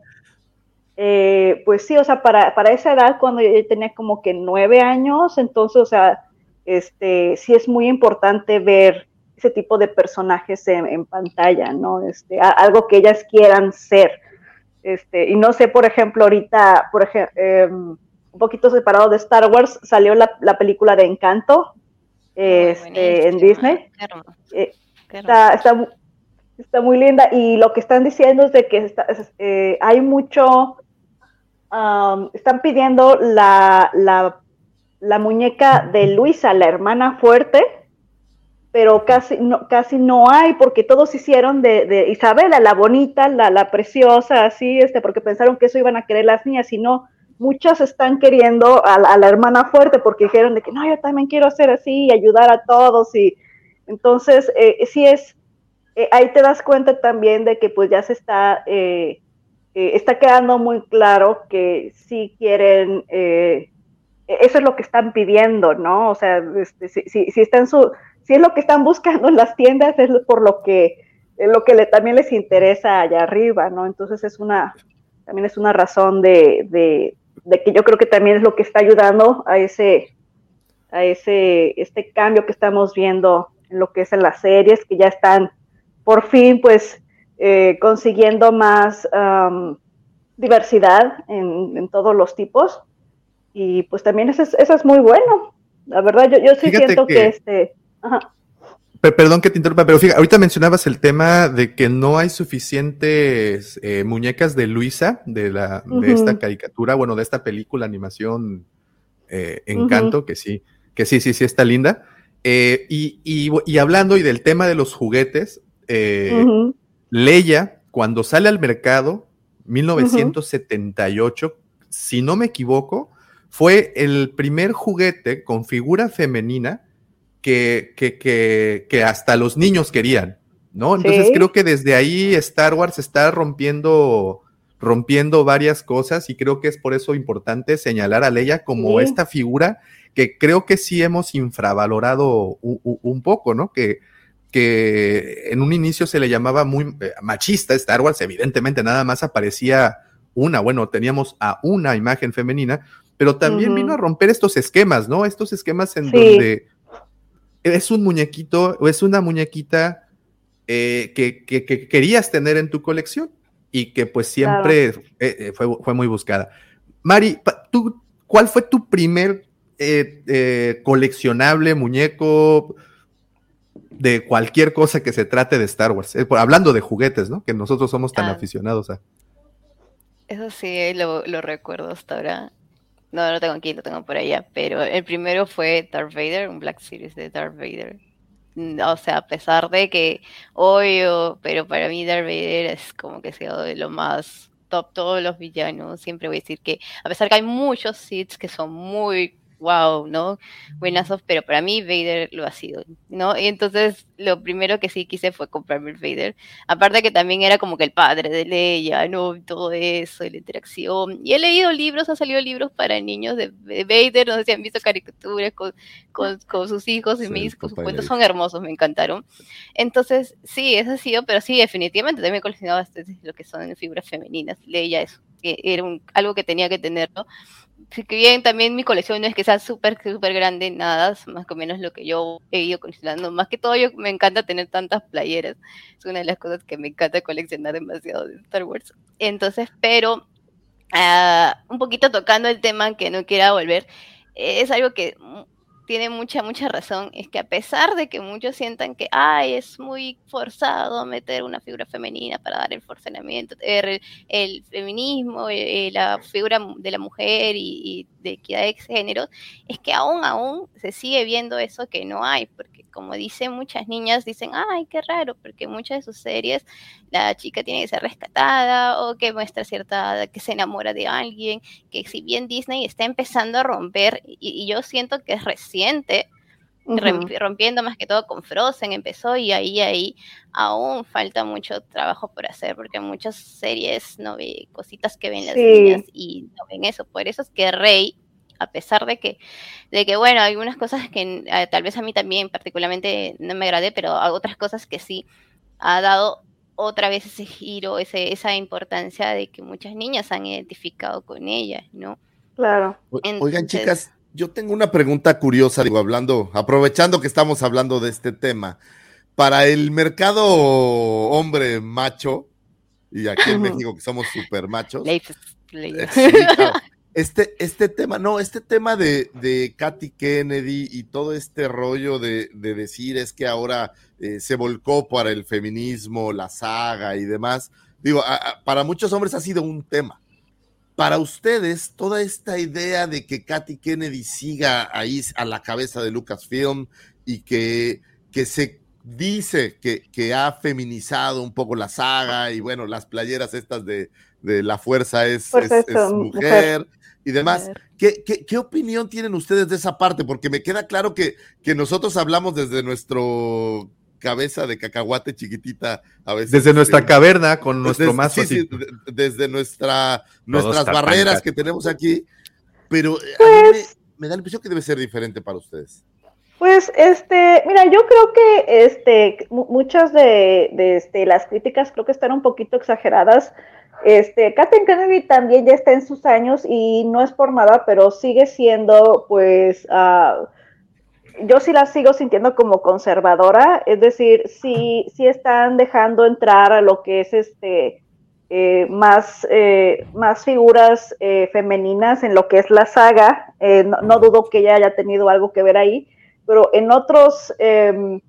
eh, pues sí, o sea, para, para esa edad, cuando yo tenía como que nueve años, entonces, o sea, este, sí es muy importante ver ese tipo de personajes en, en pantalla, ¿no? Este, a- algo que ellas quieran ser. Este, y no sé, por ejemplo, ahorita, por ejemplo, un poquito separado de Star Wars, salió la, la película de Encanto este, en Disney. Qué hermoso, Eh, está, está, mu- está muy linda y lo que están diciendo es de que está- eh, hay mucho, am, están pidiendo la, la, la muñeca de Luisa, la hermana fuerte, pero casi no, casi no hay porque todos hicieron de, de Isabela, la bonita, la, la preciosa, así, este, porque pensaron que eso iban a querer las niñas y no, muchas están queriendo a la, a la hermana fuerte porque dijeron de que no, yo también quiero ser así y ayudar a todos y entonces eh, sí es, eh, ahí te das cuenta también de que pues ya se está, eh, eh, está quedando muy claro que sí quieren, eh, eso es lo que están pidiendo, ¿no? O sea, este, si, si, si está en su, si es lo que están buscando en las tiendas, es por lo que, lo que le, también les interesa allá arriba, ¿no? Entonces es una, también es una razón de, de, de que yo creo que también es lo que está ayudando a ese, a ese, este cambio que estamos viendo en lo que es en las series, que ya están por fin, pues, eh, consiguiendo más, um, diversidad en, en todos los tipos. Y pues también eso es, eso es muy bueno. La verdad, yo, yo sí Fíjate siento que, que- este. Ajá. Per- Perdón que te interrumpa, pero fíjate, ahorita mencionabas el tema de que no hay suficientes eh, muñecas de Luisa, de, la, de esta caricatura, bueno, de esta película, animación eh, Encanto, que sí, que sí, sí, sí está linda. Eh, y, y- y hablando y del tema de los juguetes, Ujú. Leia, cuando sale al mercado, 1978, si no me equivoco, fue el primer juguete con figura femenina que, que, que, que hasta los niños querían, ¿no? Entonces Sí. creo que desde ahí Star Wars está rompiendo, rompiendo varias cosas y creo que es por eso importante señalar a Leia como Sí. esta figura que creo que sí hemos infravalorado un poco, ¿no? Que, que en un inicio se le llamaba muy eh, machista Star Wars, evidentemente nada más aparecía una, bueno, teníamos a una imagen femenina, pero también vino a romper estos esquemas, ¿no? Estos esquemas en Sí. donde es un muñequito o es una muñequita eh, que, que- que querías tener en tu colección y que pues siempre eh, eh, fue, fue muy buscada. Mari, pa- ¿tú, ¿cuál fue tu primer eh, coleccionable muñeco de cualquier cosa que se trate de Star Wars? Hablando de juguetes, ¿no? Que nosotros somos tan Ah. aficionados a... Eso sí, lo, lo recuerdo hasta ahora. No, no lo tengo aquí, lo tengo por allá. Pero el primero fue Darth Vader, un Black Series de Darth Vader. Mm, O sea, a pesar de que, obvio, pero para mí Darth Vader es como que sea de lo más top, todos los villanos. Siempre voy a decir que, a pesar que hay muchos Sith que son muy wow, ¿no? Buenazos, pero para mí Vader lo ha sido, ¿no? Y entonces lo primero que sí quise fue comprarme el Vader. Aparte que también era como que el padre de Leia, ¿no? Todo eso, y la interacción. Y he leído libros, han salido libros para niños de, de Vader, no sé si han visto caricaturas con, con, con sus hijos y Sí, mis con sus cuentos, son hermosos, me encantaron. Entonces, sí, eso ha sido, pero sí, definitivamente también he coleccionado bastante lo que son figuras femeninas. Leia es, que era un- algo que tenía que tenerlo. Que bien, también mi colección no es que sea súper, súper grande, nada, más o menos lo que yo he ido coleccionando. Más que todo, yo me encanta tener tantas playeras. Es una de las cosas que me encanta coleccionar demasiado de Star Wars. Entonces, pero ah, un poquito tocando el tema que no quiera volver, es algo que tiene mucha, mucha razón, es que a pesar de que muchos sientan que, ay, es muy forzado meter una figura femenina para dar el forzamiento, el, el feminismo, eh, la figura de la mujer y, y de equidad de género, es que aún, aún se sigue viendo eso que no hay, porque como dicen muchas niñas, dicen, ay, qué raro, porque muchas de sus series la chica tiene que ser rescatada o que muestra cierta, que se enamora de alguien, que si bien Disney está empezando a romper, y, y yo siento que es reciente, rem- Ujú. rompiendo más que todo con Frozen empezó y ahí, ahí aún falta mucho trabajo por hacer, porque muchas series no ve cositas que ven las Sí. niñas y no ven eso. Por eso es que Rey, a pesar de que, de que bueno, hay algunas cosas que eh, tal vez a mí también particularmente no me agradé, pero hay otras cosas que sí ha dado otra vez ese giro, ese, esa importancia de que muchas niñas han identificado con ella, ¿no? Claro. O- Oigan, Entonces- chicas, yo tengo una pregunta curiosa, digo, hablando, aprovechando que estamos hablando de este tema. Para el mercado hombre macho, y aquí en. México que somos super machos, claro. Este, este tema, no, este tema de, de Katy Kennedy y todo este rollo de, de decir es que ahora eh, se volcó para el feminismo, la saga y demás, digo, a- a- para muchos hombres ha sido un tema. Para ustedes, toda esta idea de que Katy Kennedy siga ahí a la cabeza de Lucasfilm y que, que se dice que, que ha feminizado un poco la saga y bueno, las playeras estas de, de la fuerza es, es- es, mujer. y demás. ¿Qué, qué, qué opinión tienen ustedes de esa parte? Porque me queda claro que, que nosotros hablamos desde nuestro cabeza de cacahuate chiquitita a veces. Desde nuestra Sí. caverna con nuestro Desde- mazo sí, sí, desde nuestra, nuestras barreras panca. que tenemos aquí, pero eh, Pues me, me da la impresión que debe ser diferente para ustedes. Pues, este, mira, yo creo que este, mu- muchas de, de, este, las críticas creo que están un poquito exageradas. Este, Kathleen Kennedy también ya está en sus años y no es por nada, pero sigue siendo, pues, ah, yo sí la sigo sintiendo como conservadora, es decir, sí, sí están dejando entrar a lo que es este, eh, más, eh, más figuras eh, femeninas en lo que es la saga. Eh, no, no dudo que ella haya tenido algo que ver ahí, pero en otros, em,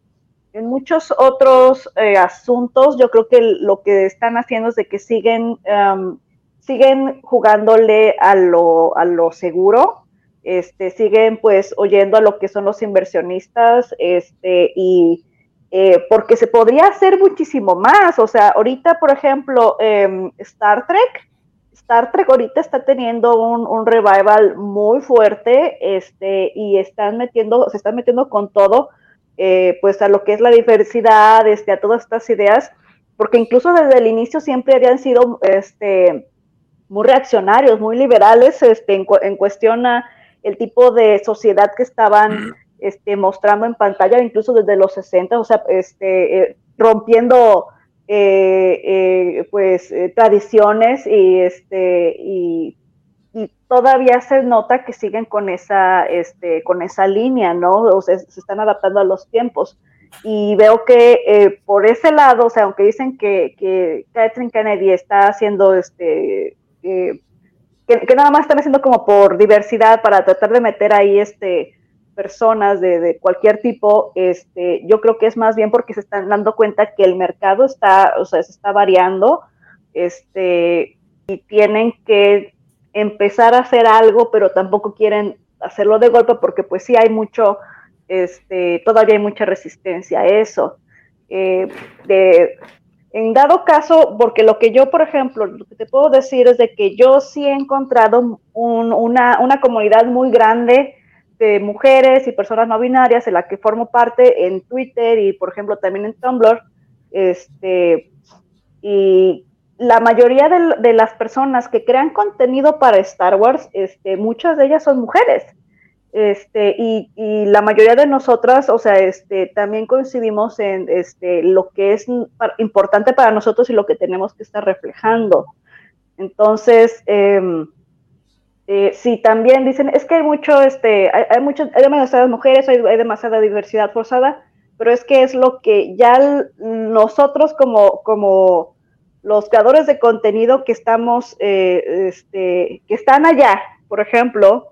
en muchos otros eh, asuntos, yo creo que lo que están haciendo es de que siguen, em, siguen jugándole a lo, a lo seguro, este, siguen pues oyendo a lo que son los inversionistas, este, y eh, porque se podría hacer muchísimo más. O sea, ahorita, por ejemplo, em, Star Trek, Star Trek ahorita está teniendo un, un revival muy fuerte, este, y están metiendo, se están metiendo con todo, eh, pues a lo que es la diversidad, este, a todas estas ideas, porque incluso desde el inicio siempre habían sido, este, muy reaccionarios, muy liberales, este, en, cu- en cuestión a el tipo de sociedad que estaban este, mostrando en pantalla, incluso desde los 60, o sea, este, eh, rompiendo eh, eh, pues tradiciones y este y, y todavía se nota que siguen con esa este con esa línea no o sea se están adaptando a los tiempos. Y veo que por ese lado o sea aunque dicen que, que Kathleen Kennedy está haciendo este eh, que, nada más están haciendo como por diversidad para tratar de meter ahí este personas de, de, cualquier tipo, este, yo creo que es más bien porque se están dando cuenta que el mercado está, o sea, se está variando, este, y tienen que empezar a hacer algo, pero tampoco quieren hacerlo de golpe porque pues sí hay mucho, este, todavía hay mucha resistencia a eso. Eh, de, en dado caso, porque lo que yo, por ejemplo, lo que te puedo decir es de que yo sí he encontrado un, una, comunidad muy grande, de mujeres y personas no binarias en la que formo parte en Twitter y por ejemplo también en Tumblr este y la mayoría de, de, las personas que crean contenido para Star Wars este muchas de ellas son mujeres este y, y la mayoría de nosotras o sea este también coincidimos en este lo que es importante para nosotros y lo que tenemos que estar reflejando. Entonces eh, eh, sí, también dicen, es que hay mucho, este, hay, mucho, hay demasiadas mujeres, hay, hay, demasiada diversidad forzada, pero es que es lo que ya nosotros como, como los creadores de contenido que estamos, eh, este, que están allá, por ejemplo,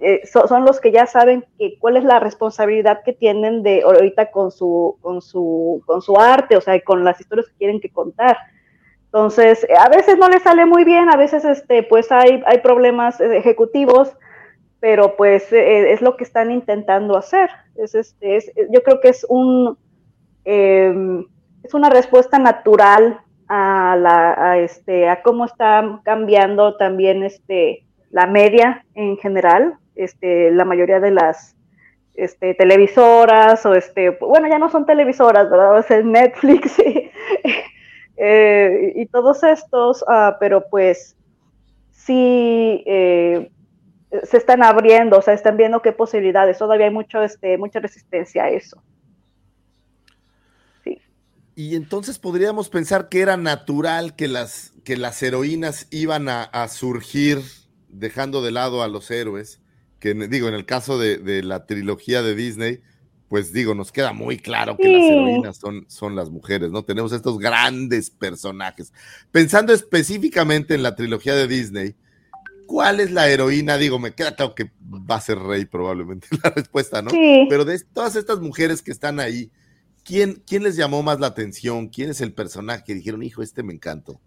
eh, so, son los que ya saben que, cuál es la responsabilidad que tienen de ahorita con su, con su, con su arte, o sea, con las historias que quieren que contar. Entonces, a veces no les sale muy bien, a veces este, pues hay, hay problemas ejecutivos, pero pues eh, es lo que están intentando hacer. Es, este, es, yo creo que es un eh, es una respuesta natural a la este a cómo está cambiando también este la media en general, este la mayoría de las este, televisoras o este bueno ya no son televisoras, ¿verdad? O sea, Netflix y, eh, y todos estos, uh, pero pues sí eh, se están abriendo, o sea, están viendo qué posibilidades. Todavía hay mucho, este, mucha resistencia a eso. Y entonces podríamos pensar que era natural que las, que las heroínas iban a surgir dejando de lado a los héroes, que digo, en el caso de, de la trilogía de Disney, pues digo, nos queda muy claro que sí. las heroínas son, son las mujeres, ¿no? Tenemos estos grandes personajes. Pensando específicamente en la trilogía de Disney, ¿cuál es la heroína? Digo, me queda claro que va a ser Rey probablemente la respuesta, ¿no? Sí. Pero de todas estas mujeres que están ahí, ¿quién, ¿quién les llamó más la atención? ¿Quién es el personaje que dijeron, hijo, este me encantó?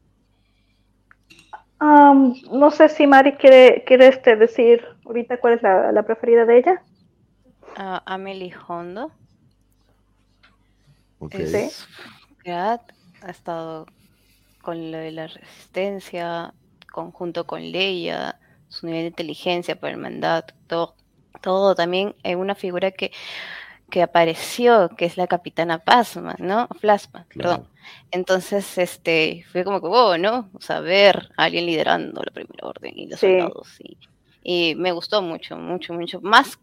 Um, no sé si Mari quiere, quiere este decir ahorita cuál es la, la preferida de ella. Uh, Amelie Hondo. Okay. Es, ha estado con lo de la resistencia, conjunto con Leia, su nivel de inteligencia para el mandato, todo, todo también en una figura que, que apareció, que es la capitana Pasma, ¿no? Plasma, claro. perdón. Entonces, este, fue como que, wow, ¿no? O sea, ver a alguien liderando la primera orden y los sí. soldados. Y, y me gustó mucho, mucho, mucho. Más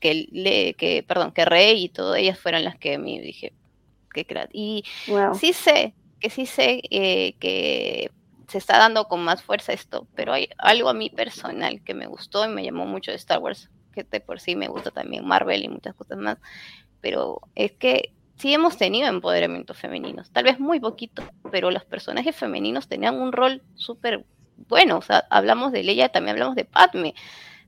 que, le, que, perdón, que Rey y todo, ellas fueron las que a mí dije, qué crack. Y wow. sí sé, que sí sé eh, que se está dando con más fuerza esto, pero hay algo a mí personal que me gustó y me llamó mucho de Star Wars, que de por sí me gusta también Marvel y muchas cosas más, pero es que sí hemos tenido empoderamientos femeninos, tal vez muy poquito, pero los personajes femeninos tenían un rol súper bueno, o sea, hablamos de Leia, también hablamos de Padme.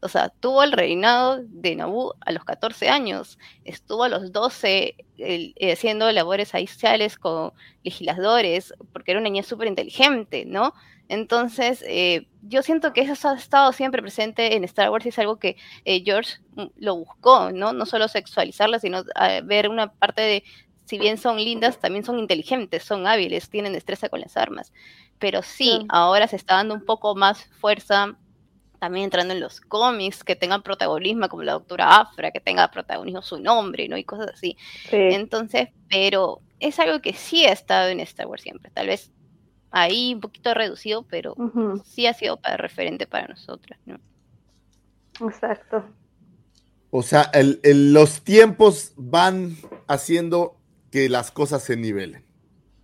O sea, tuvo el reinado de Naboo a los 14 años, estuvo a los 12 el- eh, haciendo labores sociales con legisladores, porque era una niña súper inteligente, ¿no? Entonces, eh, yo siento que eso ha estado siempre presente en Star Wars y es algo que eh, George mm, lo buscó, ¿no? No solo sexualizarla, sino ah, ver una parte de, si bien son lindas, también son inteligentes, son hábiles, tienen destreza con las armas. Pero sí, Sí. ahora se está dando un poco más fuerza también entrando en los cómics, que tengan protagonismo como la doctora Afra, que tenga protagonismo su nombre, ¿no? Y cosas así. Sí. Entonces, pero es algo que sí ha estado en Star Wars siempre. Tal vez ahí un poquito reducido, pero sí ha sido para referente para nosotros, ¿no? Exacto. O sea, el- el- los tiempos van haciendo que las cosas se nivelen,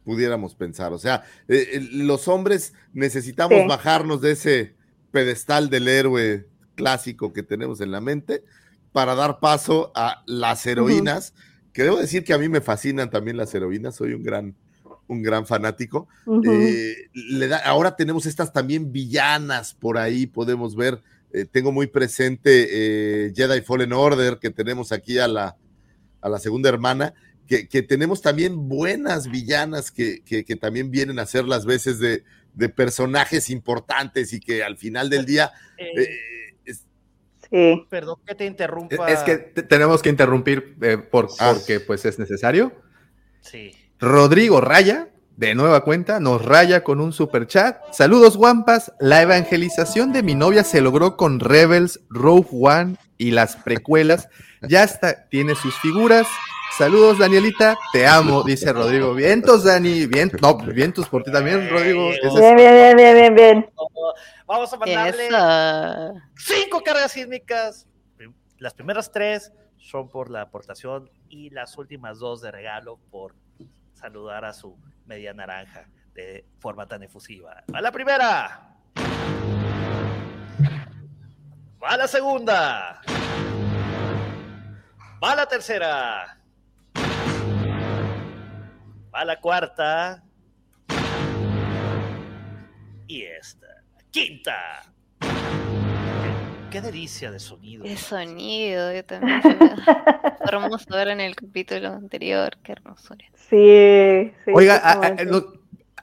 pudiéramos pensar. O sea, eh, los hombres necesitamos Sí. bajarnos de ese pedestal del héroe clásico que tenemos en la mente para dar paso a las heroínas, que debo decir que a mí me fascinan también las heroínas, soy un gran, un gran fanático. Eh, le da- ahora tenemos estas también villanas por ahí, podemos ver. eh, tengo muy presente eh, Jedi Fallen Order, que tenemos aquí a la, a la segunda hermana, que, que tenemos también buenas villanas que, que- que también vienen a ser las veces de, de personajes importantes y que al final del día... Eh, Sí. Perdón que te interrumpa. Es que te- tenemos que interrumpir eh, por- Ah. porque pues es necesario. Sí. Rodrigo Raya, de nueva cuenta, nos raya con un super chat. Saludos, guampas. La evangelización de mi novia se logró con Rebels, Rogue One y las precuelas. Ya está, tiene sus figuras. Saludos, Danielita. Te amo, dice Rodrigo. Vientos, Dani. Bien, no, vientos por ti también, Rodrigo. Bien, bien, bien, bien, bien, bien. Vamos a mandarle cinco cargas sísmicas. Las primeras tres son por la aportación y las últimas dos de regalo por saludar a su media naranja de forma tan efusiva. Va la primera. Va la segunda. Va la tercera. Va la cuarta. Y esta. Quinta. Qué delicia de sonido. Qué sonido, yo también. hermoso ver en el capítulo anterior, qué hermosura. Sí, sí. Oiga, a- a- totalmente. no-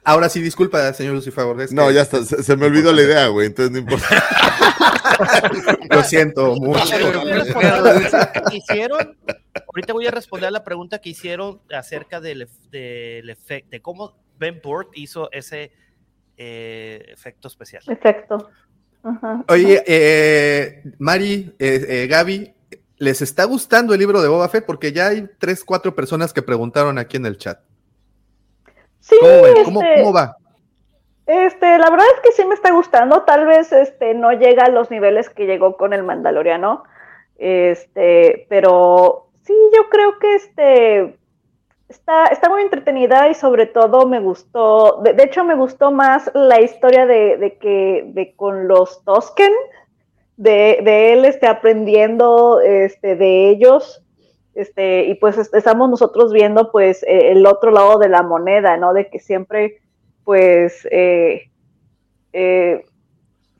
ahora sí, disculpa, señor Lucifer Borges. no, ya está, se, se me olvidó la idea, güey, entonces no importa. Lo siento mucho. Hicieron. Ahorita voy a responder a la pregunta que hicieron acerca del, del efecto, de cómo Ben Burt hizo ese eh, efecto especial. Exacto. Ajá. Oye, eh, Mari, eh, eh, Gaby, ¿les está gustando el libro de Boba Fett? Porque ya hay tres, cuatro personas que preguntaron aquí en el chat. Sí, ¿Cómo? ¿Cómo- este, cómo va? Este, la verdad es que sí me está gustando. Tal vez este no llega a los niveles que llegó con el Mandaloriano. Este, pero sí, yo creo que este está, está muy entretenida y sobre todo me gustó. De, de hecho, me gustó más la historia de, de que de con los Tosken, de, de él este, aprendiendo este, de ellos. Este, y pues est- estamos nosotros viendo pues eh, el otro lado de la moneda, ¿no? De que siempre pues eh, eh,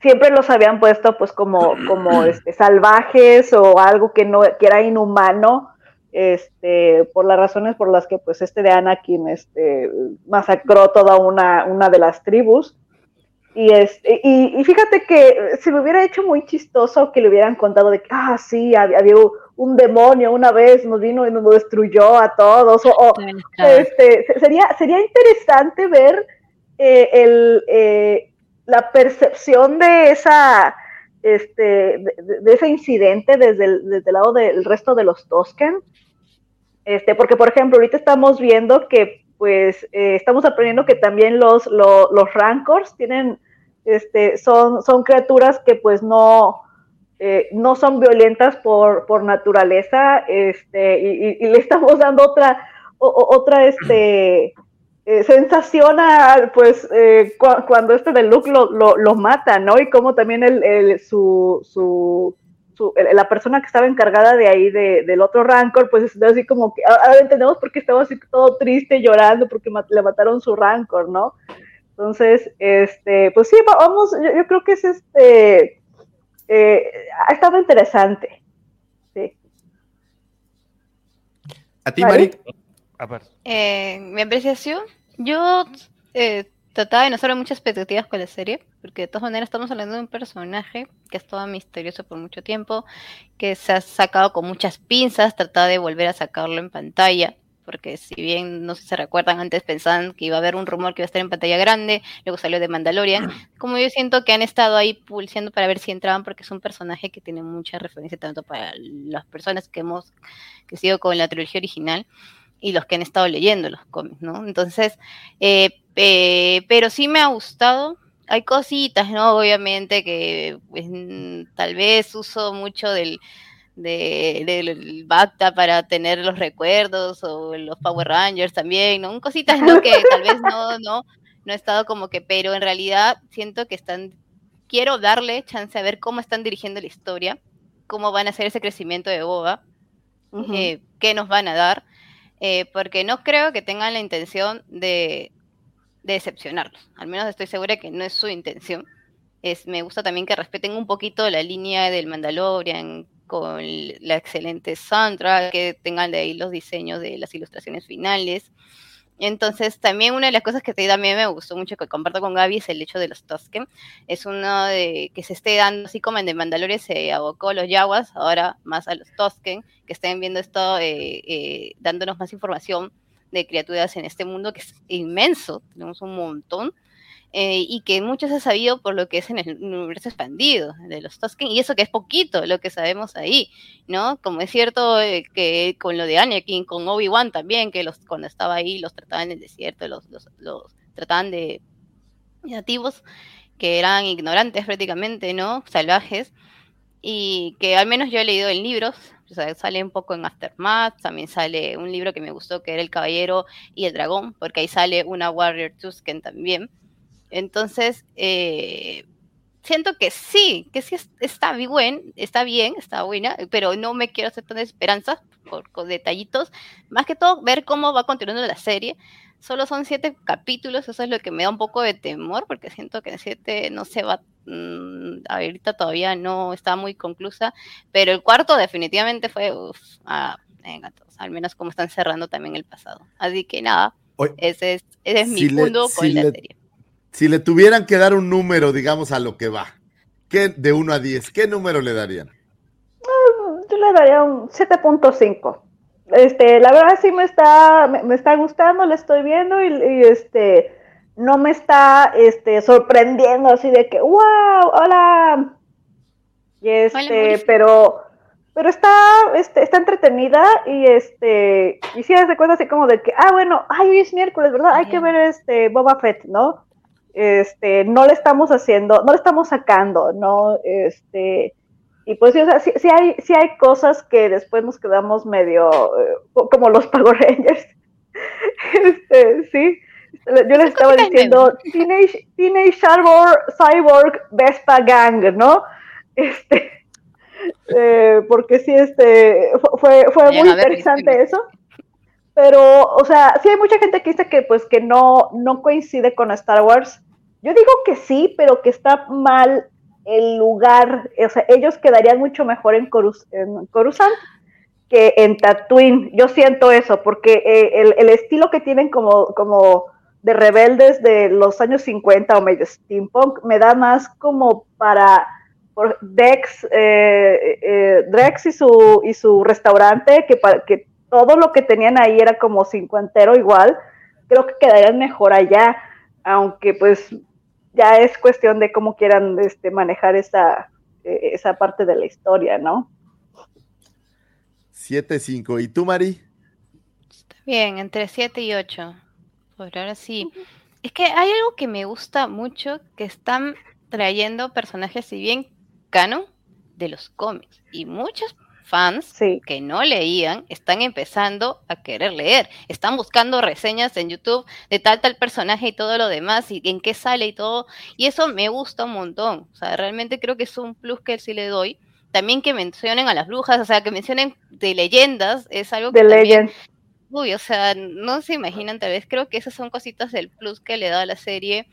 siempre los habían puesto pues como, como este, salvajes o algo que no que era inhumano este por las razones por las que pues este de Anakin este masacró toda una, una de las tribus. Y, este, y, y fíjate que se me hubiera hecho muy chistoso que le hubieran contado de que, ah, sí, había, había un demonio una vez, nos vino y nos destruyó a todos, o, o, este, se- sería, sería interesante ver eh, el, eh, la percepción de esa este, de, de- ese incidente desde el, desde el lado del resto de los Tosken. Este, porque, por ejemplo, ahorita estamos viendo que, pues, eh, estamos aprendiendo que también los, lo- los Rancors tienen, este, son, son criaturas que, pues, no, eh, no son violentas por, por naturaleza, este, y, y- y le estamos dando otra, o- otra, este, eh, pues, eh, cua- cuando este de Luke lo, lo, lo mata, ¿no? Y como también el, el- su, su, su- el- la persona que estaba encargada de ahí, de- del otro Rancor, pues está así como que, ahora entendemos por qué estaba así todo triste, llorando, porque le mataron su Rancor, ¿no? Entonces, este, pues sí, va- vamos, yo, yo creo que es este, eh, ha estado interesante. Sí. ¿A ti, Mari? Mari? A ver. Eh, mi apreciación, yo eh, trataba de no hacer muchas expectativas con la serie, porque de todas maneras estamos hablando de un personaje que ha estado misterioso por mucho tiempo, que se ha sacado con muchas pinzas, trataba de volver a sacarlo en pantalla, porque si bien no sé si se recuerdan, antes pensaban que iba a haber un rumor que iba a estar en pantalla grande, luego salió de Mandalorian, como yo siento que han estado ahí pulseando para ver si entraban, porque es un personaje que tiene mucha referencia tanto para las personas que hemos crecido con la trilogía original, y los que han estado leyendo los cómics, ¿no? Entonces, eh, eh, pero sí me ha gustado. Hay cositas, ¿no? Obviamente que pues, mm, tal vez uso mucho del, de- del Bacta para tener los recuerdos o los Power Rangers también, ¿no? Cositas, ¿no? Que tal vez no, no, no he estado como que, pero en realidad siento que están, quiero darle chance a ver cómo están dirigiendo la historia, cómo van a hacer ese crecimiento de Boba, eh, qué nos van a dar, eh, porque no creo que tengan la intención de, de decepcionarlos. Al menos estoy segura que no es su intención. Es, me gusta también que respeten un poquito la línea del Mandalorian con la excelente soundtrack, que tengan de ahí los diseños de las ilustraciones finales. Entonces, también una de las cosas que también me gustó mucho, que comparto con Gaby, es el hecho de los Tusken. Es uno de que se esté dando, así como en The Mandalorian se abocó a los Yaguas, ahora más a los Tusken, que estén viendo esto, eh, eh, dándonos más información de criaturas en este mundo que es inmenso, tenemos un montón, eh, y que mucho se ha sabido por lo que es en el universo expandido de los Tusken, y eso que es poquito lo que sabemos ahí, ¿no? Como es cierto eh, que con lo de Anakin, con Obi-Wan también, que los cuando estaba ahí los trataban en el desierto, los, los, los trataban de nativos, que eran ignorantes prácticamente, ¿no? Salvajes, y que al menos yo he leído en libros, sale un poco en Aftermath, también sale un libro que me gustó que era El Caballero y el Dragón, porque ahí sale una Warrior Tusken también. Entonces, eh, siento que sí, que sí es- está bien, está bien, está buena, pero no me quiero hacer tantas esperanzas por, con detallitos. Más que todo, ver cómo va continuando la serie. Solo son siete capítulos, eso es lo que me da un poco de temor, porque siento que en siete no se va, mm, ahorita todavía no está muy conclusa, pero el cuarto definitivamente fue, uf, ah, venga, todos, al menos como están cerrando también el pasado. Así que nada, ese es, ese es mi le- punto con la serie. Si le tuvieran que dar un número, digamos, a lo que va, ¿qué, de 1 a 10, ¿qué número le darían? Yo le daría un 7.5. Este, la verdad sí me está, me, me está gustando, le estoy viendo y, y, este, no me está, este, sorprendiendo así de que, wow, hola. Y este, pero, pero está, este, está entretenida y este, y sí hace cuenta así como de que, ah, bueno, ay, hoy es miércoles, ¿verdad? Hay que ver este Boba Fett, ¿no? Este, no le estamos haciendo, no le estamos sacando, ¿no? Este, y pues sí, o sea, sí, sí hay, sí hay cosas que después nos quedamos medio eh, co- como los Power Rangers. Este, sí. Yo les estaba diciendo Teenage, Teenage Cyborg, Cyborg Vespa Gang, ¿no? Este, eh, porque sí, este, fu- fue, fue muy interesante eso. Pero, o sea, sí hay mucha gente que dice que pues que no, no coincide con Star Wars. Yo digo que sí, pero que está mal el lugar. O sea, ellos quedarían mucho mejor en, Corus- en Coruscant que en Tatooine. Yo siento eso, porque eh, el, el estilo que tienen como, como de rebeldes de los años 50 o medio steampunk me da más como para Dex, eh, eh, Drex y su, y su restaurante, que, para, que todo lo que tenían ahí era como cincuentero igual, creo que quedarían mejor allá, aunque pues ya es cuestión de cómo quieran este, manejar esa, eh, esa parte de la historia, ¿no? 7-5. ¿Y tú, Mari? Bien, entre 7 y 8. Por ahora sí. Es que hay algo que me gusta mucho, que están trayendo personajes, si bien canon, de los cómics. Y muchos fans que no leían están empezando a querer leer. Están buscando reseñas en YouTube de tal, tal personaje y todo lo demás, y en qué sale y todo. Y eso me gusta un montón. O sea, realmente creo que es un plus que sí le doy también que mencionen a las brujas, o sea, que mencionen de leyendas, es algo De que también, Legends. uy, o sea, no se imaginan tal vez, creo que esas son cositas del plus que le da a la serie,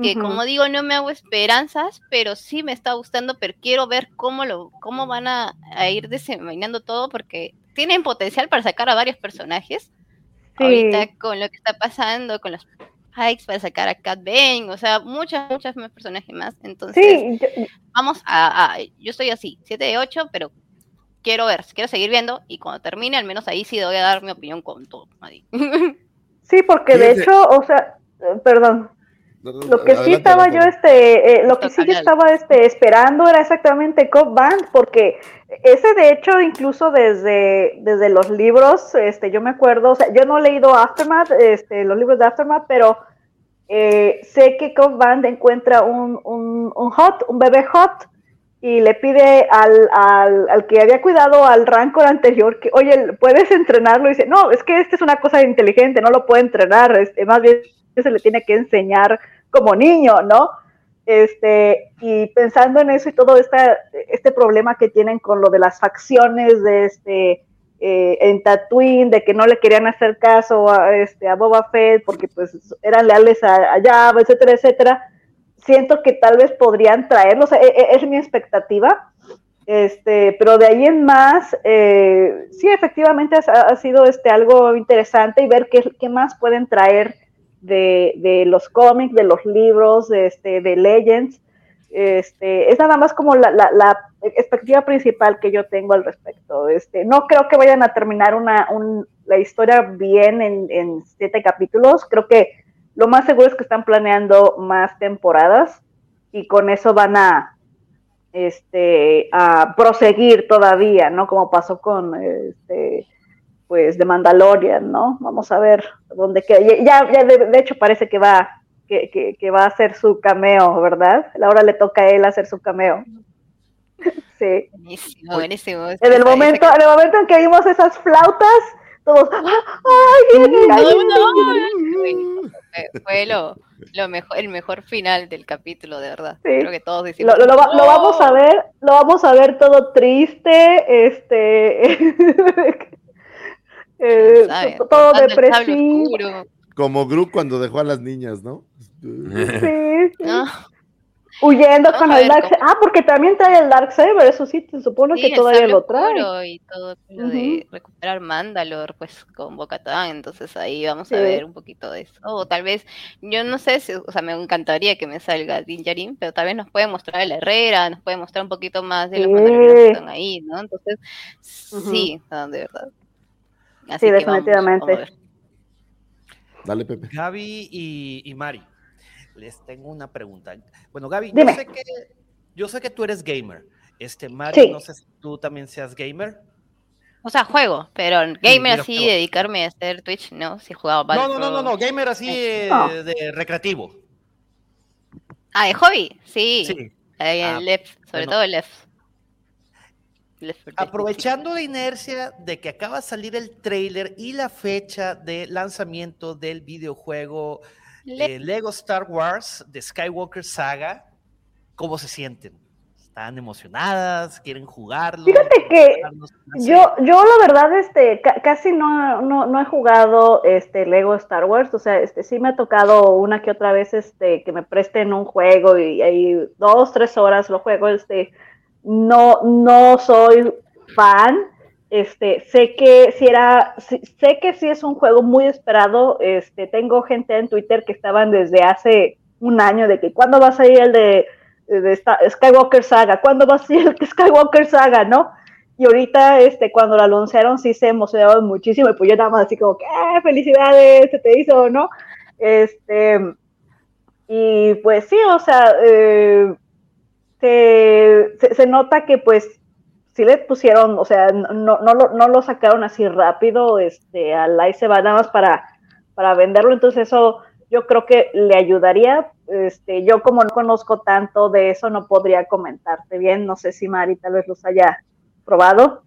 que como digo, no me hago esperanzas, pero sí me está gustando, pero quiero ver cómo lo, cómo van a, a ir desenvainando todo, porque tienen potencial para sacar a varios personajes, Sí. ahorita con lo que está pasando, con los Pikes para sacar a Cat Bane, o sea, muchas, muchas más personajes más. Entonces, Sí, yo- vamos a, a- yo estoy así, 7 de 8, pero quiero ver, quiero seguir viendo y cuando termine, al menos ahí sí voy a dar mi opinión con todo. ahí. sí, porque de hecho, o sea, perdón. Lo que sí Adelante, estaba yo, este, eh, lo que sí yo estaba este, esperando era exactamente Cop Band, porque ese de hecho, incluso desde, desde los libros, este, yo me acuerdo, o sea, yo no he leído Aftermath, este, los libros de Aftermath, pero eh, sé que Cop Band encuentra un, un, un hot, un bebé hot, y le pide al, al, al que había cuidado al Rancor anterior que, oye, ¿puedes entrenarlo? Y dice, no, es que este es una cosa inteligente, no lo puede entrenar, este, más bien se le tiene que enseñar como niño, ¿no? Este, y pensando en eso y todo esta, este problema que tienen con lo de las facciones de este eh, en Tatooine, de que no le querían hacer caso a, este, a Boba Fett porque pues eran leales a, a etcétera, etcétera, siento que tal vez podrían traerlos, e- e- es mi expectativa, este, pero de ahí en más, eh, sí, efectivamente ha, ha sido este, algo interesante y ver qué, qué más pueden traer de, de los cómics, de los libros, de, este, de Legends. Este, es nada más como la, la, la expectativa principal que yo tengo al respecto. Este, no creo que vayan a terminar una, un- la historia bien en, en siete capítulos. Creo que lo más seguro es que están planeando más temporadas y con eso van a, este, a proseguir todavía, ¿no? Como pasó con este, pues de Mandalorian, ¿no? Vamos a ver dónde queda. Ya, ya de, de hecho parece que va, que, que, que va a hacer su cameo, ¿verdad? Ahora le toca a él hacer su cameo. Sí. Buenísimo, buenísimo. En el momento, en el momento en que vimos esas flautas, todos, ¡ay! ay, ay, Fue- Fue lo, lo mejor, el mejor final del capítulo, de verdad. Sí. Creo que todos decimos. Lo, lo- va- lo vamos a ver, lo vamos a ver todo triste, este, eh, todo depresivo. Como Gru cuando dejó a las niñas, ¿no? Sí, sí. Ah, Huyendo Vamos con el ver Dark Ah, porque también trae el Darksaber, eso sí, se supone sí, que todavía lo trae. Y todo lo de recuperar Mandalor, pues con Bocatán. Entonces ahí vamos a Sí. ver un poquito de eso. O tal vez, yo no sé, si, o sea, me encantaría que me salga Din Djarin, pero tal vez nos puede mostrar la Herrera, nos puede mostrar un poquito más de los Sí. mandalorianos que están ahí, ¿no? Entonces, sí, o sea, de verdad. Así Sí, que definitivamente. vamos. Dale, Pepe. Gaby y, y Mari, les tengo una pregunta. Bueno, Gaby, yo Dime. sé, que, yo sé que tú eres gamer. Este, Mari, Sí. no sé si tú también seas gamer. O sea, juego, pero gamer así, juego. dedicarme a hacer Twitch, no, si jugaba No, no, no, Battlefront. no, no, gamer así eh, No. de recreativo. Ah, de hobby, sí. Sí. Ahí en Ah, Left, sobre bueno. todo Left. Left 4 Dead. Aprovechando la inercia de que acaba de salir el trailer y la fecha de lanzamiento del videojuego Le- eh, Lego Star Wars de Skywalker Saga, ¿cómo se sienten? ¿Están emocionadas? ¿Quieren jugarlo? Fíjate ¿Quieren que. Yo, yo la verdad, este, ca- casi no, no, no he jugado este Lego Star Wars, o sea, este sí me ha tocado una que otra vez este que me presten un juego y ahí dos, tres horas lo juego, este, no, no soy fan, este, sé que si era, sé que sí es un juego muy esperado, este, tengo gente en Twitter que estaban desde hace un año de que cuándo va a salir el de, de esta- Skywalker Saga, cuándo va a salir el Skywalker Saga, ¿no? Y ahorita, este, cuando lo anunciaron, sí se emocionaron muchísimo, y pues yo nada más así como que, ¡ah, felicidades! Se te hizo, ¿no? Este, y pues sí, o sea, eh, se, se, se nota que pues sí le pusieron, o sea, no, no, lo, no lo sacaron así rápido, este, al ahí se va nada más para, para venderlo, entonces eso yo creo que le ayudaría, este, yo como no conozco tanto de eso, no podría comentarte bien, no sé si Mari tal vez los haya probado.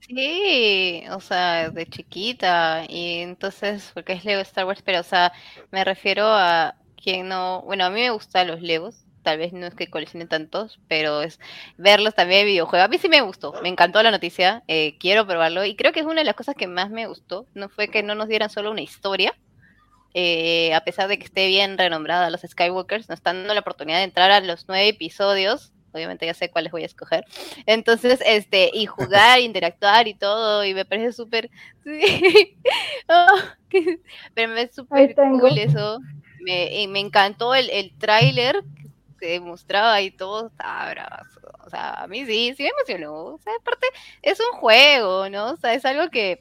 Sí, o sea, de chiquita, y entonces, porque es Lego Star Wars, pero o sea, me refiero a quien no, bueno, a mí me gustan los Legos, tal vez no es que coleccione tantos, pero es verlos también en videojuegos. A mí sí me gustó, me encantó la noticia, eh, quiero probarlo y creo que es una de las cosas que más me gustó, no fue que no nos dieran solo una historia, eh, a pesar de que esté bien renombrada los Skywalkers, nos están dando la oportunidad de entrar a los nueve episodios. Obviamente ya sé cuáles voy a escoger. Entonces, este, y jugar, interactuar y todo, y me parece súper. Sí. Oh, pero me es súper cool eso. Me, y me encantó el, el tráiler que mostraba y todo, estaba bravazo. O sea, a mí sí, sí me emocionó. O sea, aparte, es un juego, ¿no? O sea, es algo que,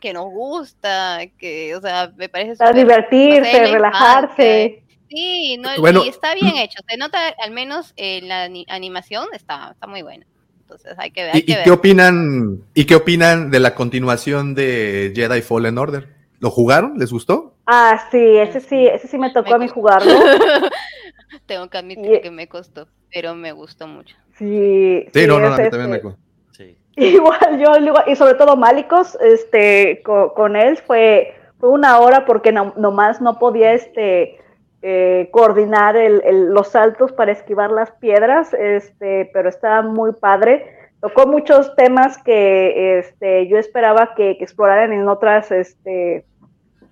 que nos gusta, que, o sea, me parece Para súper- divertirse, no sé, la relajarse. Sí, no, Bueno. y está bien hecho. Se nota, al menos en la ani- animación, está, está muy buena. Entonces hay que ver. Hay ¿Y, que y ver. qué opinan? ¿Y qué opinan de la continuación de Jedi Fallen Order? ¿Lo jugaron? ¿Les gustó? Ah, sí, ese sí, ese sí me tocó a mí jugarlo. Tengo que admitir que me costó, pero me gustó mucho. Sí, Sí, no, no, es a mí este- también me co- Igual yo, igual- y sobre todo Málicos, este, co- con, él fue, fue una hora porque no, nomás no podía, este, eh, coordinar el- el- los saltos para esquivar las piedras, este, pero estaba muy padre. Tocó muchos temas que, este, yo esperaba que, que exploraran en otras, este,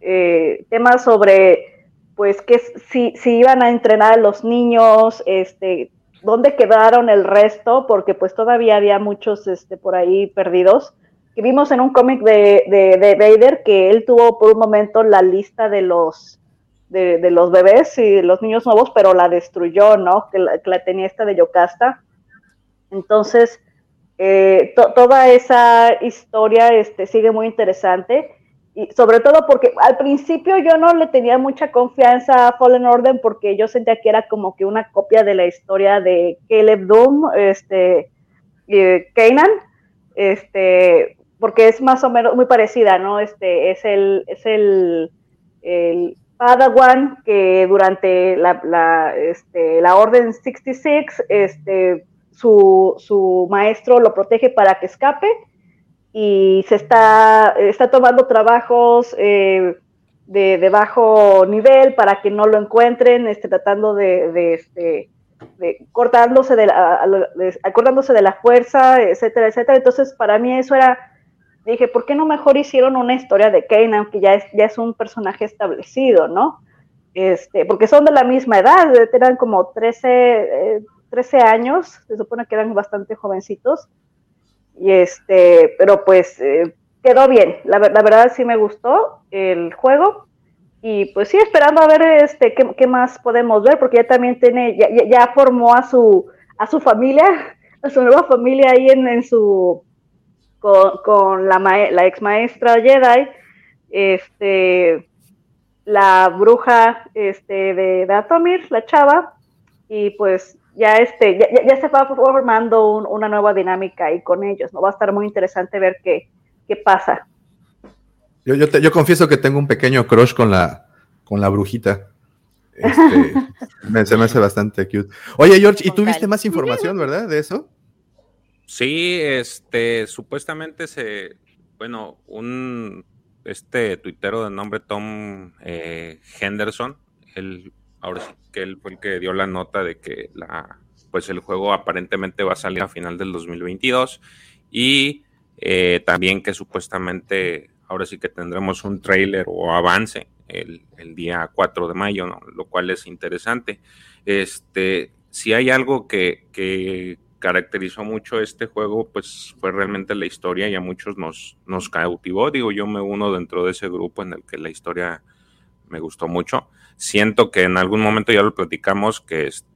eh, temas sobre, pues, que si, si iban a entrenar a los niños, este, dónde quedaron el resto, porque pues todavía había muchos este, por ahí perdidos. Que vimos en un cómic de, de, de Vader que él tuvo por un momento la lista de los de, de los bebés y los niños nuevos, pero la destruyó, ¿no? Que la, que tenía esta de Yocasta. Entonces, eh, to- toda esa historia este, sigue muy interesante. Y sobre todo porque al principio yo no le tenía mucha confianza a Fallen Order porque yo sentía que era como que una copia de la historia de Caleb Doom, este, eh, este, porque es más o menos muy parecida, ¿no? Este, es el, es el, el Padawan que durante la, la, este, la Orden 66, este, su, su maestro lo protege para que escape y se está, está tomando trabajos eh, de, de bajo nivel para que no lo encuentren, este, tratando de, de, este, cortándose de la, acordándose de la fuerza, etcétera, etcétera. Entonces, para mí eso era, dije, ¿por qué no mejor hicieron una historia de Kanan, que ya es, ya es un personaje establecido, ¿no? Este, porque son de la misma edad, eran como 13, eh, 13 años, se supone que eran bastante jovencitos. Y este, pero pues eh, quedó bien. La, la verdad sí me gustó el juego. Y pues sí, esperando a ver este qué, más podemos ver, porque ya también tiene, ya, ya- formó a su, a su familia, a su nueva familia ahí en, en su con, con la, la ex maestra Jedi, este la bruja este de Datomir, la chava, y pues ya este, ya, ya- ya se va formando un- una nueva dinámica ahí con ellos, ¿no? Va a estar muy interesante ver qué, qué pasa. Yo, yo, te- yo confieso que tengo un pequeño crush con la, con la brujita. Este, me- se me hace bastante cute. Oye, George, ¿y tú viste más información, verdad, de eso? Sí, este, supuestamente se, bueno, un, este tuitero de nombre Tom eh, Henderson, él, ahora sí que él fue el que dio la nota de que la, pues el juego aparentemente va a salir a final del 2022 y eh, también que supuestamente ahora sí que tendremos un trailer o avance el, el día 4 de mayo, ¿no? lo cual es interesante. Este, si hay algo que, que caracterizó mucho este juego, pues fue realmente la historia y a muchos nos, nos cautivó. Digo, yo me uno dentro de ese grupo en el que la historia me gustó mucho. Siento que en algún momento ya lo platicamos, que este,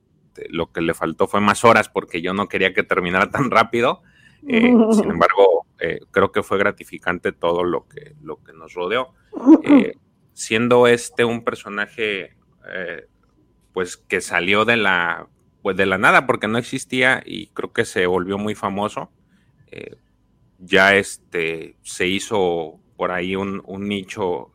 lo que le faltó fue más horas porque yo no quería que terminara tan rápido. Eh, sin embargo, eh, creo que fue gratificante todo lo que, lo que nos rodeó. Eh, siendo este un personaje, pues que salió de la, pues de la nada, porque no existía y creo que se volvió muy famoso. Ya este se hizo por ahí un, un nicho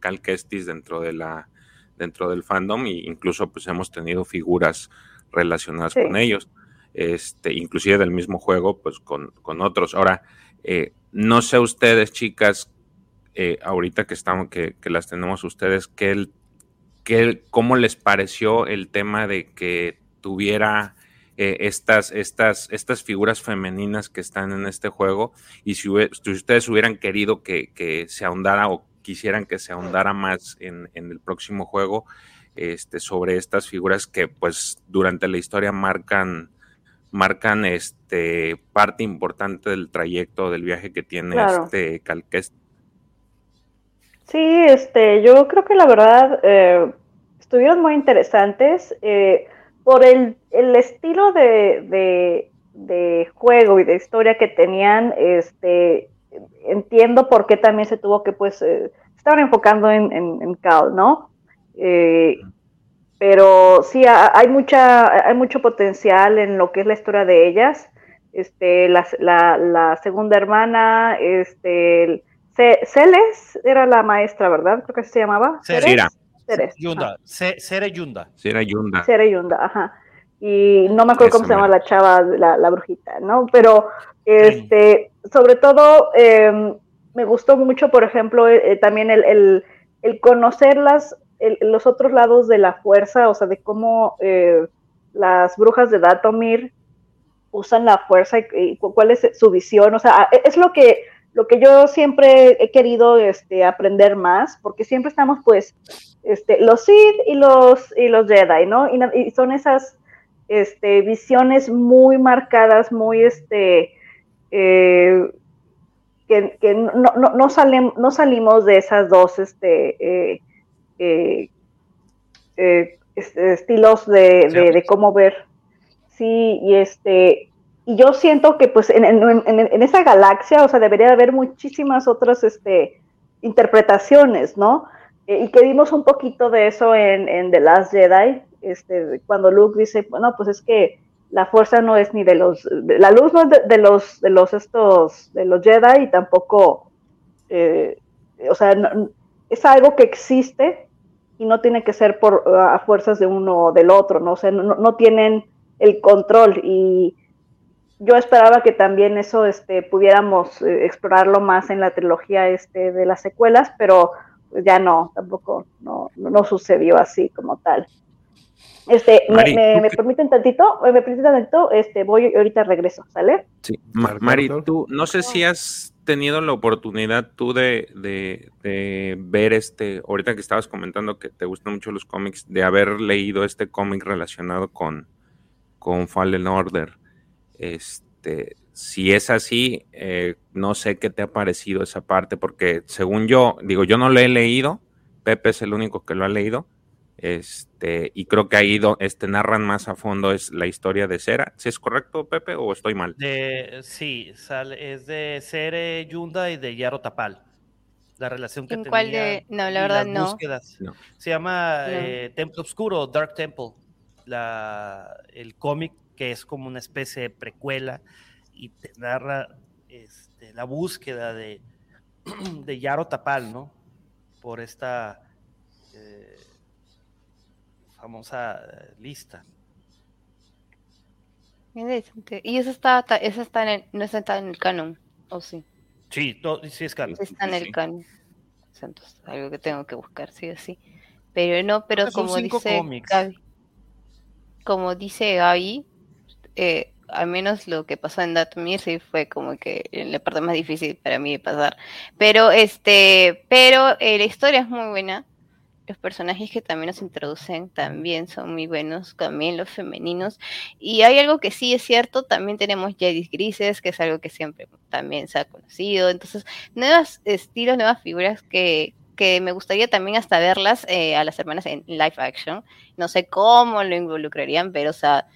Cal Kestis dentro de la dentro del fandom e incluso pues hemos tenido figuras relacionadas Sí. con ellos este inclusive del mismo juego pues con, con otros ahora eh, no sé ustedes chicas eh, ahorita que estamos que, que las tenemos ustedes que el que cómo les pareció el tema de que tuviera eh, estas, estas, estas figuras femeninas que están en este juego y si, si ustedes hubieran querido que, que se ahondara o quisieran que se ahondara más en, en el próximo juego este, sobre estas figuras que pues durante la historia marcan marcan este parte importante del trayecto del viaje que tiene Claro. este Calqués. Sí, este, yo creo que la verdad eh, estuvieron muy interesantes eh, por el, el estilo de, de- de juego y de historia que tenían. Este, entiendo por qué también se tuvo que, pues, eh, se estaban enfocando en, en, en Cal, ¿no? Eh, pero sí, ha- hay mucha, hay mucho potencial en lo que es la historia de ellas. Este, la, la, la segunda hermana, este, Ce- Celes era la maestra, ¿verdad? Creo que así se llamaba. Ceres. Cira. Ceres. Yunda, Ce- Cere Yunda. Era Yunda. Cere Yunda, ajá. Y no me acuerdo Esa cómo se llama la chava, la, la brujita, ¿no? Pero, este, sobre todo, eh, me gustó mucho, por ejemplo, eh, eh, también el, el, conocer las, los otros lados de la fuerza, o sea, de cómo eh, las brujas de Datomir usan la fuerza y, y cu- cuál es su visión, o sea, e- es lo que lo que yo siempre he querido este, aprender más, porque siempre estamos pues este, los Sith y los, y los Jedi, ¿no? Y, y son esas este, visiones muy marcadas, muy este, eh, que, que no, no, no, salen- no salimos de esas dos este, eh, eh, este, estilos de, de- de cómo ver. Sí, y este, y yo siento que pues en, en- en- en esa galaxia, o sea, debería haber muchísimas otras este, interpretaciones, ¿no? Y que vimos un poquito de eso en, en The Last Jedi, este, cuando Luke dice, bueno, pues es que la fuerza no es ni de los, la luz no es de, los, de los estos, de los Jedi y tampoco, eh, o sea, no- es algo que existe y no tiene que ser por a fuerzas de uno o del otro, ¿no? O sea, no, no tienen el control y yo esperaba que también eso este, pudiéramos eh, explorarlo más en la trilogía este, de las secuelas, pero ya no, tampoco no, no sucedió así como tal. Este, me, Mari, me- ¿tú me qué- permiten tantito, me permiten tantito, este, voy y ahorita regreso, ¿sale? Sí, Ma- Mari, tú, no sé si has tenido la oportunidad tú de, de- de ver este, ahorita que estabas comentando que te gustan mucho los cómics, de haber leído este cómic relacionado con, con Fallen Order. Este, si es así, eh, no sé qué te ha parecido esa parte, porque según yo, digo, yo no lo he leído, Pepe es el único que lo ha leído, este, y creo que ahí este, narran más a fondo es la historia de Cera. ¿Si es correcto, Pepe, o estoy mal? De, sí, sale, es de Cere Yunda y de Yaro Tapal. La relación que ¿En tenía. cuál de- no, la verdad, las no. búsquedas. No. Se llama No. eh, Templo Oscuro, Dark Temple. La, el cómic que es como una especie de precuela y te narra este, la búsqueda de, de Yaro Tapal, ¿no? Por esta eh, famosa eh, lista. Interesante. Y eso está, eso está en el, no está en el canon, ¿o sí? Sí, to- sí es canon. Está en el sí. canon. Entonces, algo que tengo que buscar, sí o sí. Pero no, pero como dice. Gaby, como dice Gaby, eh, al menos lo que pasó en Datomir sí fue como que la parte más difícil para mí de pasar. Pero este, pero eh, la historia es muy buena. Los personajes que también nos introducen también son muy buenos, también los femeninos. Y hay algo que sí es cierto, también tenemos Jedis grises, que es algo que siempre también se ha conocido. Entonces, nuevos estilos, nuevas figuras que, que me gustaría también hasta verlas eh, a las hermanas en live action. No sé cómo lo involucrarían, pero o sea,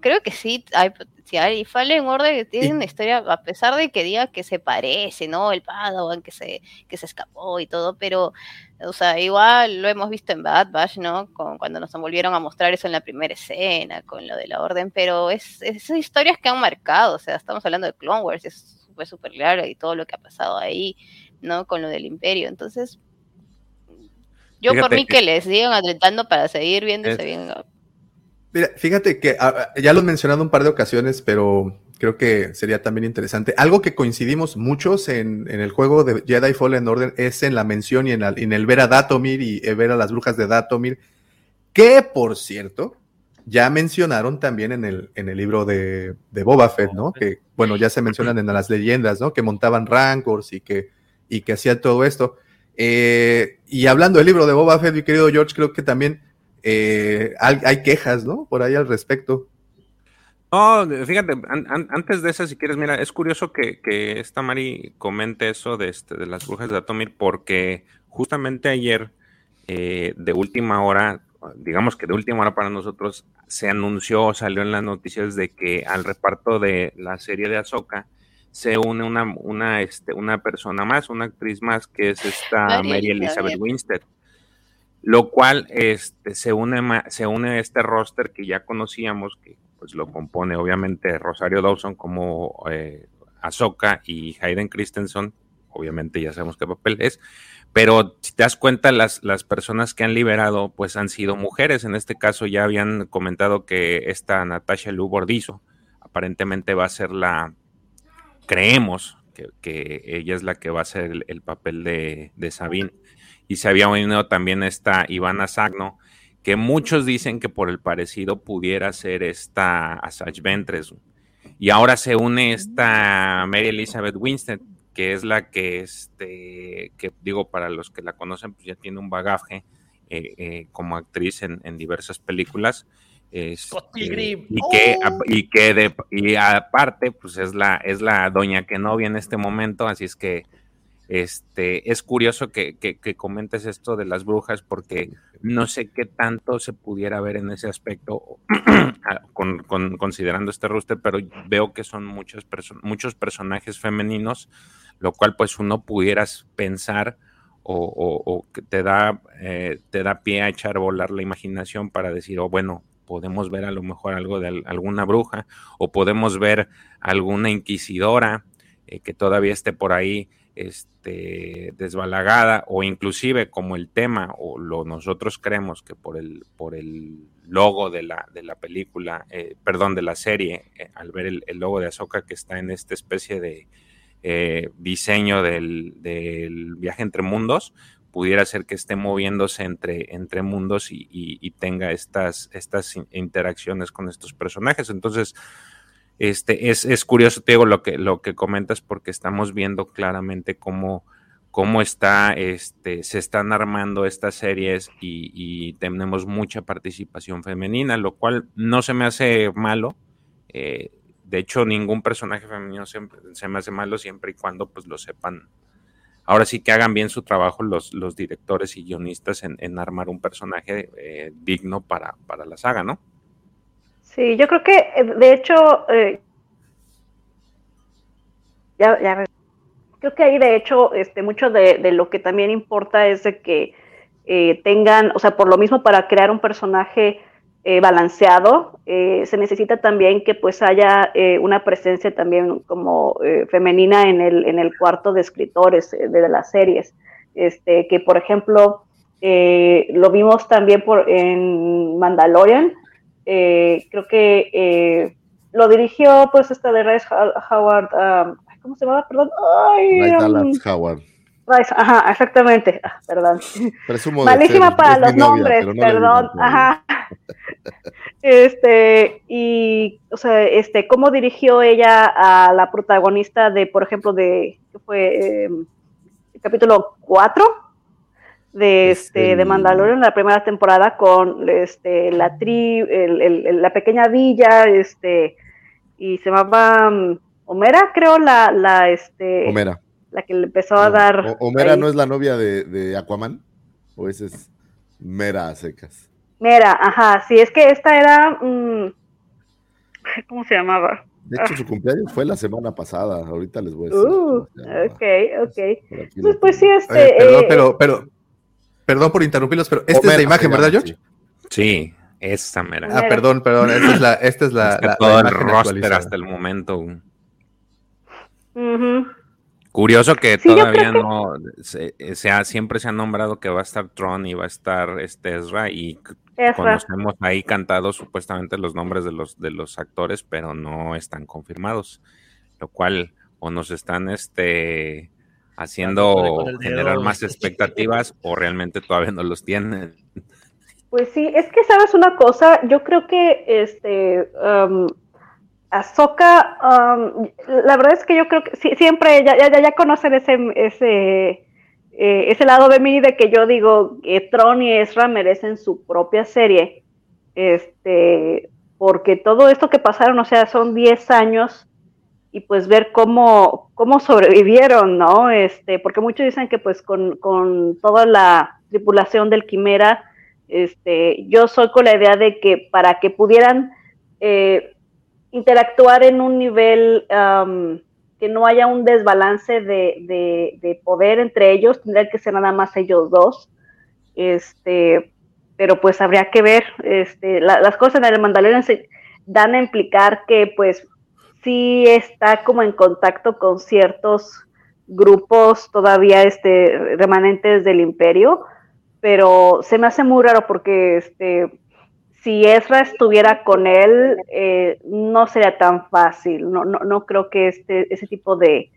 creo que sí hay potencial. Y Fallen Order tiene una historia, a pesar de que diga que se parece, ¿no? El Padawan que se, que se escapó y todo, pero, o sea, igual lo hemos visto en Bad Batch, ¿no? Con, cuando nos volvieron a mostrar eso en la primera escena, con lo de la Orden, pero es, es historias que han marcado, o sea, estamos hablando de Clone Wars, es, fue súper claro y todo lo que ha pasado ahí, ¿no? Con lo del Imperio, entonces... Yo por Fíjate mí que- que les sigan alentando para seguir viéndose Es- bien. Fíjate que ah, ya lo he mencionado un par de ocasiones, pero creo que sería también interesante. Algo que coincidimos muchos en, el juego de Jedi Fallen Order es en la mención y en, el ver a Datomir y eh, ver a las brujas de Datomir, que por cierto, ya mencionaron también en el, en el libro de, de Boba Fett, ¿no? Que, bueno, ya se mencionan en las leyendas, ¿no? Que montaban rancors y que, y que hacían todo esto. Eh, y hablando del libro de Boba Fett, mi querido George, creo que también eh, hay, hay quejas, ¿no? Por ahí al respecto. No, fíjate, an- an- antes de eso, si quieres, mira, es curioso que, que esta Mari comente eso de, este, de las brujas de Atomir, porque justamente ayer, eh, de última hora, digamos que de última hora para nosotros, se anunció, salió en las noticias de que al reparto de la serie de Ahsoka se une una, una, este, una persona más, una actriz más, que es esta Mary Mary Elizabeth. Elizabeth Winstead lo cual este, se, une, se une a este roster que ya conocíamos, que pues lo compone obviamente Rosario Dawson como eh, Ahsoka y Hayden Christensen, obviamente ya sabemos qué papel es, pero si te das cuenta, las, las personas que han liberado pues han sido mujeres, en este caso ya habían comentado que esta Natasha Lu Bordizo aparentemente va a ser la, creemos que, ella es la que va a ser el, el papel de, de Sabine. Y se había unido también esta Ivana Sagno, que muchos dicen que por el parecido pudiera ser esta Asajj Ventress. Y ahora se une esta Mary Elizabeth Winstead, que es la que, este, que digo, para los que la conocen, pues ya tiene un bagaje eh, eh, como actriz en, en diversas películas. Este, y que, ¡Oh! y que de, y aparte, pues es la, es la doña Kenobi en este momento, así es que este, es curioso que, comentes esto de las brujas porque no sé qué tanto se pudiera ver en ese aspecto con, con- considerando este roster, pero veo que son perso- muchos personajes femeninos, lo cual pues uno pudieras pensar o, o- o que te da, eh, te da pie a echar a volar la imaginación para decir, oh, bueno, podemos ver a lo mejor algo de al- alguna bruja o podemos ver alguna inquisidora eh, que todavía esté por ahí este, desbalagada o inclusive como el tema o lo nosotros creemos que por el, por el logo de la, de la película, eh, perdón, de la serie, eh, al ver el, el logo de Ahsoka que está en esta especie de eh, diseño del, del viaje entre mundos, pudiera ser que esté moviéndose entre, entre mundos y, y- y tenga estas, estas in- interacciones con estos personajes. Entonces, este, es, es curioso, te digo, lo que, lo que comentas, porque estamos viendo claramente cómo, cómo está, este, se están armando estas series y, tenemos mucha participación femenina, lo cual no se me hace malo. eh, de hecho, ningún personaje femenino se me hace malo siempre y cuando pues lo sepan. Ahora sí que hagan bien su trabajo los, los directores y guionistas en, en armar un personaje eh, digno para, para la saga, ¿no? Sí, yo creo que, eh, de hecho, eh, ya, ya re- creo que ahí, de hecho, este, mucho de, lo que también importa es de que eh, tengan, o sea, por lo mismo para crear un personaje eh, balanceado, se necesita también que pues haya una presencia también como femenina en el, en el cuarto de escritores de, las series. Este, que por ejemplo, lo vimos también por, en Mandalorian, eh, creo que eh, lo dirigió pues esta de Rice Howard, um, ¿cómo se llama? Perdón. Ay, um, Howard. Rice, ajá, exactamente. Ah, perdón. Presumo Malísima ser- para los novia, nombres, no perdón. Ajá. Este, y, o sea, este, cómo dirigió ella a la protagonista de, por ejemplo, de, ¿qué fue? Eh, el capítulo 4 de, este, de Mandalorian, la primera temporada, con este, la tri, el- el- el- la pequeña villa, este, y se llamaba um, Homera, creo, la, la, este, Homera. la que le empezó a dar. O- Homera ahí. no es la novia de, de Aquaman. O ese es Mera a secas. Mira, ajá, sí, es que esta era. mm, ¿Cómo se llamaba? De hecho, Ah, su cumpleaños fue la semana pasada. Ahorita les voy a decir. uh, ok, ok. Aquí Pues, pues sí, este. Oye, perdón, eh, pero, pero, perdón por interrumpirlos, pero esta es la imagen, ¿verdad, George? Sí, esa mera. Ah, perdón, perdón, esta es la, esta es la, Está la- la todo el imagen roster hasta el momento. Curioso que Sí, todavía que- no se, se ha- siempre se ha nombrado que va a estar Tron y va a estar este Ezra y Ezra. conocemos ahí cantados supuestamente los nombres de los de los actores, pero no están confirmados, lo cual o nos están este haciendo generar más expectativas o realmente todavía no los tienen. Pues sí, es que sabes una cosa, yo creo que este um, Ahsoka, um, la verdad es que yo creo que sí, siempre ya, ya, ya conocen ese, ese, eh, ese lado de mí de que yo digo que Tron y Ezra merecen su propia serie, este, porque todo esto que pasaron, o sea, son 10 años y pues ver cómo, cómo sobrevivieron, ¿no? Este, porque muchos dicen que pues con, con toda la tripulación del Quimera, este, yo soy con la idea de que para que pudieran eh, interactuar en un nivel que no haya un desbalance de, de, de, poder entre ellos, tendría que ser nada más ellos dos. Este, pero pues habría que ver, este, la, las cosas en el Mandalorian se dan a implicar que pues sí está como en contacto con ciertos grupos todavía este, remanentes del imperio, pero se me hace muy raro porque este, si Ezra estuviera con él, eh, no sería tan fácil. No, no, no creo que este, ese tipo de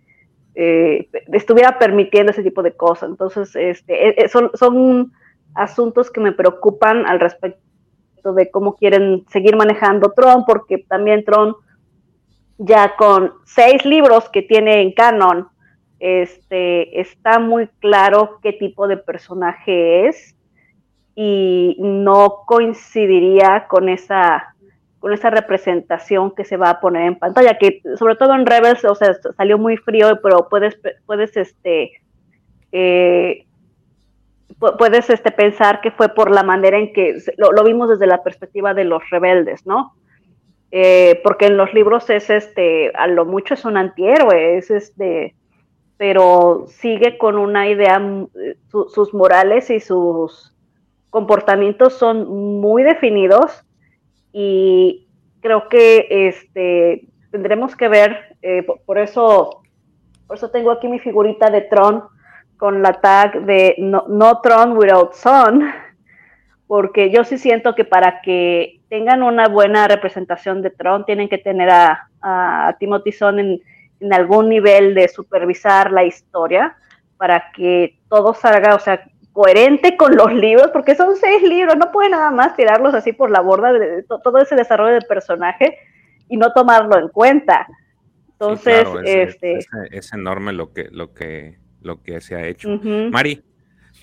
eh, estuviera permitiendo ese tipo de cosas. Entonces, este, eh, son, son asuntos que me preocupan al respecto de cómo quieren seguir manejando Tron, porque también Tron, ya con seis libros que tiene en canon, este, está muy claro qué tipo de personaje es y no coincidiría con esa con esa representación que se va a poner en pantalla, que sobre todo en Rebels, o sea, salió muy frío, pero puedes, puedes, este, eh, puedes este, pensar que fue por la manera en que lo, lo vimos desde la perspectiva de los rebeldes, ¿no? Eh, porque en los libros es este, a lo mucho es un antihéroe, es este, pero sigue con una idea, su, sus morales y sus comportamientos son muy definidos y creo que este, tendremos que ver, eh, por, por, eso, por eso tengo aquí mi figurita de Tron con la tag de no, no Tron without Son, porque yo sí siento que para que tengan una buena representación de Tron tienen que tener a, a Timothy Son en, en algún nivel de supervisar la historia para que todo salga, o sea, coherente con los libros, porque son seis libros, no puede nada más tirarlos así por la borda de todo ese desarrollo del personaje y no tomarlo en cuenta. Entonces, Sí, claro, es, este, es- es enorme lo que, lo que, lo que se ha hecho. Mari,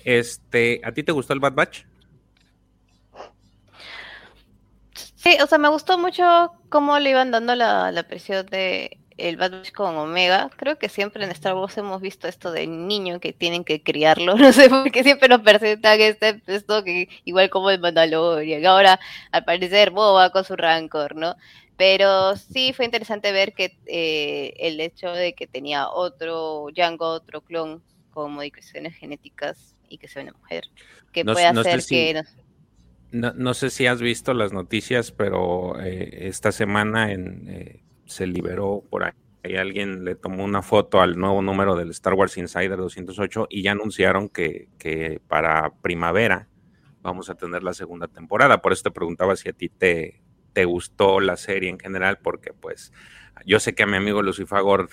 este, ¿a ti te gustó el Bad Batch? Sí, o sea, me gustó mucho cómo le iban dando la, la presión de el Bad Batch con Omega. Creo que siempre en Star Wars hemos visto esto de niño que tienen que criarlo. No sé por qué siempre nos presentan este, esto que igual como el Mandalorian. Ahora, al parecer, Boba con su rancor, ¿no? Pero sí fue interesante ver que eh, el hecho de que tenía otro Django, otro clon con modificaciones genéticas y que sea una mujer, que No- puede no hacer si- que nos- No, no sé si has visto las noticias, pero eh, esta semana en, eh, se liberó por ahí. Alguien le tomó una foto al nuevo número del Star Wars Insider 208 y ya anunciaron que, que para primavera vamos a tener la segunda temporada. Por eso te preguntaba si a ti te, te gustó la serie en general, porque pues yo sé que a mi amigo Lucifagor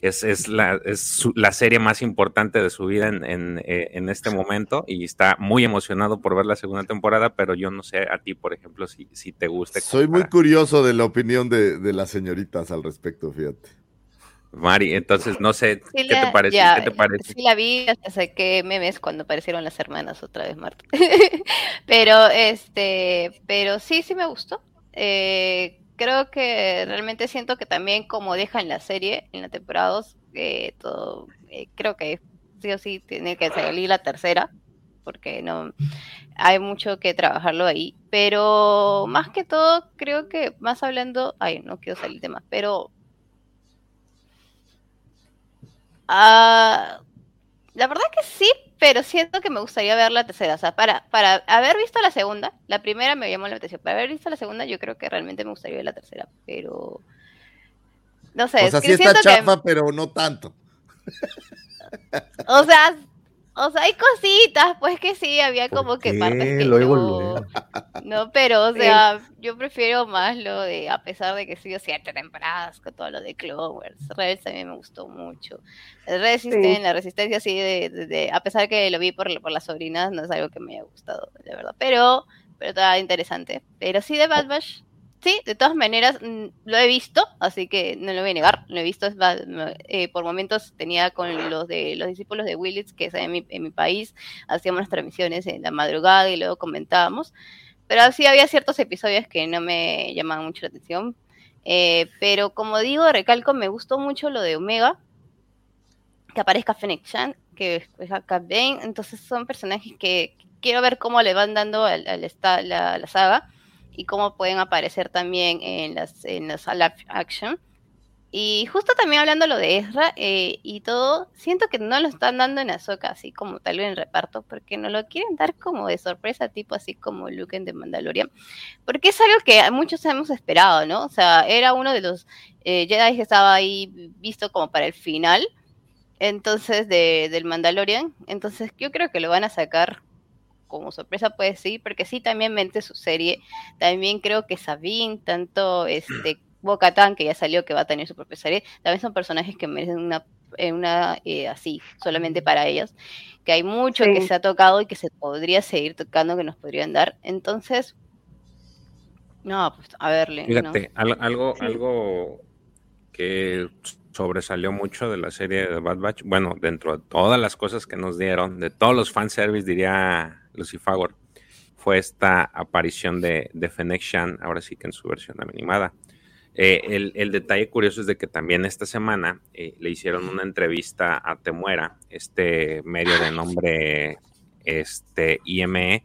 es, es, la, es su- la serie más importante de su vida en, en, eh, en este momento y está muy emocionado por ver la segunda temporada, pero yo no sé a ti, por ejemplo, si, si te guste. Soy muy curioso de la opinión de, de las señoritas al respecto, fíjate. Mari, entonces no sé Sí qué la- te parece. ya, ¿Qué te parece? Sí la vi, hasta saqué memes cuando aparecieron las hermanas otra vez, Marta. pero este, pero sí, sí me gustó. Eh, creo que realmente siento que también como dejan la serie en la temporada 2, eh, todo, eh, creo que sí o sí tiene que salir la tercera, porque no hay mucho que trabajarlo ahí. Pero más que todo, creo que más hablando, ay, no quiero salir de más, pero Ah, la verdad que sí, pero siento que me gustaría ver la tercera. O sea, para, para haber visto la segunda, la primera me llamó la atención. Para haber visto la segunda, yo creo que realmente me gustaría ver la tercera. Pero. No sé, O sea, sí está que- chafa, pero no tanto. O sea, o sea, hay cositas, pues que sí, había como que partes que Luego, yo- luego. No, pero, o sea, yo prefiero más lo de, a pesar de que sigo siete temporadas con todo lo de Clone Wars. Rebels también me gustó mucho. Resisten, Sí. la resistencia, sí, de, de- de- a pesar que lo vi por, por las sobrinas, no es algo que me haya gustado, de verdad. Pero pero está interesante. Pero sí de Bad Batch, sí, de todas maneras mm, lo he visto, así que no lo voy a negar, lo he visto, eh, por momentos tenía con los de los discípulos de Willits, que es en mi, en mi país, hacíamos las transmisiones en la madrugada y luego comentábamos, pero sí había ciertos episodios que no me llamaban mucho la atención, eh, pero como digo, recalco, me gustó mucho lo de Omega, que aparezca Fennec Chan, que es Cat Bane, entonces son personajes que quiero ver cómo le van dando esta- la, la saga y cómo pueden aparecer también en las en las action. Y justo también hablando lo de Ezra eh, y todo, siento que no lo están dando en Ahsoka así como tal en reparto, porque no lo quieren dar como de sorpresa, tipo así como Luke en The Mandalorian, porque es algo que muchos hemos esperado, ¿no? O sea, era uno de los eh, Jedi que estaba ahí visto como para el final, entonces de, del Mandalorian, entonces yo creo que lo van a sacar como sorpresa puede sí, porque sí también mente su serie, también creo que Sabine, tanto este Bo-Katan, que ya salió que va a tener su propia serie, también son personajes que merecen una, eh, una eh, así, solamente para ellos, que hay mucho que se ha tocado y que se podría seguir tocando, que nos podrían dar, entonces, no, pues a verle. Fíjate, al- algo, Sí. algo que sobresalió mucho de la serie de Bad Batch, bueno, dentro de todas las cosas que nos dieron, de todos los fanservice, diría Lucifagor, fue esta aparición de, de Fennec Shan, ahora sí que en su versión animada. Eh, el, el detalle curioso es de que también esta semana eh, le hicieron una entrevista a Temuera, este medio de nombre este, IME,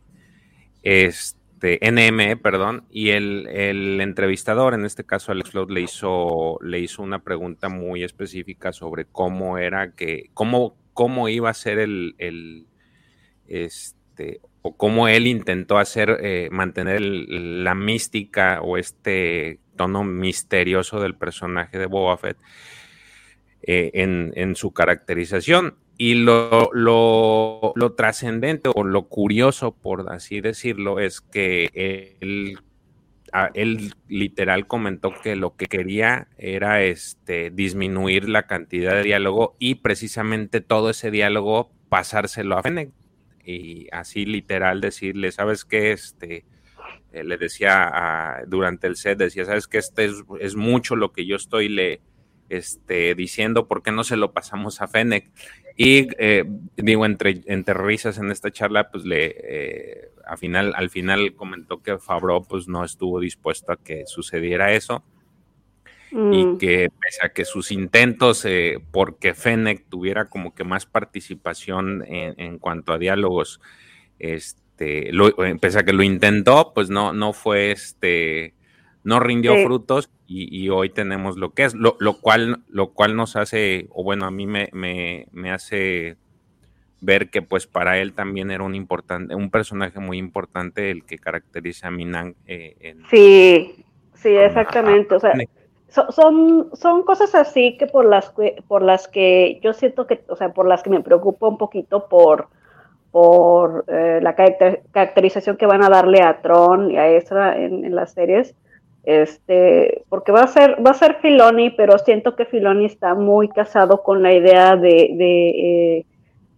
este, NME, perdón, y el, el entrevistador, en este caso Alex Flood, le hizo, le hizo una pregunta muy específica sobre cómo era que, cómo, cómo iba a ser el, el este, o cómo él intentó hacer, eh, mantener la mística o este tono misterioso del personaje de Boba Fett eh, en, su caracterización. Y lo, lo, lo trascendente o lo curioso, por así decirlo, es que él, a- él literal comentó que lo que quería era este, disminuir la cantidad de diálogo y precisamente todo ese diálogo pasárselo a Fennec. Y así literal decirle, ¿sabes qué? Este, eh, le decía a- durante el set, decía, ¿sabes qué? Este es, es mucho lo que yo estoy le, este, diciendo, ¿por qué no se lo pasamos a Fennec? Y eh, digo, entre, entre risas en esta charla, pues le, eh, al, final, al final comentó que Fabro pues no estuvo dispuesto a que sucediera eso y Mm. que pese a que sus intentos eh, porque Fennec tuviera como que más participación en, en cuanto a diálogos, este, lo, eh, pese a que lo intentó, pues no, no fue este, no rindió Sí. frutos y, y hoy tenemos lo que es, lo, lo cual, lo cual nos hace, o bueno, a mí me, me, me hace ver que pues para él también era un importante, un personaje muy importante el que caracteriza a Minang eh, en, Sí, sí, exactamente. O sea, so- son, son cosas así que por las que, por las que yo siento que, o sea, por las que me preocupo un poquito por, por eh, la caracter- caracterización que van a darle a Tron y a Ezra en, en las series. Este, porque va a ser, va a ser Filoni, pero siento que Filoni está muy casado con la idea de, de eh,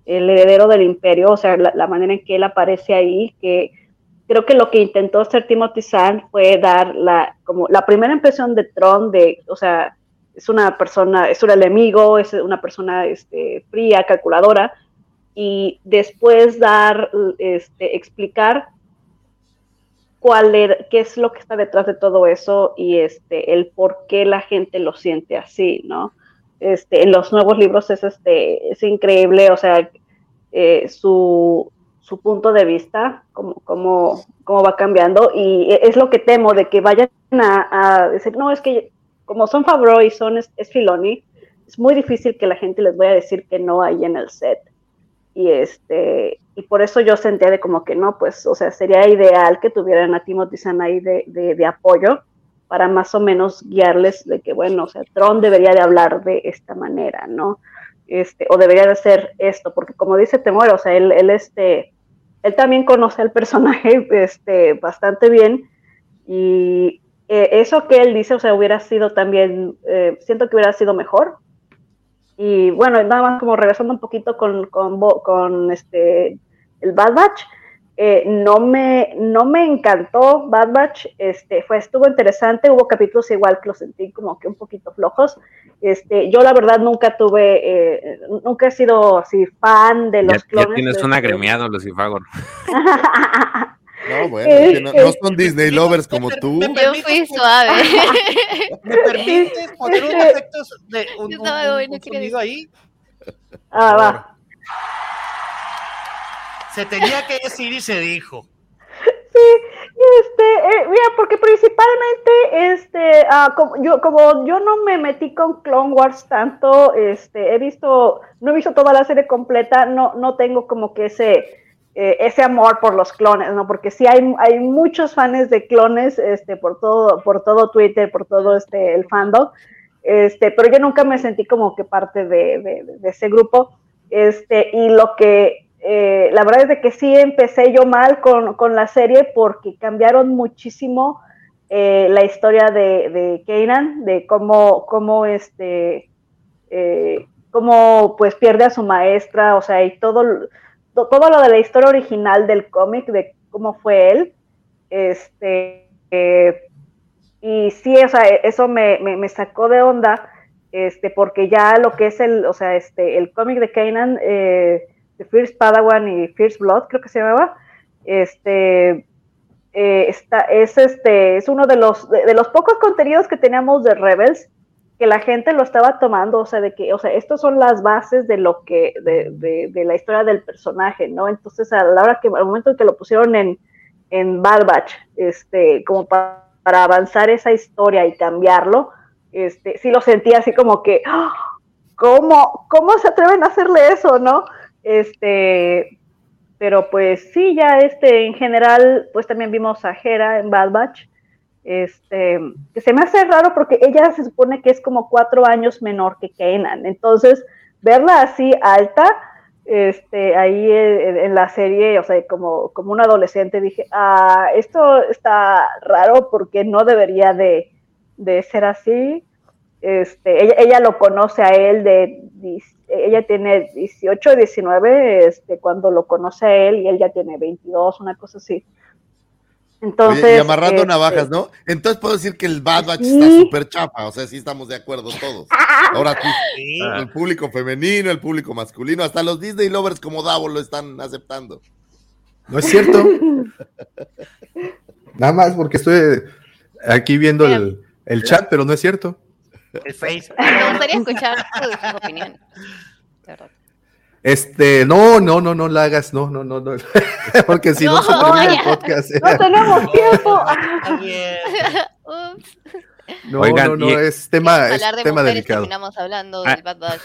el heredero del imperio, o sea, la, la manera en que él aparece ahí, que creo que lo que intentó hacer Timothy Zahn fue dar la, como la primera impresión de Tron, de, o sea, es una persona, es un enemigo, es una persona este, fría, calculadora, y después dar, este, explicar cuál era, qué es lo que está detrás de todo eso y este, el por qué la gente lo siente así, ¿no? Este, en los nuevos libros es, este, es increíble, o sea, eh, su, su punto de vista, cómo, cómo, cómo va cambiando, y es lo que temo de que vayan a, decir, no, es que como son Favreau y son es, es Filoni, es muy difícil que la gente les vaya a decir que no ahí en el set. Y este, y por eso yo sentía de como que no, pues, o sea, sería ideal que tuvieran a Timothy Zahn ahí de, de, de apoyo para más o menos guiarles de que, bueno, o sea, Tron debería de hablar de esta manera, ¿no? Este, o debería de hacer esto, porque como dice Temor, o sea, él, él, este, él también conoce al personaje este, bastante bien y eh, eso que él dice, o sea, hubiera sido también, eh, siento que hubiera sido mejor. Y bueno, nada más como regresando un poquito con, con, con este, el Bad Batch, Eh, no, me, no me encantó Bad Batch, este, fue, estuvo interesante, hubo capítulos igual que los sentí como que un poquito flojos. Este, yo la verdad nunca tuve, eh, nunca he sido así fan de los Ya, clones. ya tienes un agremiado, Lucifagor. No, bueno, no, no son Disney lovers como tú. Yo fui suave. ¿Me permites poner un Este- efecto de un, Yo un- un- un sonido ahí? Ah, va. Se tenía que decir y se dijo. Este, eh, mira, porque principalmente, este, ah, como yo, como yo no me metí con Clone Wars tanto, este, he visto, no he visto toda la serie completa, no, no tengo como que ese, eh, ese amor por los clones, ¿no? Porque sí hay, hay muchos fans de clones, este, por todo, por todo Twitter, por todo este, el fandom, este, pero yo nunca me sentí como que parte de- de ese grupo, este, y lo que eh, la verdad es de que sí empecé yo mal con, con la serie porque cambiaron muchísimo eh, la historia de, de Kanan, de cómo, cómo este, eh, cómo pues pierde a su maestra, o sea, y todo, to- todo lo de la historia original del cómic, de cómo fue él, este, y sí, o sea, eso me, me, sacó de onda, este, porque ya lo que es el, o sea, este, el cómic de Kanan, de First Padawan y First Blood, creo que se llamaba, este, eh, está, es, este, es uno de los, de, los pocos contenidos que teníamos de Rebels que la gente lo estaba tomando, o sea, de que, o sea, estos son las bases de lo que, de, de, de la historia del personaje, ¿no? Entonces, a la hora que, al momento en que lo pusieron en, en Bad Batch, este, como pa- para avanzar esa historia y cambiarlo, este, sí lo sentía así como que, ¡ah! ¿cómo, ¿cómo se atreven a hacerle eso, no? Este, pero pues sí, ya este, en general, pues también vimos a Hera en Bad Batch, este, que se me hace raro porque ella se supone que es como cuatro años menor que Kanan, entonces verla así alta, este, ahí en, la serie, o sea, como, como un adolescente, dije, ah, esto está raro porque no debería de, de ser así. Este, ella, ella lo conoce a él de, ella tiene 18, 19, este, cuando lo conoce a él y él ya tiene 22, una cosa así. Entonces, Oye, y amarrando este, navajas, ¿no? Entonces puedo decir que el Bad Batch Sí. está súper chapa, o sea, sí estamos de acuerdo todos. Ahora tú, el público femenino, el público masculino, hasta los Disney lovers como Davo lo están aceptando. No es cierto. Nada más porque estoy aquí viendo el, el chat, pero no es cierto. El Face. Me gustaría escuchar tu, tu opinión. de verdad. Este, no, no, no, no la hagas, no, no, no, no. porque si no, No, se termina ya. el podcast. ¿eh? no tenemos tiempo. No, Oigan, no, no, y- es tema, es de tema delicado. terminamos hablando Ah. del Bad Batch.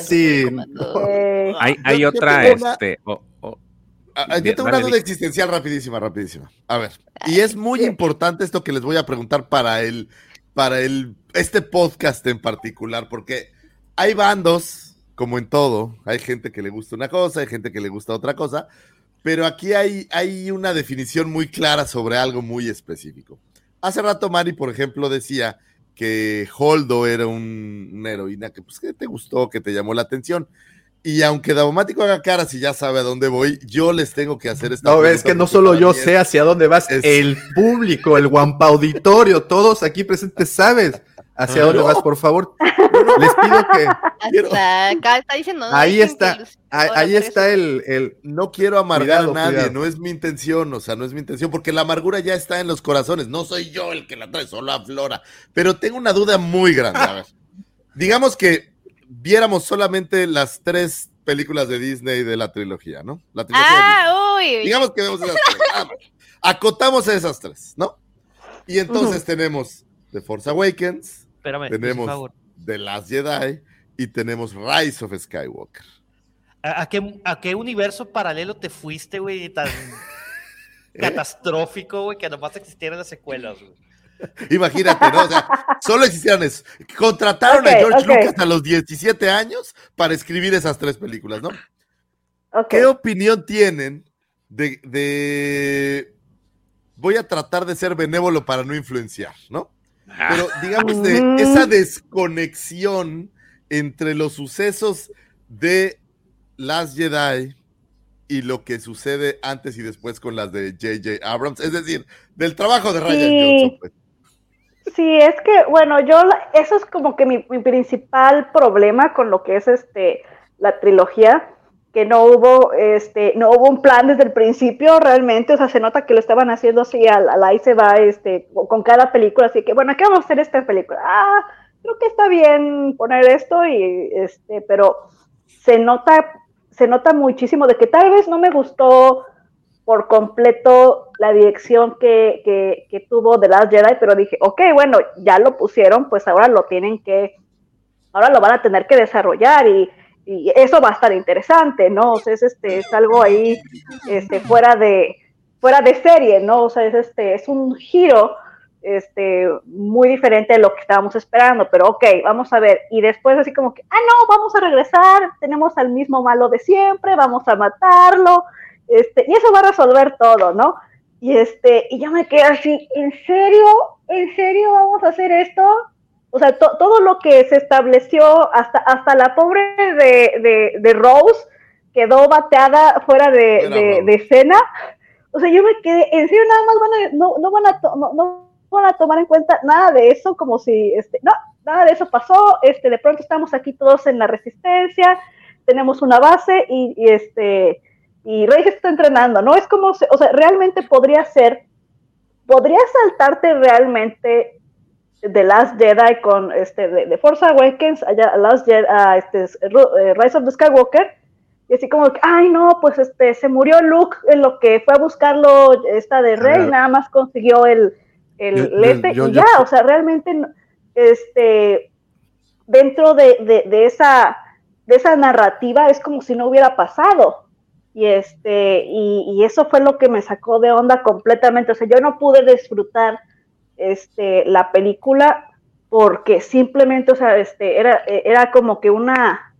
Sí, los comandos. Eh, Hay, hay Yo- yo otra, una- este. o- o- Ah, ah, Yo tengo dale, una duda existencial rapidísima, rapidísima. A ver, y es muy importante esto que les voy a preguntar para el, para el, este podcast en particular, porque hay bandos, como en todo, hay gente que le gusta una cosa, hay gente que le gusta otra cosa, pero aquí hay, hay una definición muy clara sobre algo muy específico. Hace rato Mari, por ejemplo, decía que Holdo era un- una heroína que, pues, que te gustó, que te llamó la atención. Y aunque Davomático haga caras y ya sabe a dónde voy, yo les tengo que hacer esta No, es que no solo yo sé hacia dónde vas, es- el público, el Guampa Auditorio, todos aquí presentes sabes hacia Ah, dónde vas, por favor. Les pido que quiero- Hasta acá está diciendo. ahí está, ahí, está el, el No quiero amargar Cuidado, a nadie, cuidado. no es mi intención, o sea, no es mi intención, porque la amargura ya está en los corazones, no soy yo el que la trae, solo aflora. Pero tengo una duda muy grande, a ver. Digamos que viéramos solamente las tres películas de Disney de la trilogía, ¿no? La trilogía de. Ah, uy. Digamos que vemos esas tres. más. Acotamos a esas tres, ¿no? Y entonces tenemos The Force Awakens, Espérame, tenemos favor. The Last Jedi y tenemos Rise of Skywalker. ¿A, a qué, ¿A qué universo paralelo te fuiste, güey? Tan catastrófico, güey, que nomás existieran las secuelas, güey. Imagínate, ¿no? O sea, solo existieran eso. Contrataron a George. Lucas a los 17 años para escribir esas tres películas, ¿no? ¿Qué opinión tienen de, de- Voy a tratar de ser benévolo para no influenciar, ¿no? Pero digamos de Ujú. esa desconexión entre los sucesos de Last Jedi y lo que sucede antes y después con las de J.J. Abrams, es decir, del trabajo de Ryan Sí. Johnson. Pues. Sí, es que, bueno, yo, la- eso es como que mi, mi principal problema con lo que es este, la trilogía, que no hubo, este, no hubo un plan desde el principio realmente, o sea, se nota que lo estaban haciendo así, al, al ahí se va, este, con cada película, así que, bueno, ¿qué vamos a hacer esta película? Ah, creo que está bien poner esto y, este, pero se nota, se nota muchísimo de que tal vez no me gustó por completo la dirección que, que, tuvo The Last Jedi, pero dije, ok, bueno, ya lo pusieron, pues ahora lo tienen que, ahora lo van a tener que desarrollar y, y eso va a estar interesante, ¿no? O sea, es, este, es algo ahí este, fuera, de, fuera de serie, ¿no? O sea, es, este, es un giro este, muy diferente de lo que estábamos esperando, pero ok, vamos a ver. Y después así como que, ah, no, vamos a regresar, tenemos al mismo malo de siempre, vamos a matarlo, este, y eso va a resolver todo, ¿no? Y este, y yo me quedé así, ¿en serio? ¿En serio vamos a hacer esto? O sea, to- todo lo que se estableció, hasta, hasta la pobre de, de, de Rose quedó bateada fuera de, de, escena. O sea, yo me quedé, en serio, nada más van a, no, no van a, to- no, no van a tomar en cuenta nada de eso, como si, este, no, nada de eso pasó, este, de pronto estamos aquí todos en la resistencia, tenemos una base y, y este, y Rey se está entrenando, ¿no? Es como, se- o sea, realmente podría ser, podría saltarte realmente The Last Jedi con este de, de Force Awakens, allá Last Jedi, ah, este, eh, Rise of the Skywalker, y así como que, ay no, pues este se murió Luke en lo que fue a buscarlo esta de Rey, Claro. nada más consiguió el, el Yo- este, yo- y ya, o sea, realmente este dentro de, de, de esa de esa narrativa es como si no hubiera pasado. Y este, y, y eso fue lo que me sacó de onda completamente. O sea, yo no pude disfrutar este, la película porque simplemente, o sea, este, era, era como que una,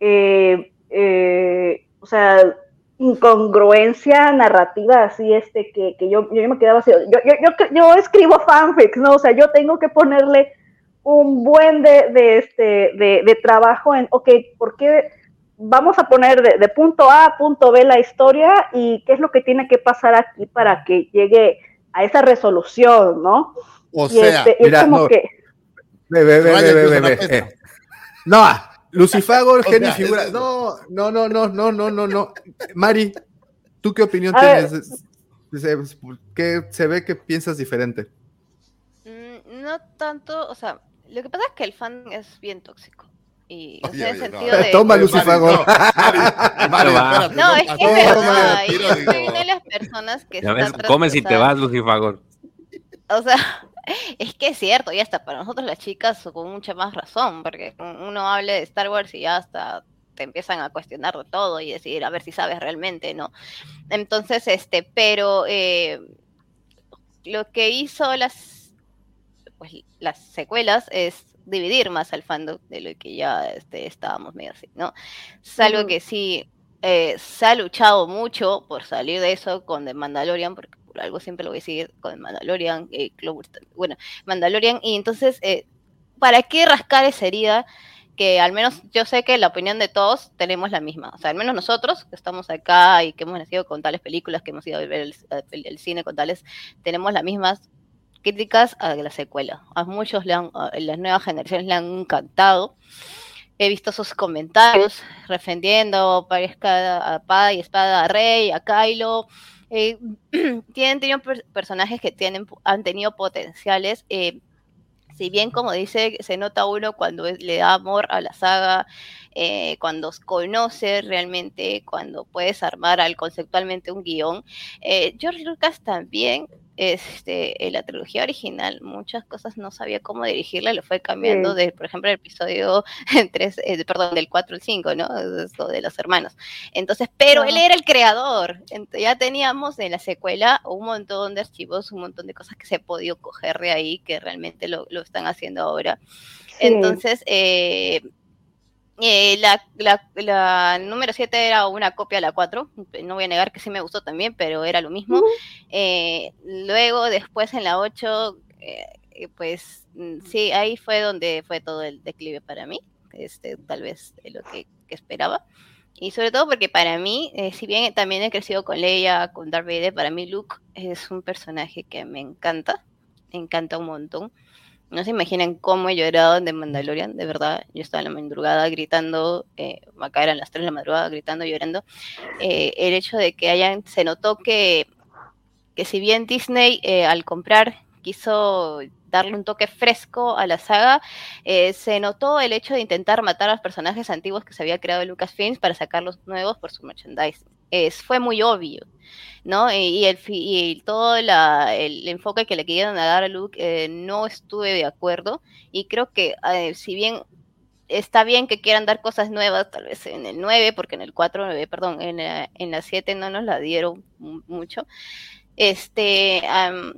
eh, eh, o sea, incongruencia narrativa así, este, que, que yo, yo me quedaba así, yo, yo, yo, yo escribo fanfics, ¿no? O sea, yo tengo que ponerle un buen de, de este, de, trabajo en, ok, ¿por qué vamos a poner de, de punto A a punto B la historia y qué es lo que tiene que pasar aquí para que llegue a esa resolución, ¿no? O Y sea, este, mira, es como no. que, Ve, ve, ve, eh. No, Lucifagor, O genio figura. No, no, no, no, no, no, no, no. Mari, ¿tú qué opinión A tienes? Se- ¿Qué se ve que piensas diferente? Mm, No tanto, o sea, lo que pasa es que el fan es bien tóxico. Y o Oye, sea, en oye, no. sentido de... Toma. Mari, no, es que es verdad. yo soy una de las personas que Ya ves, comes y te vas, Lucifagor. O sea, es que es cierto, y hasta para nosotros las chicas con mucha más razón, porque uno habla de Star Wars y ya hasta te empiezan a cuestionar de todo y decir, a ver si sabes realmente, ¿no? Entonces, este, pero eh, lo que hizo las, pues, las secuelas es dividir más al fandom de lo que ya este, estábamos medio así, ¿no? Ujú. que sí eh, se ha luchado mucho por salir de eso con The Mandalorian, porque por algo siempre lo voy a seguir con The Mandalorian, eh, bueno, Mandalorian, y entonces, eh, ¿para qué rascar esa herida? Que al menos yo sé que la opinión de todos tenemos la misma, o sea, al menos nosotros que estamos acá y que hemos nacido con tales películas, que hemos ido a ver el cine con tales, tenemos las mismas críticas a la secuela. A muchos le han, las nuevas generaciones le han encantado. He visto sus comentarios defendiendo parezca a espada y espada a Rey, a Kylo. Eh, tienen tenido per- personajes que tienen, han tenido potenciales. eh, si bien, como dice, se nota uno cuando le da amor a la saga, eh, cuando conoce realmente, cuando puedes armar al conceptualmente un guion. Eh, George Lucas también, este, en la trilogía original, muchas cosas no sabía cómo dirigirla, lo fue cambiando Sí. de, por ejemplo, el episodio 3, eh, perdón, del 4 al 5, ¿no? Esto de los hermanos. Entonces, pero él Ajá. era el creador. Ent- ya teníamos en la secuela un montón de archivos, un montón de cosas que se ha podido coger de ahí, que realmente lo, lo están haciendo ahora. sí. Entonces, eh, eh, la, la, la número 7 era una copia de la 4. No voy a negar que sí me gustó también, pero era lo mismo. Eh, luego, después en la 8, eh, eh, pues mm, sí, ahí fue donde fue todo el declive para mí. Este, tal vez de lo que, que esperaba. Y sobre todo porque para mí, eh, si bien también he crecido con Leia, con Darth Vader, para mí Luke es un personaje que me encanta, me encanta un montón. No se imaginan cómo he llorado de Mandalorian, de verdad. Yo estaba en la madrugada gritando, eh, acá eran las 3 de la madrugada gritando, llorando. Eh, el hecho de que hayan, se notó que, que si bien Disney eh, al comprar quiso darle un toque fresco a la saga, eh, se notó el hecho de intentar matar a los personajes antiguos que se había creado Lucasfilms para sacarlos nuevos por su merchandising. Es, fue muy obvio, ¿no? Y, el, y todo la- el enfoque que le querían dar a Luke eh, no estuve de acuerdo y creo que eh, si bien está bien que quieran dar cosas nuevas, tal vez en el 9, porque en el 4, eh, perdón, en la, en la 7 no nos la dieron mu- mucho, este, am,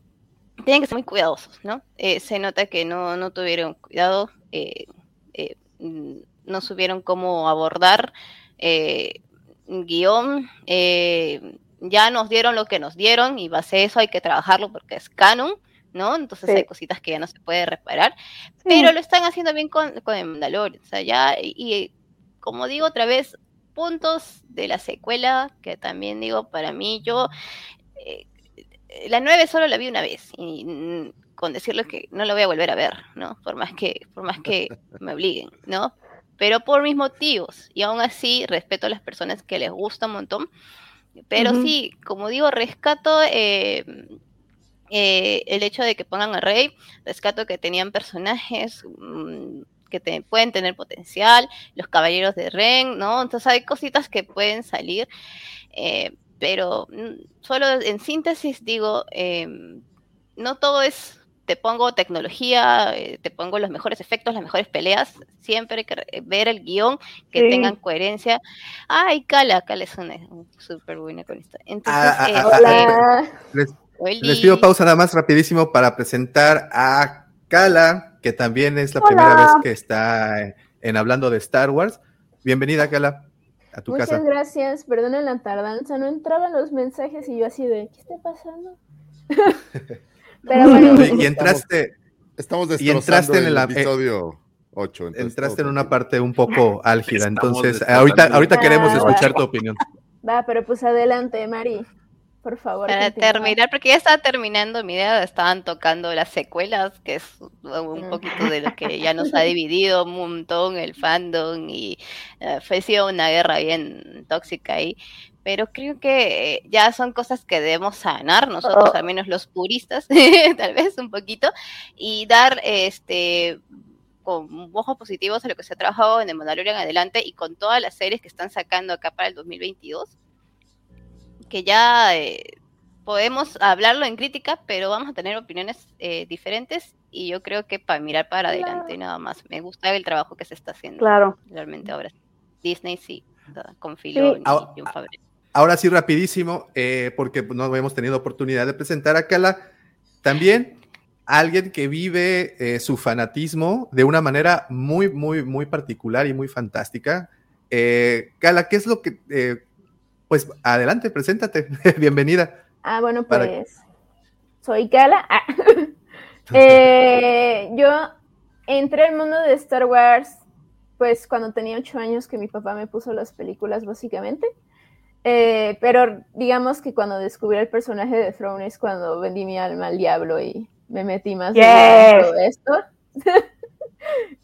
tienen que ser muy cuidadosos, ¿no? Se nota que no, no tuvieron cuidado, no supieron cómo abordar guion, eh, ya nos dieron lo que nos dieron y base a eso hay que trabajarlo porque es canon, ¿no? Entonces Sí. hay cositas que ya no se puede reparar, pero lo están haciendo bien con, con el Mandalorian, o sea, ya, y, y como digo otra vez, puntos de la secuela, que también digo, para mí, yo, eh, la 9 solo la vi una vez, y mm, con decirles que no la voy a volver a ver, ¿no? Por más que, por más que me obliguen, ¿no? Pero por mis motivos, y aún así respeto a las personas que les gusta un montón, pero sí, como digo, rescato eh, eh, el hecho de que pongan a Rey, rescato que tenían personajes mm, que te- pueden tener potencial, los caballeros de Ren, ¿no? Entonces hay cositas que pueden salir, eh, pero mm, solo en síntesis digo, no todo es, te pongo tecnología, eh, te pongo los mejores efectos, las mejores peleas, siempre hay que re- ver el guion, que Sí. tengan coherencia. Ay, Cala, Cala es una súper buena con esto. Entonces, Ah, ah, eh, ah, ah, eh, Les, pido pausa nada más rapidísimo para presentar a Kala, que también es la primera Hola. vez que está eh, en hablando de Star Wars. Bienvenida, Kala, a tu Muchas casa. gracias, perdonen la tardanza, no entraban los mensajes y yo así de, ¿qué está pasando? Pero bueno, Oye, y entraste, Estamos y destrozando entraste en el el, eh, episodio 8. entraste en una parte un poco álgida, Estamos entonces ahorita, ahorita queremos Ah, escuchar va. tu opinión. va, pero pues adelante, Mari, por favor. Para continúa. terminar, porque ya estaba terminando mi idea, estaban tocando las secuelas, que es un Mm. poquito de lo que ya nos ha dividido un montón el fandom y eh, fue sido una guerra bien tóxica ahí. Pero creo que eh, ya son cosas que debemos sanar nosotros, Oh. al menos los puristas, tal vez un poquito, y dar este con ojos positivos a lo que se ha trabajado en el Mandalorian adelante y con todas las series que están sacando acá para el 2022 que ya eh, podemos hablarlo en crítica, pero vamos a tener opiniones eh, diferentes y yo creo que para mirar para adelante nada más. Me gusta el trabajo que se está haciendo Claro. realmente ahora. Disney sí, con Filoni Ah, y un Favreau. Ahora sí, rapidísimo, eh, porque no hemos tenido oportunidad de presentar a Kala. También alguien que vive eh, su fanatismo de una manera muy, muy, muy particular y muy fantástica. Eh, Kala, ¿qué es lo que... eh, pues adelante, preséntate. Bienvenida. Ah, bueno, Para- pues soy Kala. Ah. Yo entré al mundo de Star Wars pues cuando tenía ocho años que mi papá me puso las películas básicamente. Eh, pero digamos que cuando descubrí el personaje de Throne es cuando vendí mi alma al diablo y me metí más lleno en Yes. todo esto.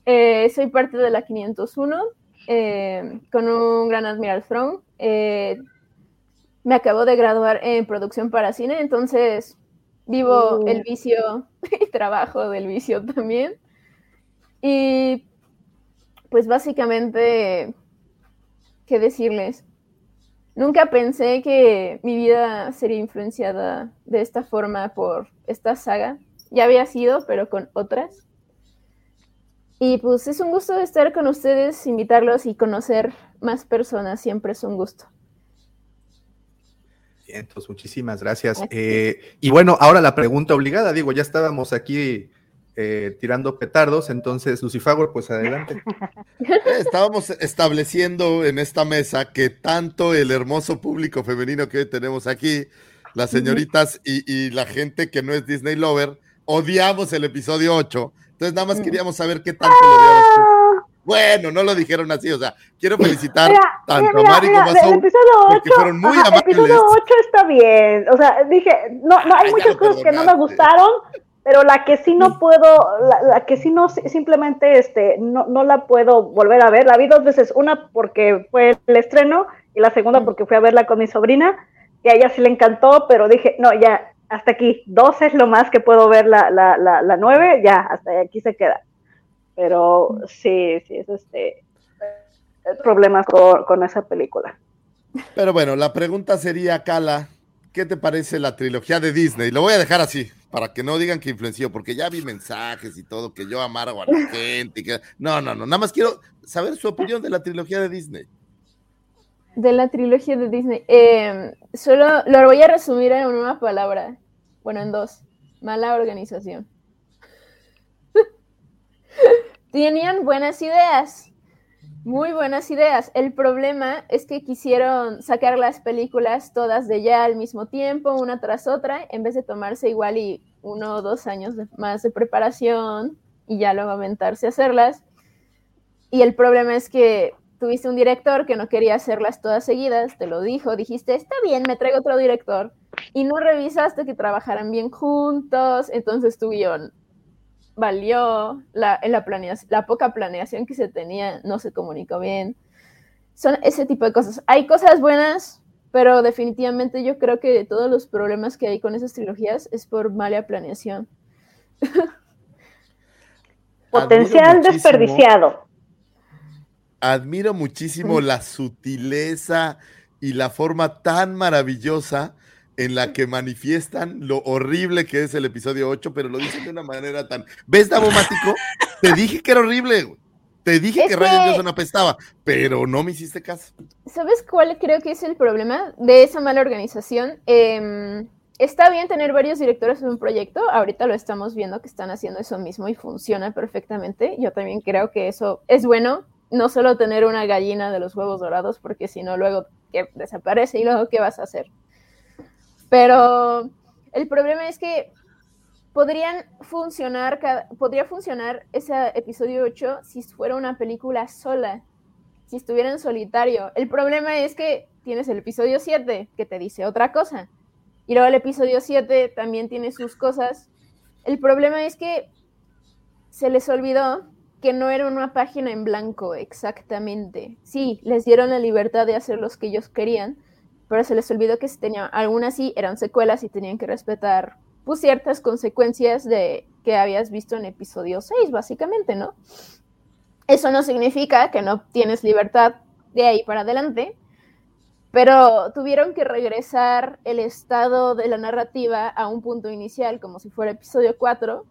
Eh, soy parte de la 501 eh, con un gran admiral Throne. Eh, me acabo de graduar en producción para cine, entonces vivo Uh. el vicio y trabajo del vicio también. Y pues básicamente, ¿qué decirles? Nunca pensé que mi vida sería influenciada de esta forma por esta saga. Ya había sido, pero con otras. Y pues es un gusto estar con ustedes, invitarlos y conocer más personas, siempre es un gusto. Entonces, muchísimas gracias. Eh, y bueno, ahora la pregunta obligada, digo, ya estábamos aquí eh, tirando petardos, entonces, Lucifagor, pues adelante. Estábamos estableciendo en esta mesa que tanto el hermoso público femenino que hoy tenemos aquí, las señoritas y, y la gente que no es Disney Lover, odiamos el episodio 8. Entonces nada más queríamos saber qué tanto lo odiabas tú. Bueno, no lo dijeron así, o sea, quiero felicitar Mira, tanto mira, a Mari mira, como a el Soul, episodio 8, porque fueron muy ajá, el amables. episodio 8 está bien. O sea, dije, no, no hay Ay, ya muchas cosas que no me gustaron, pero la que sí no puedo, la, la que sí no, si- simplemente este, no, no la puedo volver a ver. La vi dos veces, una porque fue el estreno y la segunda porque fui a verla con mi sobrina y a ella sí le encantó, pero dije, no, ya, hasta aquí, dos es lo más que puedo ver la, la, la, la nueve, ya, hasta aquí se queda. Pero sí, sí, es este, problemas con, con esa película. Pero bueno, la pregunta sería, Cala, ¿qué te parece la trilogía de Disney? Lo voy a dejar así, para que no digan que influenció, porque ya vi mensajes y todo, que yo amargo a la gente. Y que... No, no, no, nada más quiero saber su opinión de la trilogía de Disney. De la trilogía de Disney. Eh, solo lo voy a resumir en una palabra. Bueno, en dos. Mala organización. Tenían buenas ideas. Muy buenas ideas. El problema es que quisieron sacar las películas todas de ya al mismo tiempo, una tras otra, en vez de tomarse igual y uno o dos años más de preparación y ya luego aventarse a hacerlas. Y el problema es que tuviste un director que no quería hacerlas todas seguidas, te lo dijo, dijiste, está bien, me traigo otro director, y no revisaste que trabajaran bien juntos, entonces tu guion valió, la, planeación, la poca planeación que se tenía no se comunicó bien. Son ese tipo de cosas. Hay cosas buenas, pero definitivamente yo creo que todos los problemas que hay con esas trilogías es por mala planeación. Potencial desperdiciado. Admiro muchísimo la sutileza y la forma tan maravillosa en la que manifiestan lo horrible que es el episodio 8, pero lo dicen de una manera tan... ¿Ves, Davomático? Te dije que era horrible, güey. Te dije Es que Ryan que- Johnson apestaba, pero no me hiciste caso. ¿Sabes cuál creo que es el problema de esa mala organización? Em, está bien tener varios directores en un proyecto, ahorita lo estamos viendo que están haciendo eso mismo y funciona perfectamente. Yo también creo que eso es bueno, no solo tener una gallina de los huevos dorados, porque si no luego que desaparece y luego qué vas a hacer. Pero el problema es que podrían funcionar, podría funcionar ese episodio 8 si fuera una película sola, si estuviera en solitario. El problema es que tienes el episodio 7 que te dice otra cosa. Y luego el episodio 7 también tiene sus cosas. El problema es que se les olvidó que no era una página en blanco exactamente. Sí, les dieron la libertad de hacer los que ellos querían, pero se les olvidó que se tenía, algunas sí eran secuelas y tenían que respetar pues, ciertas consecuencias de que habías visto en episodio 6, básicamente, ¿no? Eso no significa que no tienes libertad de ahí para adelante, pero tuvieron que regresar el estado de la narrativa a un punto inicial, como si fuera episodio 4,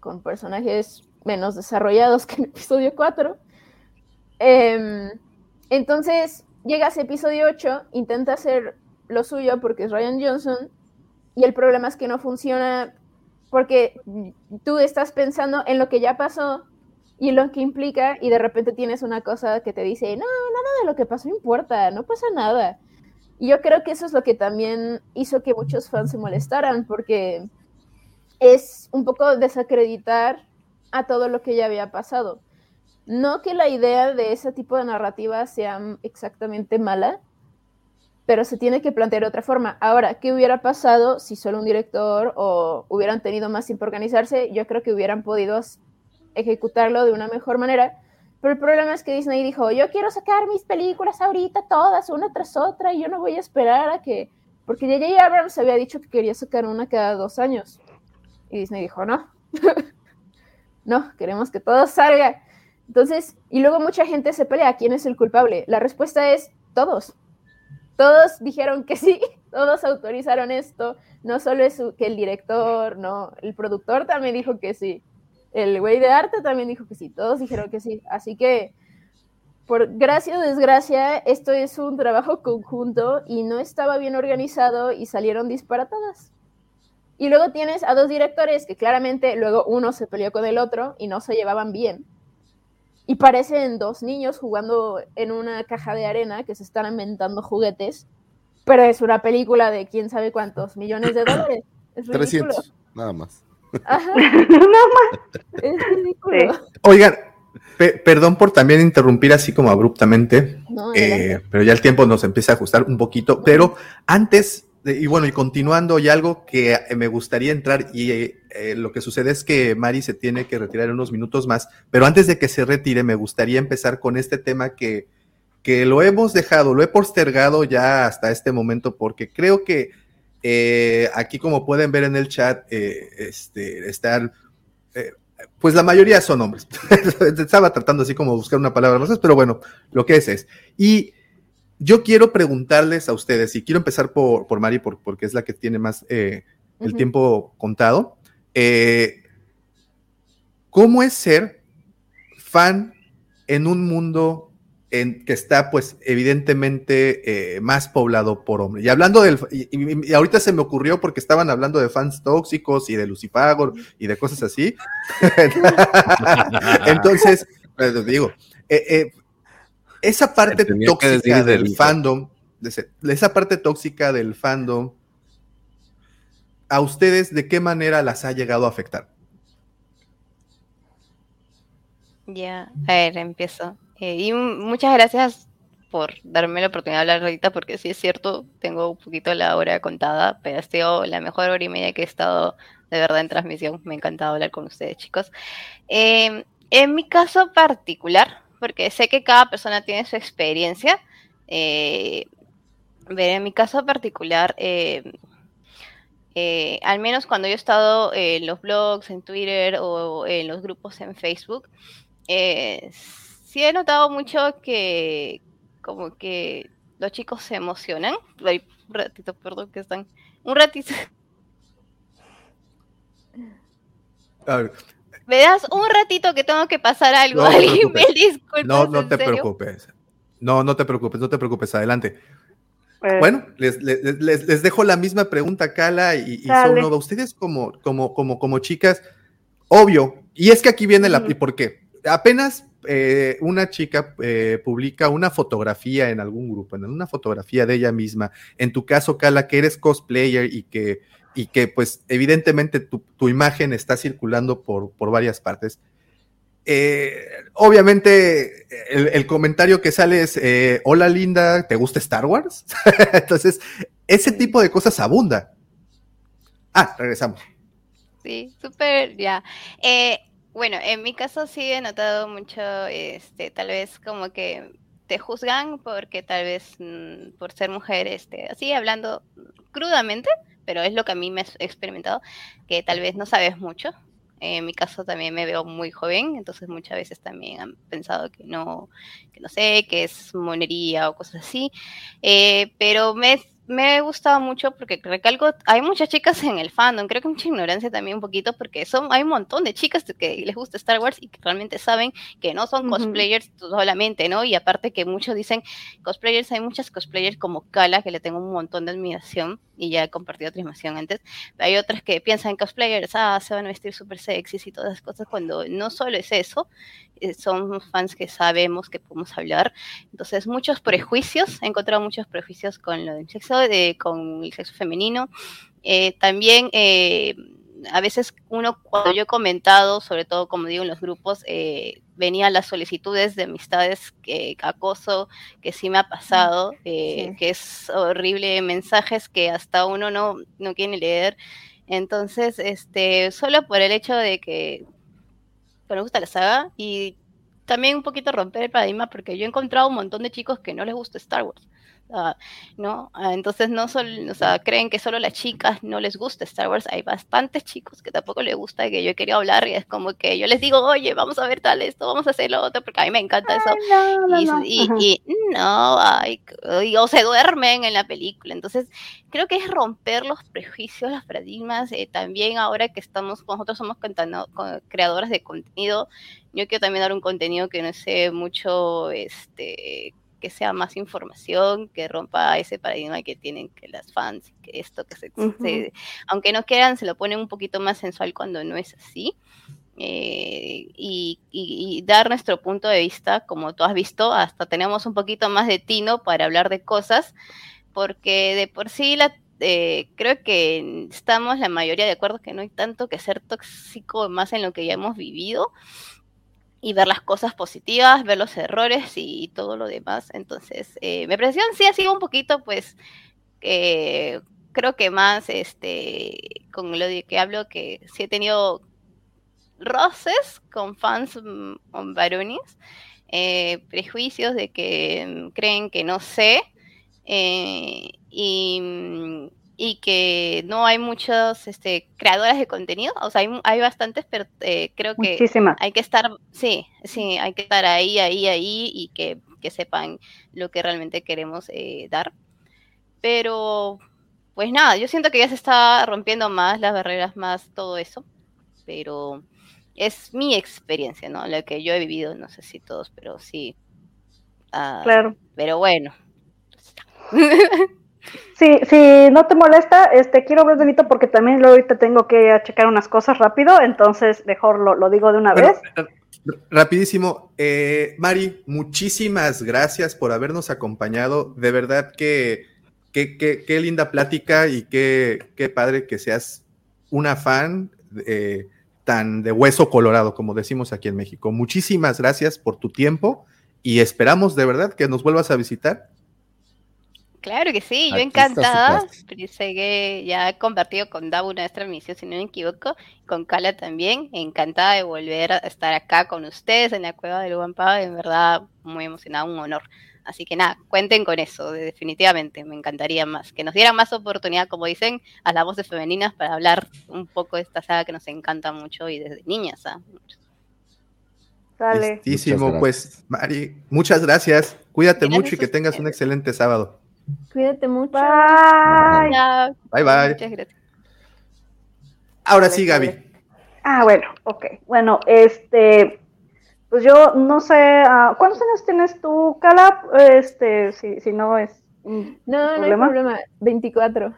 con personajes menos desarrollados que en episodio 4. Em, entonces, llegas a episodio 8, intenta hacer lo suyo porque es Ryan Johnson, y el problema es que no funciona porque tú estás pensando en lo que ya pasó y lo que implica, y de repente tienes una cosa que te dice, no, nada de lo que pasó importa, no pasa nada. Y yo creo que eso es lo que también hizo que muchos fans se molestaran, porque es un poco desacreditar a todo lo que ya había pasado. No que la idea de ese tipo de narrativa sea exactamente mala, pero se tiene que plantear de otra forma. Ahora, ¿qué hubiera pasado si solo un director o hubieran tenido más tiempo organizarse? Yo creo que hubieran podido ejecutarlo de una mejor manera. Pero el problema es que Disney dijo, yo quiero sacar mis películas ahorita todas, una tras otra, y yo no voy a esperar a que... Porque J.J. Abrams había dicho que quería sacar una cada dos años. Y Disney dijo, no. no, queremos que todo salga. Entonces, y luego mucha gente se pelea, ¿quién es el culpable? La respuesta es todos. Todos dijeron que sí, todos autorizaron esto. No solo es que el director, no, el productor también dijo que sí. El güey de arte también dijo que sí, todos dijeron que sí. Así que, por gracia o desgracia, esto es un trabajo conjunto y no estaba bien organizado y salieron disparatadas. Y luego tienes a dos directores que claramente luego uno se peleó con el otro y no se llevaban bien. Y parecen dos niños jugando en una caja de arena que se están inventando juguetes, pero es una película de quién sabe cuántos millones de dólares. Es ridículo. 300, nada más. Ajá. Es ridículo. Oigan, Pe- perdón por también interrumpir así como abruptamente, No, eh, pero ya el tiempo nos empieza a ajustar un poquito. Pero antes, y bueno, y continuando, y algo que eh, me gustaría entrar, y eh, eh, lo que sucede es que Mari se tiene que retirar unos minutos más, pero antes de que se retire, me gustaría empezar con este tema que, que lo hemos dejado, lo he postergado ya hasta este momento, porque creo que aquí, como pueden ver en el chat, este, están pues la mayoría son hombres. Estaba tratando así como buscar una palabra pero bueno, lo que es es. Y yo quiero preguntarles a ustedes, y quiero empezar por, por Mari, por- porque es la que tiene más eh, el tiempo contado. Eh, ¿Cómo es ser fan en un mundo en que está, pues, evidentemente eh, más poblado por hombres? Y hablando del. Y, y- y ahorita se me ocurrió porque estaban hablando de fans tóxicos y de Lucifagor y de cosas así. Entonces, pues, les digo, eh, esa parte tóxica del delito. fandom, de ese- de esa parte tóxica del fandom, ¿a ustedes de qué manera las ha llegado a afectar? Ya, a ver, empiezo. Eh, y muchas gracias por darme la oportunidad de hablar ahorita, porque sí es cierto, tengo un poquito la hora contada, pero ha sido la mejor hora y media que he estado de verdad en transmisión. Me ha encantado hablar con ustedes, chicos. Eh, en mi caso particular, porque sé que cada persona tiene su experiencia, eh, en mi caso particular, eh, eh, al menos cuando yo he estado en los blogs, en Twitter o en los grupos en Facebook, eh, sí he notado mucho que como que los chicos se emocionan. Un ratito, perdón que están. Un ratito. A ver, ¿Me das un ratito que tengo que pasar algo? No te Alguien me preocupes. disculpa. no, no ¿en te serio? preocupes. No, no te preocupes, no te preocupes, adelante. Eh, Bueno, les, les- les- les dejo la misma pregunta a Kala y, y. Sonova. Ustedes como, como, como, como chicas, obvio, y es que aquí viene la... ¿Y por qué? Apenas eh, una chica eh, publica una fotografía en algún grupo, en una fotografía de ella misma, en tu caso, Kala, que eres cosplayer y que, y que pues evidentemente tu, imagen está circulando por, por varias partes. Eh, obviamente el, el comentario que sale es, eh, hola linda, ¿te gusta Star Wars? Entonces, ese tipo de cosas abunda. Ah, regresamos. Sí, súper, ya. Eh, bueno, en mi caso sí he notado mucho, este, tal vez como que te juzgan porque tal vez mm, por ser mujer, este, así hablando crudamente, pero es lo que a mí me he experimentado, que tal vez no sabes mucho. En mi caso también me veo muy joven, entonces muchas veces también han pensado que no, que no sé, que es monería o cosas así. Eh, pero me, me ha gustado mucho porque recalco, hay muchas chicas en el fandom, creo que mucha ignorancia también un poquito porque son, hay un montón de chicas que les gusta Star Wars y que realmente saben que no son cosplayers solamente, ¿no? Y aparte que muchos dicen cosplayers, hay muchas cosplayers como Kala, que le tengo un montón de admiración y ya he compartido otra información antes. Hay otras que piensan cosplayers, ah, se van a vestir súper sexys y todas esas cosas, cuando no solo es eso, eh, son fans que sabemos que podemos hablar. Entonces, muchos prejuicios, he encontrado muchos prejuicios con lo del sexo, de, con el sexo femenino. Eh, también, eh, a veces uno, cuando yo he comentado, sobre todo como digo en los grupos, eh, venían las solicitudes de amistades, que acoso, que sí me ha pasado, eh, Sí. que es horrible, mensajes que hasta uno no, no quiere leer. Entonces, este, solo por el hecho de que que me gusta la saga y también un poquito romper el paradigma porque yo he encontrado un montón de chicos que no les gusta Star Wars. Ah, ¿no? Ah, entonces no solo, o sea, creen que solo las chicas no les gusta Star Wars, hay bastantes chicos que tampoco les gusta que yo he querido hablar y es como que yo les digo, oye, vamos a ver tal esto, vamos a hacer lo otro, porque a mí me encanta eso. no, no, Y, no. y- Ajá. y no, ay, y- o se duermen en la película. Entonces, creo que es romper los prejuicios, los paradigmas. eh, también ahora que estamos, nosotros somos creadoras de contenido, yo quiero también dar un contenido que no sé mucho, este que sea más información, que rompa ese paradigma que tienen que las fans, que esto, que se, se- aunque no quieran, se lo ponen un poquito más sensual cuando no es así. Eh, y, y- y dar nuestro punto de vista, como tú has visto, hasta tenemos un poquito más de tino para hablar de cosas, porque de por sí la, eh, creo que estamos la mayoría de acuerdo que no hay tanto que ser tóxico más en lo que ya hemos vivido. Y ver las cosas positivas, ver los errores y, todo lo demás. Entonces, eh, mi presión sí ha sido un poquito, pues, eh, creo que más, este, con lo que hablo, que sí he tenido roces con fans mm, varones, eh, prejuicios de que mm, creen que no sé, eh, y mm, y que no hay muchos este, creadoras de contenido, o sea, hay, hay bastantes, pero eh, creo que hay que estar, sí, sí, hay que estar ahí, ahí, ahí y que, que sepan lo que realmente queremos eh, dar. Pero, pues nada, yo siento que ya se está rompiendo más las barreras, más todo eso, pero es mi experiencia, ¿no? La que yo he vivido, no sé si todos, pero sí. Ah, claro. Pero bueno. Sí, si no te molesta, este, quiero ver Benito porque también ahorita tengo que checar unas cosas rápido, entonces mejor lo, digo de una vez. Eh, rapidísimo, eh, Mari, muchísimas gracias por habernos acompañado. De verdad que qué linda plática y qué, qué padre que seas una fan eh, tan de hueso colorado, como decimos aquí en México. Muchísimas gracias por tu tiempo y esperamos de verdad que nos vuelvas a visitar Claro que sí, yo encantada. Sé que ya he compartido con Dabu una transmisión, si no me equivoco, con Kala también. Encantada de volver a estar acá con ustedes en la cueva del Guampa. En verdad, muy emocionada, un honor. Así que nada, cuenten con eso, definitivamente. Me encantaría más. Que nos dieran más oportunidad, como dicen, a las voces femeninas para hablar un poco de esta saga que nos encanta mucho y desde niñas. ¿ah? Dale. pues, Mari, muchas gracias. Cuídate mucho y que tengas un excelente sábado. Cuídate mucho. Bye. Bye, bye. Muchas gracias. Ahora sí, Gaby. Ah, bueno, ok. Bueno, este, pues yo no sé, uh, ¿cuántos años tienes tú, Calab? Este, si, si no es un no, no hay problema, 24.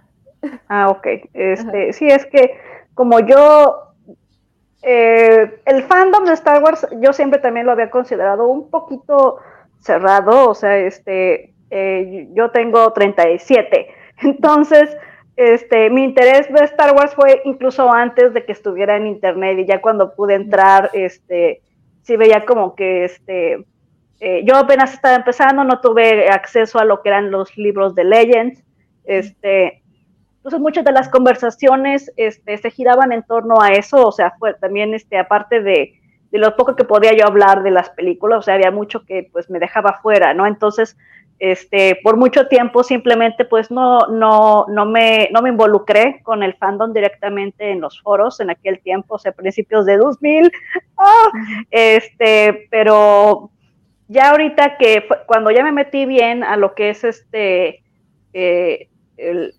Ah, ok. Este, sí, es que como yo, eh, el fandom de Star Wars, yo siempre también lo había considerado un poquito cerrado, o sea, este, eh, yo tengo 37. Entonces, este, mi interés de Star Wars fue incluso antes de que estuviera en internet y ya cuando pude entrar, este, sí veía como que, este, eh, yo apenas estaba empezando, no tuve acceso a lo que eran los libros de Legends, este, entonces muchas de las conversaciones, este, se giraban en torno a eso, o sea, fue también, este, aparte de, de lo poco que podía yo hablar de las películas, o sea, había mucho que, pues, me dejaba fuera, ¿no? Entonces, este, por mucho tiempo simplemente pues no, no, no, me, no me involucré con el fandom directamente en los foros en aquel tiempo, o sea, principios de 2000, ¡ah! este, pero ya ahorita que cuando ya me metí bien a lo que es este, eh, el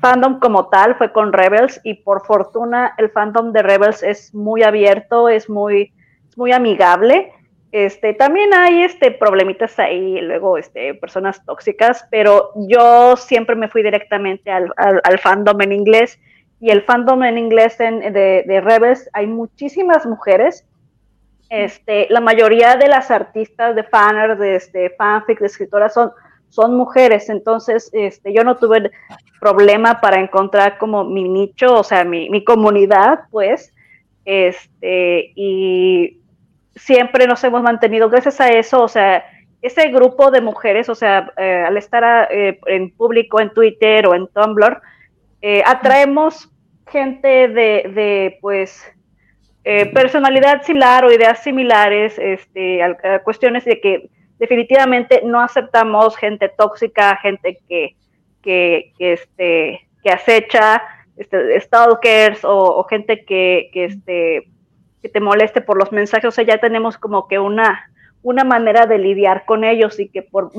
fandom como tal, fue con Rebels y por fortuna el fandom de Rebels es muy abierto, es muy, es muy amigable este, también hay este, problemitas ahí, luego este, personas tóxicas, pero yo siempre me fui directamente al, fandom en inglés y el fandom en inglés de, de, Rebels hay muchísimas mujeres. Este, la mayoría de las artistas de fanners, de este, fanfic, de escritoras son, mujeres, entonces este, yo no tuve problema para encontrar como mi nicho, o sea, mi, comunidad, pues, y siempre nos hemos mantenido gracias a eso, o sea, ese grupo de mujeres, o sea, eh, al estar eh, en público en Twitter o en Tumblr, eh, atraemos gente de, pues, personalidad similar o ideas similares, este, a, cuestiones de que definitivamente no aceptamos gente tóxica, gente que, que, este, que acecha, este, stalkers o, o gente que, que este, que te moleste por los mensajes, o sea, ya tenemos como que una, una manera de lidiar con ellos y que por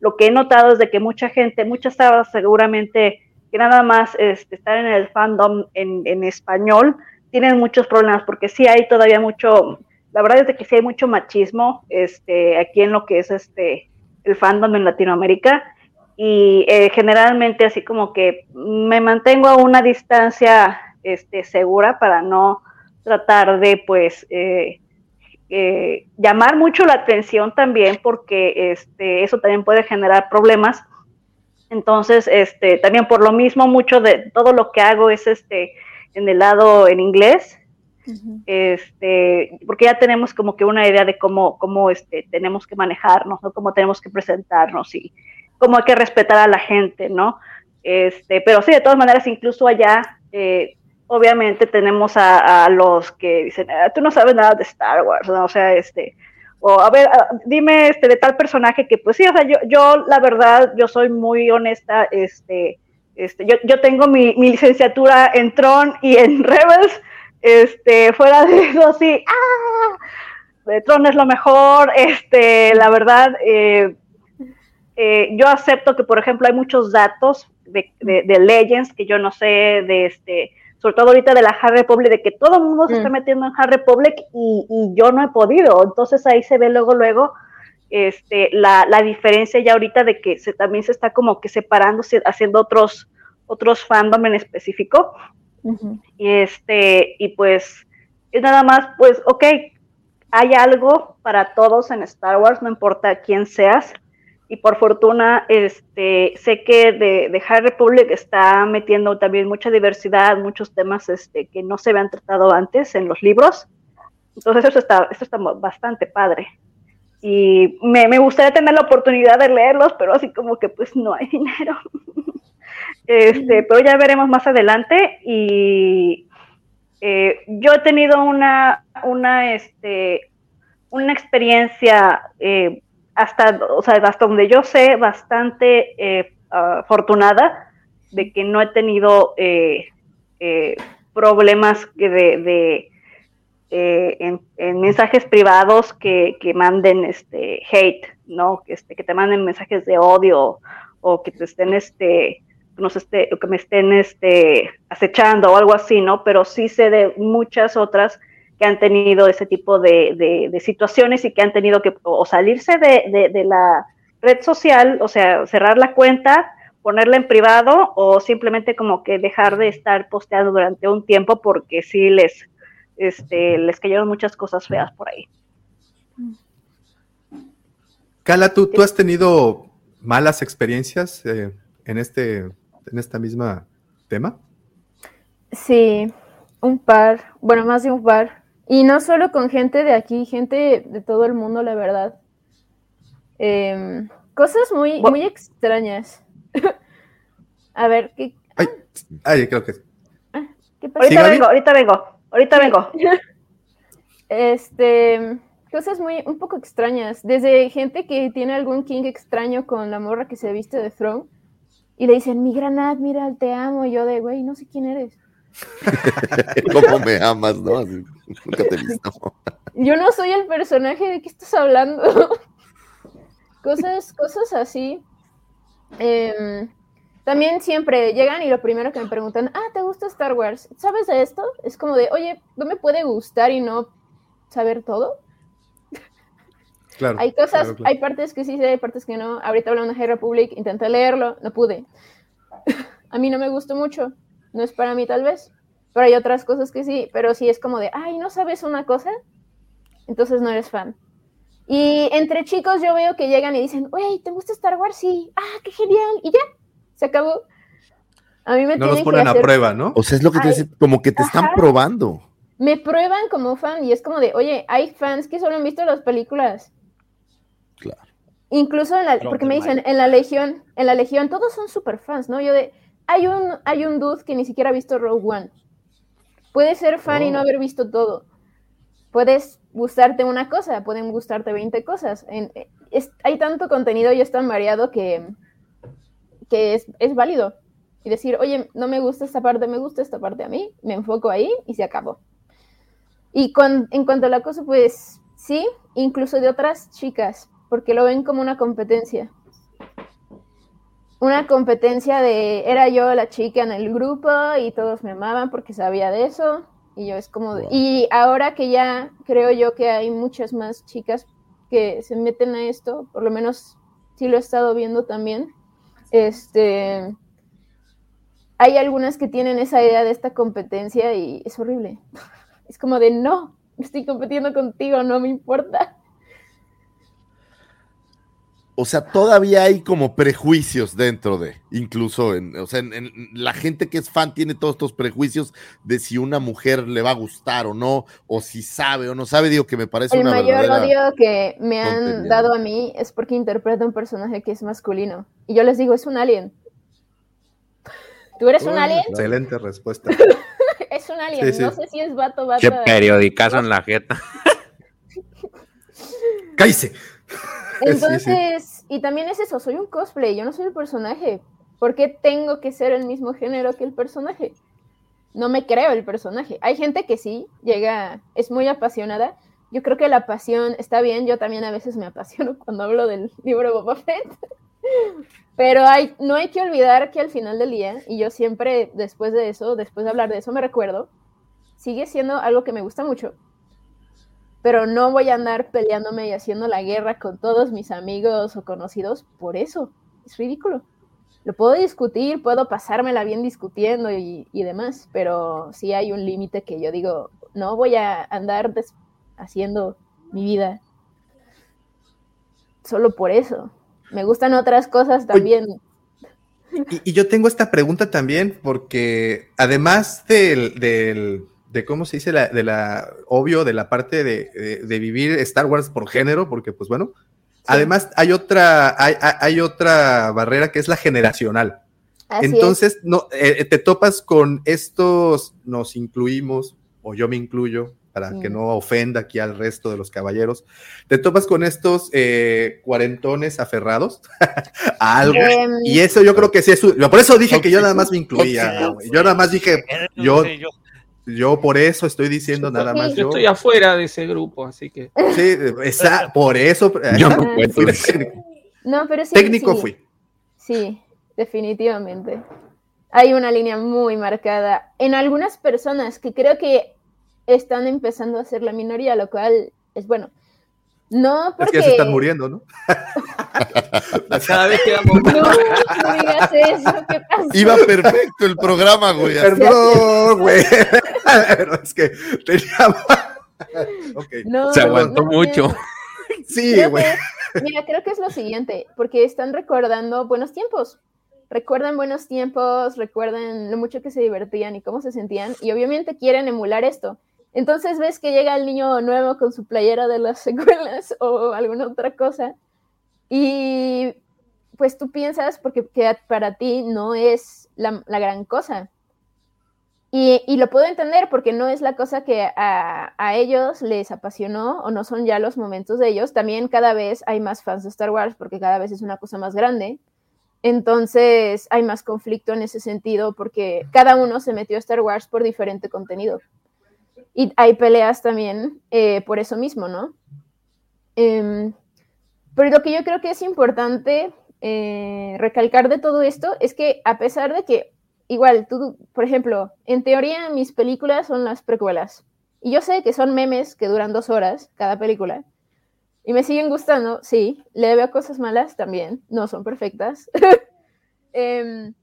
lo que he notado es de que mucha gente, muchas sabas seguramente que nada más este, estar en el fandom en, español tienen muchos problemas porque sí hay todavía mucho, la verdad es que sí hay mucho machismo este, aquí en lo que es este, el fandom en Latinoamérica y eh, generalmente así como que me mantengo a una distancia este, segura para no tratar de pues eh, eh, llamar mucho la atención también porque este, eso también puede generar problemas. Entonces, este, también por lo mismo, mucho de todo lo que hago es este, en el lado en inglés. este, porque ya tenemos como que una idea de cómo, cómo este, tenemos que manejarnos, ¿no? Cómo tenemos que presentarnos y cómo hay que respetar a la gente, ¿no? Este, pero sí, de todas maneras, incluso allá, eh, obviamente tenemos a, los que dicen, ah, tú no sabes nada de Star Wars, ¿no? O sea, este, o a ver, ah, dime este de tal personaje que pues sí, o sea, yo, yo la verdad, yo soy muy honesta, este, este, yo, yo tengo mi, licenciatura en Tron y en Rebels, este, fuera de eso, sí, ¡ah! Tron es lo mejor, este, la verdad, eh, eh, yo acepto que, por ejemplo, hay muchos datos de, de, Legends que yo no sé, de este, sobre todo ahorita de la Hard Republic, de que todo el mundo se está metiendo en Hard Republic y, y, yo no he podido. Entonces ahí se ve luego, luego, este, la, la diferencia ya ahorita de que se, también se está como que separando, haciendo otros, otros fandom en específico. Uh -huh. Y este, y pues, es nada más, pues, ok, hay algo para todos en Star Wars, no importa quién seas y por fortuna este, sé que de, de High Republic está metiendo también mucha diversidad, muchos temas este, que no se habían tratado antes en los libros. Entonces eso está, eso está bastante padre. Y me, me gustaría tener la oportunidad de leerlos, pero así como que pues no hay dinero. este, pero ya veremos más adelante. Y eh, yo he tenido una, una, este, una experiencia eh, hasta, o sea, hasta donde yo sé, bastante eh, afortunada de que no he tenido eh, eh, problemas de, de en, en, mensajes privados que, que, manden este hate, ¿no? Que, este, que te manden mensajes de odio o que te estén este nos esté, que me estén este acechando o algo así, ¿no? Pero sí sé de muchas otras que han tenido ese tipo de, de, de, situaciones y que han tenido que o salirse de, de, la red social, o sea, cerrar la cuenta, ponerla en privado o simplemente como que dejar de estar posteando durante un tiempo porque sí les, este, les cayeron muchas cosas feas por ahí. Cala, ¿tú, tú has tenido malas experiencias eh, en, este, en esta misma tema? Sí, un par, bueno, más de un par. Y no solo con gente de aquí, gente de todo el mundo, la verdad. Eh, cosas muy, muy extrañas. A ver, ¿qué? Ay, ay creo que. Ah, ¿qué pasa? Ahorita vengo, ahorita vengo, ahorita vengo. Este, cosas muy, un poco extrañas. Desde gente que tiene algún king extraño con la morra que se viste de throne y le dicen, mi granat, mira, te amo. Y yo de, güey, no sé quién eres. ¿Cómo me amas, no? Así, nunca te he visto. Yo no soy el personaje de qué estás hablando. cosas, cosas así. Eh, también siempre llegan y lo primero que me preguntan, ah, ¿te gusta Star Wars? ¿Sabes de esto? Es como de, oye, ¿no me puede gustar y no saber todo? Claro, hay cosas, claro, claro. hay partes que sí sé, hay partes que no. Ahorita hablando de High Republic, intenté leerlo, no pude. A mí no me gustó mucho no es para mí tal vez, pero hay otras cosas que sí, pero sí es como de, ay, ¿no sabes una cosa? Entonces no eres fan. Y entre chicos yo veo que llegan y dicen, wey, ¿te gusta Star Wars? Sí, ah, qué genial, y ya, se acabó. A mí me no los ponen hacer... a prueba, ¿no? O sea, es lo que te dice, como que te Ajá. están probando. Me prueban como fan y es como de, oye, hay fans que solo han visto las películas. Claro. Incluso en la, porque me dicen, en la Legión, en la Legión, todos son super fans, ¿no? Yo de, hay un, hay un dude que ni siquiera ha visto Rogue One. Puedes ser fan oh. y no haber visto todo. Puedes gustarte una cosa, pueden gustarte 20 cosas. En, es, hay tanto contenido y es tan variado que, que es, es, válido. Y decir, oye, no me gusta esta parte, me gusta esta parte a mí, me enfoco ahí y se acabó. Y con, en cuanto a la cosa, pues sí, incluso de otras chicas, porque lo ven como una competencia una competencia de era yo la chica en el grupo y todos me amaban porque sabía de eso y yo es como de, y ahora que ya creo yo que hay muchas más chicas que se meten a esto, por lo menos sí lo he estado viendo también. Este hay algunas que tienen esa idea de esta competencia y es horrible. Es como de no, estoy compitiendo contigo, no me importa. O sea, todavía hay como prejuicios dentro de, incluso en, o sea, en, en la gente que es fan tiene todos estos prejuicios de si una mujer le va a gustar o no, o si sabe o no sabe, digo que me parece El una mayor verdadera... odio que me han tontería. dado a mí es porque interpreta un personaje que es masculino. Y yo les digo, es un alien. ¿Tú eres un alien? Excelente respuesta. Es un alien. Sí, sí. No sé si es vato, vato. Che periodicazo en la jeta. ¡Cállese! Entonces, y también es eso, soy un cosplay, yo no soy el personaje. ¿Por qué tengo que ser el mismo género que el personaje? No me creo el personaje. Hay gente que sí, llega, es muy apasionada. Yo creo que la pasión está bien, yo también a veces me apasiono cuando hablo del libro Boba Fett. Pero hay, no hay que olvidar que al final del día, y yo siempre después de eso, después de hablar de eso, me recuerdo, sigue siendo algo que me gusta mucho, pero no voy a andar peleándome y haciendo la guerra con todos mis amigos o conocidos por eso. Es ridículo. Lo puedo discutir, puedo pasármela bien discutiendo y, y demás, pero sí hay un límite que yo digo, no voy a andar haciendo mi vida solo por eso. Me gustan otras cosas también. Y, y yo tengo esta pregunta también, porque además del, del- de cómo se dice, la, de la, obvio, de la parte de, de- de vivir Star Wars por género, porque pues bueno, además hay otra, hay, hay- hay otra barrera que es la generacional. Así Entonces, no, eh, te topas con estos, nos incluimos, o yo me incluyo, para que no ofenda aquí al resto de los caballeros, te topas con estos eh, cuarentones aferrados a algo. Em, y eso yo creo que sí es. Por eso dije que yo nada más me incluía. Yo nada más dije, yo, yo por eso estoy diciendo nada más. Yo Yo, estoy afuera de ese grupo, así que. sí, esa- por eso. Yo no pero sí. Técnico sí. fui. Sí, definitivamente. Hay una línea muy marcada en algunas personas que creo que están empezando a ser la minoría, lo cual es bueno. No Es porque... que ya se están muriendo, ¿no? Cada vez No, no digas eso, ¿qué pasa? Iba perfecto el programa, güey. Perdón, güey. Pero es que teníamos. Ok. No, Se aguantó no, mucho. Sí, güey. mira, creo que es lo siguiente, porque están recordando buenos tiempos. Recuerdan buenos tiempos, recuerdan lo mucho que se divertían y cómo se sentían, y obviamente quieren emular esto. Entonces ves que llega el niño nuevo con su playera de las secuelas o alguna otra cosa, y pues tú piensas, porque que para ti no es la, gran cosa. Y, lo puedo entender porque no es la cosa que a, a ellos les apasionó o no son ya los momentos de ellos. También cada vez hay más fans de Star Wars porque cada vez es una cosa más grande. Entonces hay más conflicto en ese sentido porque cada uno se metió a Star Wars por diferente contenido. Y hay peleas también eh, por eso mismo, ¿no? Em, pero lo que yo creo que es importante eh, recalcar de todo esto es que a pesar de que, igual, tú, por ejemplo, en teoría mis películas son las precuelas. Y yo sé que son memes que duran dos horas cada película. Y me siguen gustando, sí. Le veo cosas malas también, no son perfectas. Em,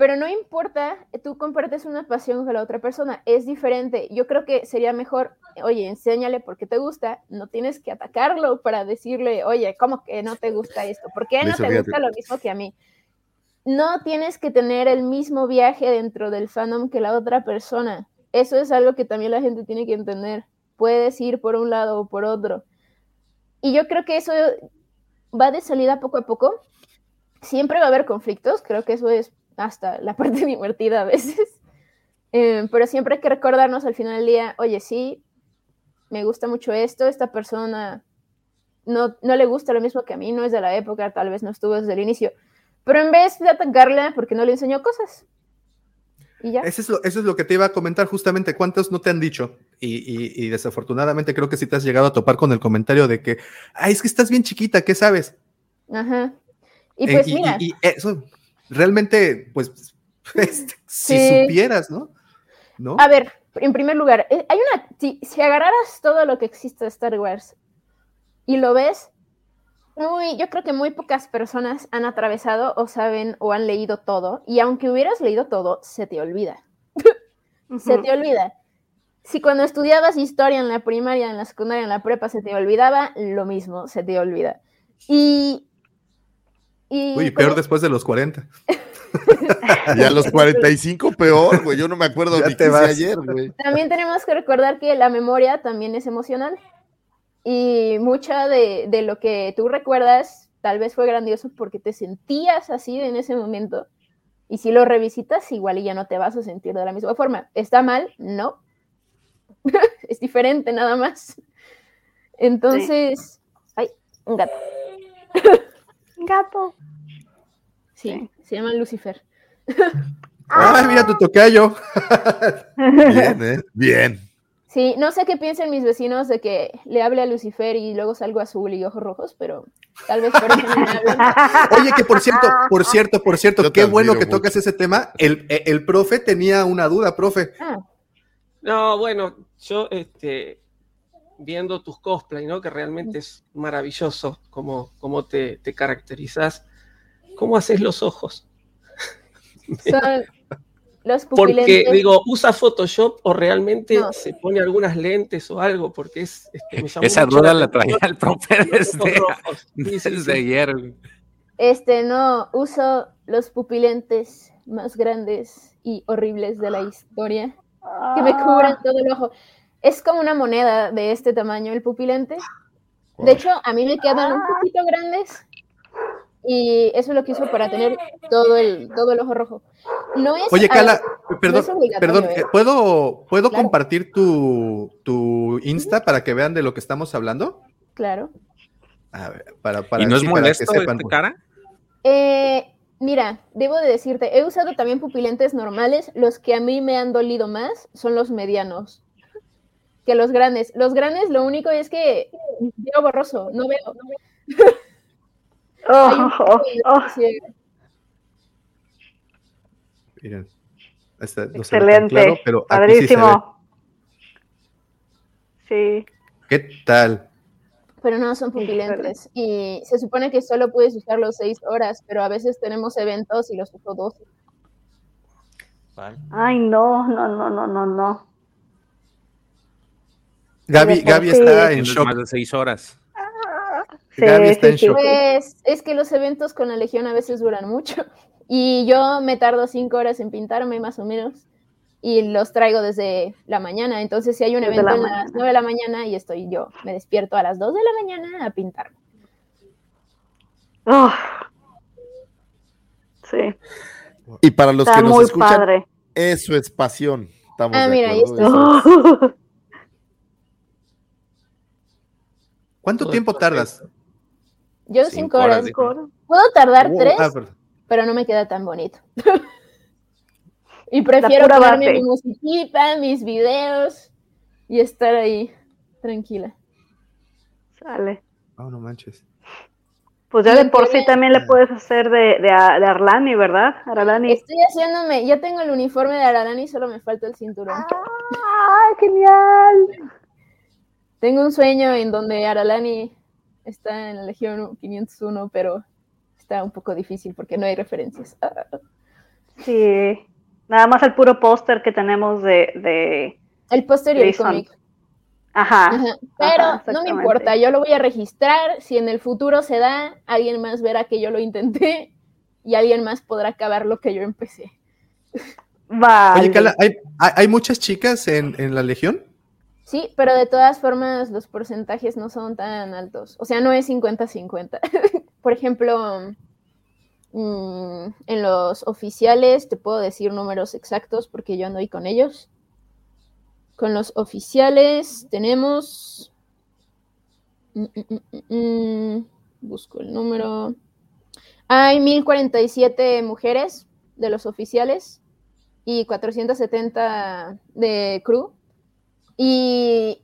pero no importa, tú compartes una pasión con la otra persona, es diferente. Yo creo que sería mejor, oye, enséñale por qué te gusta, no tienes que atacarlo para decirle, oye, ¿cómo que no te gusta esto? ¿Por qué no Eso, te fíjate. gusta lo mismo que a mí? No tienes que tener el mismo viaje dentro del fandom que la otra persona. Eso es algo que también la gente tiene que entender. Puedes ir por un lado o por otro. Y yo creo que eso va de salida poco a poco. Siempre va a haber conflictos, creo que eso es hasta la parte divertida a veces. Eh, pero siempre hay que recordarnos al final del día, oye, sí, me gusta mucho esto, esta persona no, no le gusta lo mismo que a mí, no es de la época, tal vez no estuvo desde el inicio. Pero en vez de atacarla porque no le enseñó cosas. Y ya. Eso es, lo, eso es lo que te iba a comentar justamente. ¿Cuántos no te han dicho? Y, y- y desafortunadamente creo que sí te has llegado a topar con el comentario de que, ay, es que estás bien chiquita, ¿qué sabes? Ajá. Y Eh, pues mira. y eso, realmente, pues, este, si supieras, ¿no? ¿No? A ver, en primer lugar, eh, hay una. Si, si agarraras todo lo que existe de Star Wars y lo ves, muy, yo creo que muy pocas personas han atravesado o saben o han leído todo. Y aunque hubieras leído todo, se te olvida. se te olvida. Si cuando estudiabas historia en la primaria, en la secundaria, en la prepa, se te olvidaba, lo mismo, se te olvida. Y. y Uy, peor es- después de los 40. Y a los 45 peor, güey. Yo no me acuerdo Ya ni te qué hice vas. ayer, güey. También tenemos que recordar que la memoria también es emocional. Y mucha de, de lo que tú recuerdas tal vez fue grandioso porque te sentías así en ese momento. Y si lo revisitas, igual y ya no te vas a sentir de la misma forma. ¿Está mal? No. es diferente nada más. Entonces, ay, un gato. Gato. Sí, se llama Lucifer. Ay, mira tu tocayo. Bien, ¿eh? Bien. Sí, no sé qué piensan mis vecinos de que le hable a Lucifer y luego salgo azul y ojos rojos, pero tal vez por eso no me. Oye, que por cierto, por cierto, por cierto, Yo qué bueno que tocas ese tema. El, el profe tenía una duda, profe. Ah, No, bueno, yo este, viendo tus cosplay, ¿no? Que realmente es maravilloso cómo, cómo te, te caracterizas. ¿Cómo haces los ojos? son los Porque, pupilentes. digo, ¿usa Photoshop o realmente No. se pone algunas lentes o algo? Porque es, este, me llamó Esa duda la traía el profe desde, rojos. Sí, sí, desde sí. ayer. Este, no, uso los pupilentes más grandes y horribles de la historia que me cubren todo el ojo. Es como una moneda de este tamaño el pupilente. De hecho, a mí me quedan un poquito grandes y eso es lo que uso para tener todo el, todo el ojo rojo. No es, Oye, Cala, no perdón, es obligatorio, perdón, ¿eh? eh, ¿puedo, ¿puedo Claro. compartir tu, tu Insta para que vean de lo que estamos hablando? Claro. A ver, para, para, ¿Y no es para que molesto sepan. este cara? Eh, mira, debo de decirte, he usado también pupilentes normales. Los que a mí me han dolido más son los medianos que los grandes. Los grandes, lo único es que veo borroso, no veo. no Oh, oh, oh. Miren, este no Excelente. claro, pero sí. Padrísimo. Sí. ¿Qué tal? Pero no son pupilentes. Y se supone que solo puedes usarlos seis horas, pero a veces tenemos eventos y los uso dos. Ay, no, no, no, no, no, no. Gaby, Gaby está en shock. más de seis horas. Sí, Gaby está sí, en sí, shock. Pues es que los eventos con la Legión a veces duran mucho. Y yo me tardo cinco horas en pintarme, más o menos. Y los traigo desde la mañana. Entonces, si hay un Desde evento la a las nueve de la mañana y estoy yo, me despierto a las dos de la mañana a pintarme. Oh. Sí. Y para los Está que nos muy escuchan, padre. eso es pasión. Estamos Ah, mira, ahí está. Eso es- ¿Cuánto Todo tiempo tardas? Yo Cinco cinco horas. Puedo tardar Oh, tres, ah, pero no me queda tan bonito. y prefiero ponerme base. mi musiquita, mis videos y estar ahí tranquila. Sale. Oh, no manches. Pues ya de por sí también le puedes hacer de, de, Arlani, ¿verdad? Arlani. Estoy haciéndome, ya tengo el uniforme de Aralani, solo me falta el cinturón. ¡Ay, genial! Tengo un sueño en donde Aralani está en la Legión 501, pero está un poco difícil porque no hay referencias. Ah, Sí. Nada más el puro póster que tenemos de, de... El póster y el cómic. Ajá. Ajá, Pero Ajá, no me importa, yo lo voy a registrar. Si en el futuro se da, alguien más verá que yo lo intenté y alguien más podrá acabar lo que yo empecé. Vale. Oye, ¿hay, hay, hay muchas chicas en, en la Legión? Sí, pero de todas formas los porcentajes no son tan altos. O sea, no es 50-50. Por ejemplo, mm, en los oficiales te puedo decir números exactos porque yo ando ahí con ellos. Con los oficiales tenemos... mm, mm, busco el número. Hay 1047 mujeres de los oficiales y 470 de crew. Y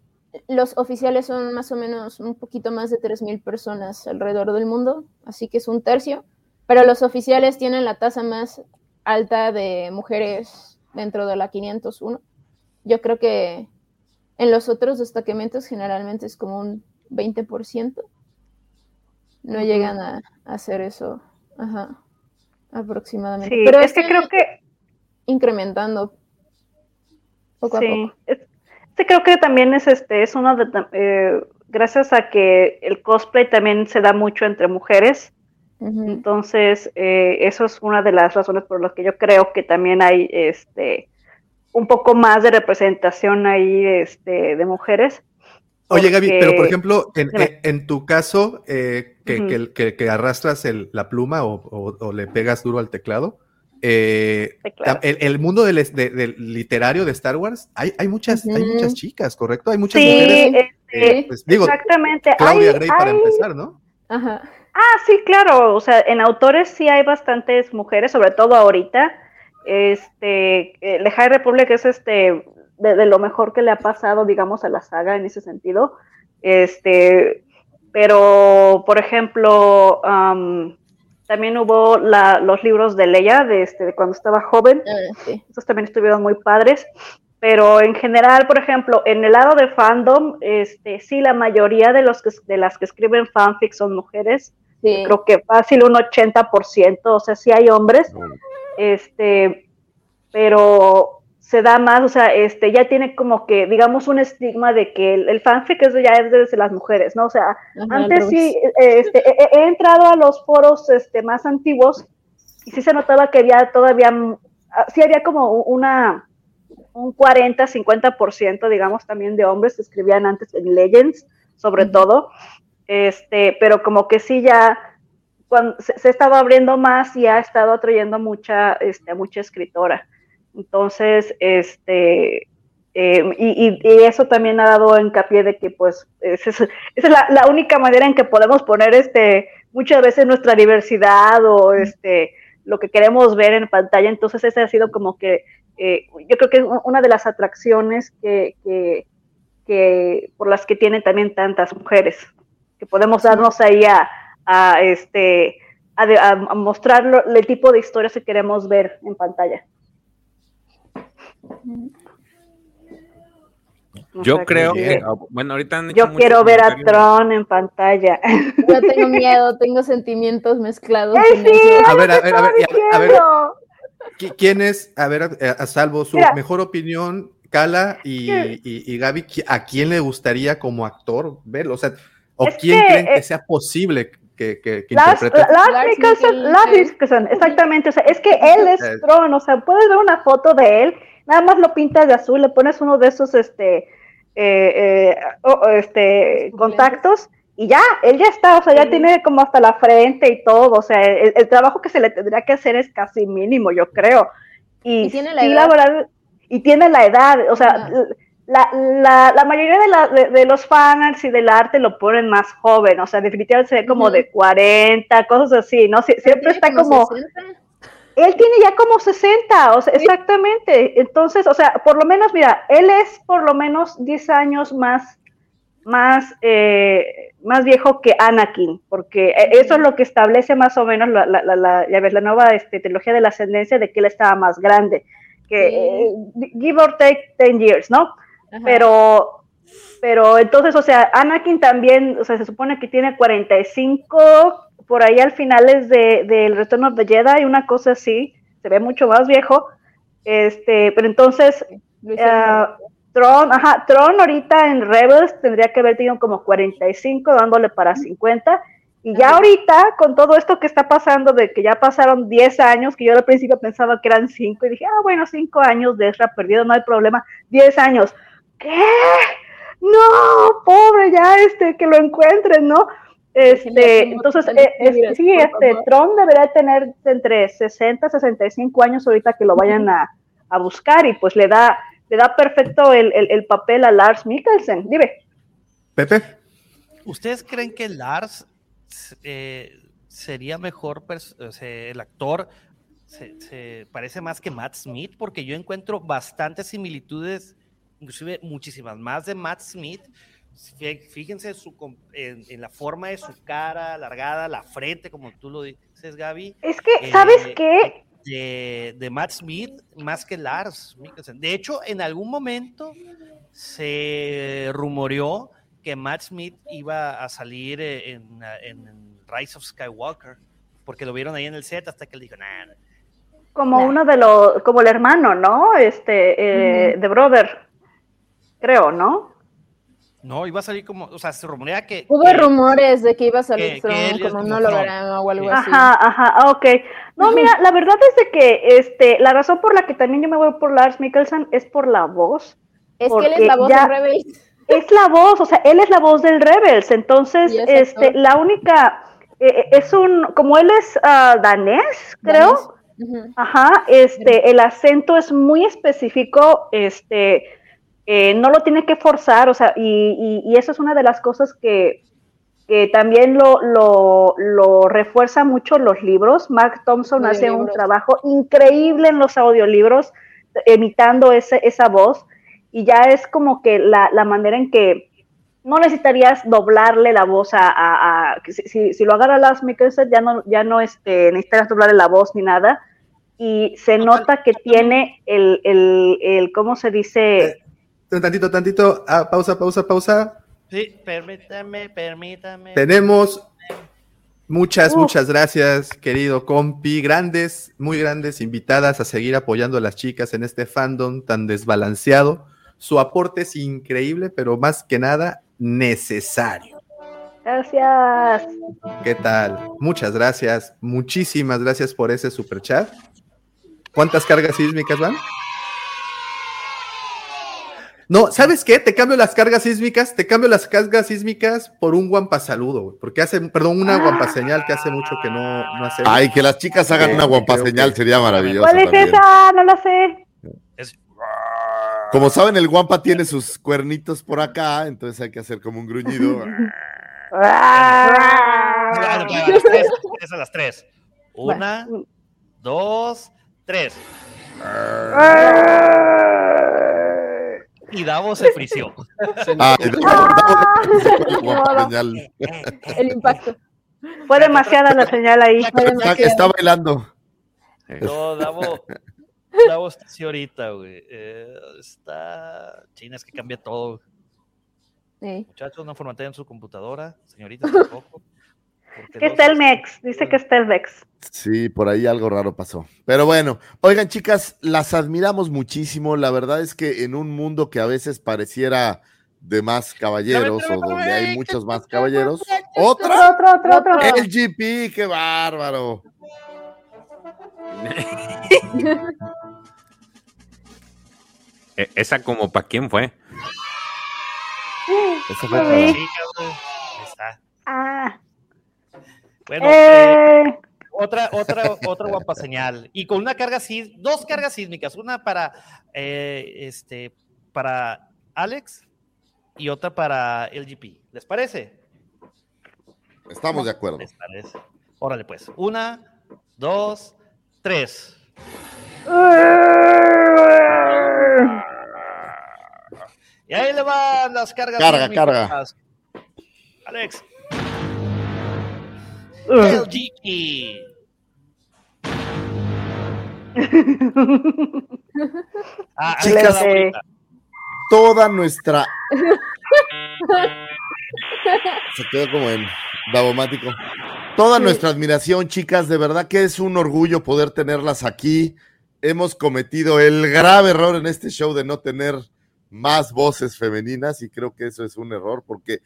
los oficiales son más o menos un poquito más de 3.000 personas alrededor del mundo, así que es un tercio. Pero los oficiales tienen la tasa más alta de mujeres dentro de la 501. Yo creo que en los otros destacamentos generalmente es como un 20%. No llegan a, a hacer eso. Ajá. Aproximadamente. Sí, Pero es que creo que... incrementando poco a poco. Es- Este creo que también es este es uno de, eh, gracias a que el cosplay también se da mucho entre mujeres. Entonces, eh, eso es una de las razones por las que yo creo que también hay este un poco más de representación ahí este, de mujeres. Oye, Gaby, porque- pero por ejemplo, en, en- en tu caso, eh, que, Ujú. que- que- que arrastras el- la pluma o, o- o le pegas duro al teclado, eh, Sí, claro. el, el mundo del, es- de- del literario de Star Wars, hay, hay, muchas, hay muchas chicas, ¿correcto? Hay muchas Sí, mujeres. este, eh, pues, digo, exactamente. Claudia Hay- Gray para hay- empezar, ¿no? Ajá. Ah, sí, claro. O sea, en autores sí hay bastantes mujeres, sobre todo ahorita. Este, eh, The High Republic es este de, de lo mejor que le ha pasado, digamos, a la saga en ese sentido. Este, pero, por ejemplo, también hubo la- los libros de Leia de, este, de cuando estaba joven. Esos también estuvieron muy padres. Pero en general, por ejemplo, en el lado de fandom, este, sí, la mayoría de, los que, de las que escriben fanfic son mujeres. Creo que fácil un 80%, o sea, sí hay hombres. Este, pero se da más, o sea, este, ya tiene como que, digamos, un estigma de que el, el fanfic es ya es desde las mujeres, ¿no? O sea, Ajá, antes sí, eh, este, he, he entrado a los foros este, más antiguos y sí se notaba que había todavía, mm, ah, sí había como una, un 40, 50%, digamos, también de hombres que escribían antes en Legends, sobre todo, este, pero como que sí ya cuando se, se ha estado abriendo más y ha estado atrayendo mucha, este, mucha escritora. Entonces, este, eh, y, y- y eso también ha dado hincapié de que, pues, esa es, es la, la única manera en que podemos poner, este, muchas veces nuestra diversidad o, este, lo que queremos ver en pantalla. Entonces, esa ha sido como que, eh, yo creo que es una de las atracciones que, que, que por las que tienen también tantas mujeres, que podemos darnos ahí a, a, este, a, de- a- mostrar el tipo de historias que queremos ver en pantalla. O Yo sea, creo que- que, bueno, ahorita han hecho Yo quiero ver a. Tron en pantalla. Yo tengo miedo, tengo sentimientos mezclados. Eso. A ver, a ver, a ver, a- a ver, Diciendo. ¿qui- ¿quién es, a ver, a, a salvo su Mira. mejor opinión, Cala y, y, y Gaby, ¿qui- ¿a quién le gustaría como actor verlo? O sea, ¿o Es quién que, creen que eh, sea posible que, que, que Lars, interprete? Lars Mikkelsen, exactamente. O sea, es que él es Eh. Tron. O sea, puedes ver una foto de él, nada más lo pintas de azul, le pones uno de esos, este, eh, eh, este, contactos y ya, él ya está. O sea, ya Sí. tiene como hasta la frente y todo. O sea, el, el trabajo que se le tendría que hacer es casi mínimo, yo creo. Y, Y tiene la sí, edad. verdad, y tiene la edad. O sea, la, la, la mayoría de, la- de, de los fanarts y del arte lo ponen más joven, o sea, definitivamente se ve como de 40, cosas así, ¿no? Sie- siempre está como, 60. Él tiene ya como 60, o sea, exactamente. Entonces, o sea, por lo menos, mira, él es por lo menos 10 años más, más, eh, más viejo que Anakin, porque eh, eso es lo que establece más o menos la, la, la, la- ya ves, la nueva este, trilogía de la ascendencia de que él estaba más grande, que Sí. eh, give or take 10 years, ¿no? Ajá. Pero, pero entonces, o sea, Anakin también, o sea, se supone que tiene 45, por ahí al finales de, del Return of the Jedi, una cosa así, se ve mucho más viejo, este, pero entonces, ah, Tron, ajá, Tron ahorita en Rebels tendría que haber tenido como 45, dándole para 50, y ya ahorita, con todo esto que está pasando, de que ya pasaron 10 años, que yo al principio pensaba que eran 5, y dije, ah, bueno, 5 años de Ezra perdido, no hay problema, 10 años. ¿Qué? No, pobre, ya este, que lo encuentren, ¿no? Este, entonces, eh, sí, este. Tron debería tener entre 60 y 65 años ahorita que lo vayan a, a buscar y pues le da, le da perfecto el, el- el papel a Lars Mikkelsen. Dime. Pepe, ¿Ustedes creen que Lars eh, sería mejor pers- o sea, el actor? Se, se parece más que Matt Smith porque yo encuentro bastantes similitudes, inclusive muchísimas más de Matt Smith. Fí- Fíjense su com- en, en la forma de su cara alargada, la frente, como tú lo dices, Gaby. Es que, ¿sabes Eh, qué? de, de Matt Smith más que Lars Mikkelsen. De hecho, en algún momento se rumoreó que Matt Smith iba a salir eh, en, en Rise of Skywalker, porque lo vieron ahí en el set hasta que él dijo, nah, Como Nah. uno de los, como el hermano, ¿no? Este, eh, de Brother, creo, ¿no? No, iba a salir como, o sea, se rumorea que... Hubo que- rumores de que iba a salir que- es como un holograma o algo así. Ajá, ajá, ok. No, mira, la verdad es de que este, la razón por la que también yo me voy por Lars Mikkelsen es por la voz. Es que él es la voz ya- de Rebels. Es la voz, o sea, él es la voz del Rebels, entonces, este, actor. la única, eh, es un, como él es ah, danés, creo. Ajá, este, el acento es muy específico, este, eh, no lo tiene que forzar, o sea, y, y- y eso es una de las cosas que, que también lo, lo, lo refuerza mucho los libros. Mark Thompson hace un Audiolibros. trabajo increíble en los audiolibros, imitando ese, esa voz, y ya es como que la, la manera en que no necesitarías doblarle la voz a, a- a- si, si- si lo agarra Lars Mikkelsen ya no, ya no este, necesitas doblarle la voz ni nada, y se nota que tiene el, el, el ¿cómo se dice? Un tantito, tantito. Ah, pausa, pausa, pausa. Sí, permítame, permítame. Tenemos muchas, muchas gracias, querido compi. Grandes, muy grandes invitadas a seguir apoyando a las chicas en este fandom tan desbalanceado. Su aporte es increíble, pero más que nada necesario. Gracias. ¿Qué tal? Muchas gracias. Muchísimas gracias por ese super chat. ¿Cuántas cargas sísmicas van? No, ¿sabes qué? Te cambio las cargas sísmicas, te cambio las cargas sísmicas por un guampa saludo, güey, porque hace, perdón, una guampa señal que hace mucho que no, no hacemos. Ay, que las chicas hagan una guampa creo señal que- sería maravilloso. ¿Cuál es también. esa? No la sé. Como saben, el guampa tiene sus cuernitos por acá, entonces hay que hacer como un gruñido. Ah, a las tres, es a las tres. Una, dos, tres. Y Davo se frició. Ay, Davo- Davo se fue la guampa No, no. señal. El impacto. Fue demasiada la señal ahí. Está, está bailando. No, Davo, Davo está así ahorita, güey. Eh, está. China, es que cambia todo. Sí. Muchachos, no formateen su computadora. Señorita, tampoco. Que está el Mex, dice que está el Vex. Sí, por ahí algo raro pasó. Pero bueno, oigan chicas, las admiramos muchísimo. La verdad es que en un mundo que a veces pareciera de más caballeros o donde hay muchos más caballeros, otra, Otro, otro, otro. el GP, qué bárbaro. E- Esa como para quién fue. Eso fue para- Sí, cabrón. Ahí está. Ah, Bueno, eh, eh, otra, otra, otra guapa señal. Y con una carga sí, dos cargas sísmicas, una para eh, este para Alex y otra para LGP. ¿Les parece? Estamos de acuerdo. Les parece. Órale, pues. Una, dos, tres. Y ahí le van las cargas. Carga, sísmicas. Alex. LGP. Ah, Chicas. Toda nuestra. Se quedó como en Davomático. Toda nuestra admiración, chicas, de verdad que es un orgullo poder tenerlas aquí. Hemos cometido el grave error en este show de no tener más voces femeninas y creo que eso es un error porque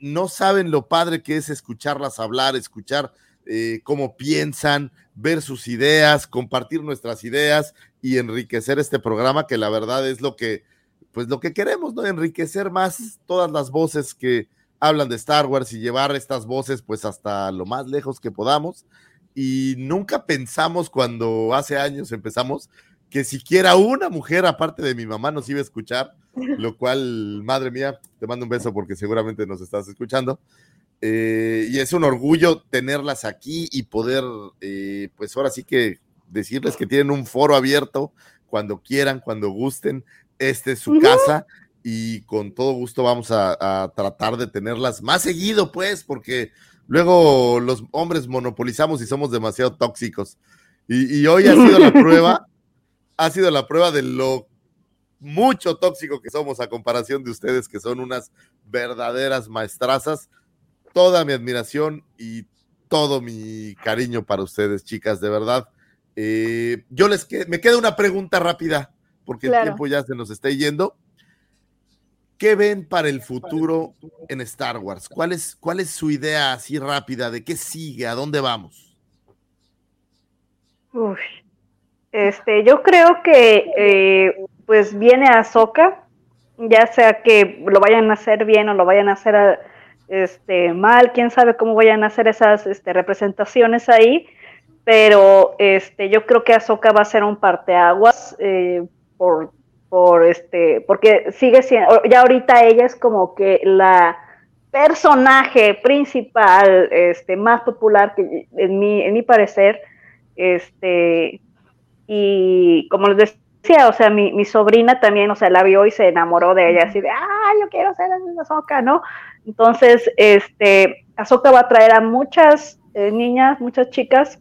no saben lo padre que es escucharlas hablar, escuchar eh, cómo piensan, ver sus ideas, compartir nuestras ideas y enriquecer este programa que la verdad es lo que, pues lo que queremos, ¿no? Enriquecer más todas las voces que hablan de Star Wars y llevar estas voces pues hasta lo más lejos que podamos. Y nunca pensamos cuando hace años empezamos que siquiera una mujer aparte de mi mamá nos iba a escuchar, lo cual, madre mía, te mando un beso porque seguramente nos estás escuchando. Eh, y es un orgullo tenerlas aquí y poder, eh, pues ahora sí que decirles que tienen un foro abierto cuando quieran, cuando gusten. Este es su casa y con todo gusto vamos a, a tratar de tenerlas más seguido, pues, porque luego los hombres monopolizamos y somos demasiado tóxicos. Y, y hoy ha sido la prueba, ha sido la prueba de lo mucho tóxico que somos a comparación de ustedes, que son unas verdaderas maestrazas. Toda mi admiración y todo mi cariño para ustedes, chicas, de verdad. Eh, yo les que me queda una pregunta rápida, porque Claro. el tiempo ya se nos está yendo. ¿qué ven para el futuro en Star Wars? ¿Cuál es, cuál es su idea así rápida de qué sigue? ¿A dónde vamos? Uf. Este, yo creo que eh, pues viene Ahsoka, ya sea que lo vayan a hacer bien o lo vayan a hacer este, mal, quién sabe cómo vayan a hacer esas este, representaciones ahí, pero este, yo creo que Ahsoka va a ser un parteaguas eh, por, por este, porque sigue siendo, ya ahorita ella es como que la personaje principal, este, más popular que en mi, en mi parecer, este, y como les decía, o sea, mi, mi, sobrina también, o sea, la vio y se enamoró de ella, así de, ah, yo quiero ser Azoka, ¿no? Entonces, este, Azoka va a traer a muchas eh, niñas, muchas chicas,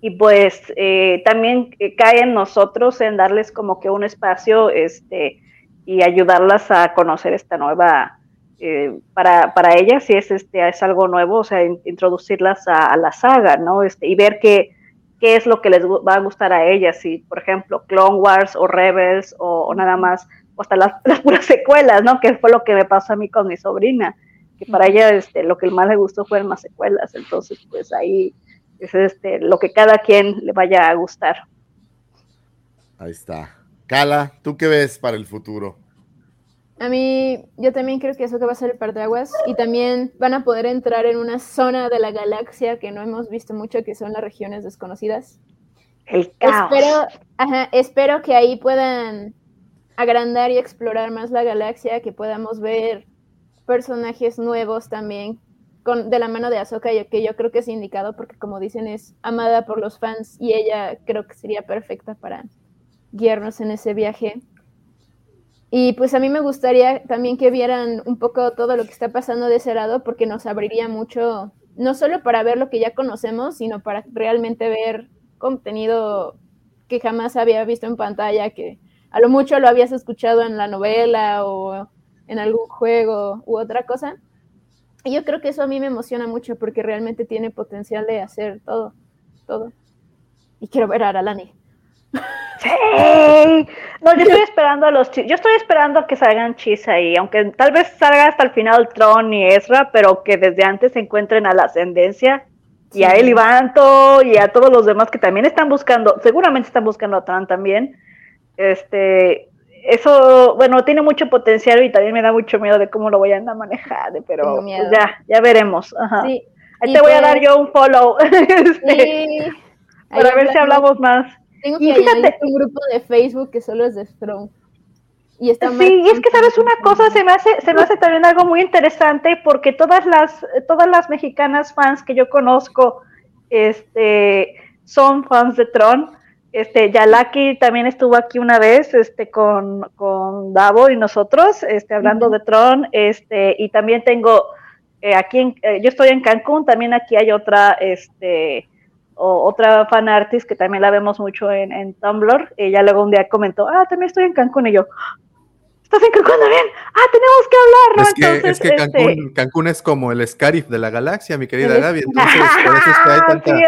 y pues eh, también cae en nosotros en darles como que un espacio, este, y ayudarlas a conocer esta nueva, eh, para, para ellas, si es, este, es algo nuevo, o sea, in, introducirlas a, a, la saga, ¿no? Este, y ver que qué es lo que les va a gustar a ellas, si por ejemplo Clone Wars o Rebels o, o nada más, o hasta las, las, puras secuelas, ¿no? Que fue lo que me pasó a mí con mi sobrina, que para ella este, lo que más le gustó fueron las secuelas, entonces pues ahí es este, lo que cada quien le vaya a gustar. Ahí está. Cala, ¿tú qué ves para el futuro? A mí, yo también creo que eso que va a ser el par de aguas y también van a poder entrar en una zona de la galaxia que no hemos visto mucho, que son las regiones desconocidas. El caos. Espero, ajá, espero que ahí puedan agrandar y explorar más la galaxia, que podamos ver personajes nuevos también con, de la mano de Ahsoka, que yo creo que es indicado porque como dicen es amada por los fans y ella creo que sería perfecta para guiarnos en ese viaje. Y pues a mí me gustaría también que vieran un poco todo lo que está pasando de ese lado, porque nos abriría mucho, no solo para ver lo que ya conocemos, sino para realmente ver contenido que jamás había visto en pantalla, que a lo mucho lo habías escuchado en la novela o en algún juego u otra cosa. Y yo creo que eso a mí me emociona mucho porque realmente tiene potencial de hacer todo, todo. Y quiero ver a Aralani. ¡Sí! No, yo estoy esperando a los yo estoy esperando a que salgan chis ahí, aunque tal vez salga hasta el final Tron y Ezra, pero que desde antes se encuentren a la ascendencia y sí. a él Ivanto y a todos los demás que también están buscando, seguramente están buscando a Tron también. Este, eso, bueno, tiene mucho potencial y también me da mucho miedo de cómo lo voy a andar a manejar, pero pues ya, ya veremos. Ajá. Sí. Ahí y te pues, voy a dar yo un follow. este, para ver si hablamos más. Tengo que fíjate, un grupo de Facebook que solo es de Strong. Y está sí, y es que sabes una cosa, se me hace, se me hace también algo muy interesante porque todas las, todas las mexicanas fans que yo conozco, este, son fans de Tron. Este, Yalaki también estuvo aquí una vez, este, con, con Davo y nosotros, este, hablando uh -huh. de Tron, este, y también tengo, eh, aquí, en, eh, yo estoy en Cancún, también aquí hay otra, este, o otra fan artist que también la vemos mucho en, en Tumblr, ella luego un día comentó, ah, también estoy en Cancún, y yo, ¿estás en Cancún también? Ah, tenemos que hablar, ¿no? Es que, entonces, es que Cancún, este... Cancún, es como el Scarif de la galaxia, mi querida Gaby, entonces por eso es que hay tanta, sí,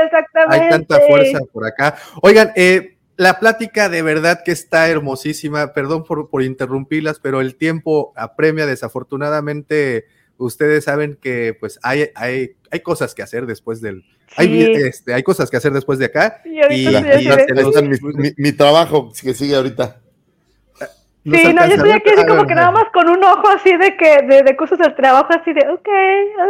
hay tanta fuerza por acá. Oigan, eh, la plática de verdad que está hermosísima, perdón por, por interrumpirlas, pero el tiempo apremia, desafortunadamente, ustedes saben que pues hay, hay, hay cosas que hacer después del, Sí. Hay, este, hay, cosas que hacer después de acá. Y, y, y mi, mi, mi, trabajo que sigue ahorita. Sí, no, yo estoy aquí así como que nada más con un ojo así de que de, de cosas del trabajo, así de, ok,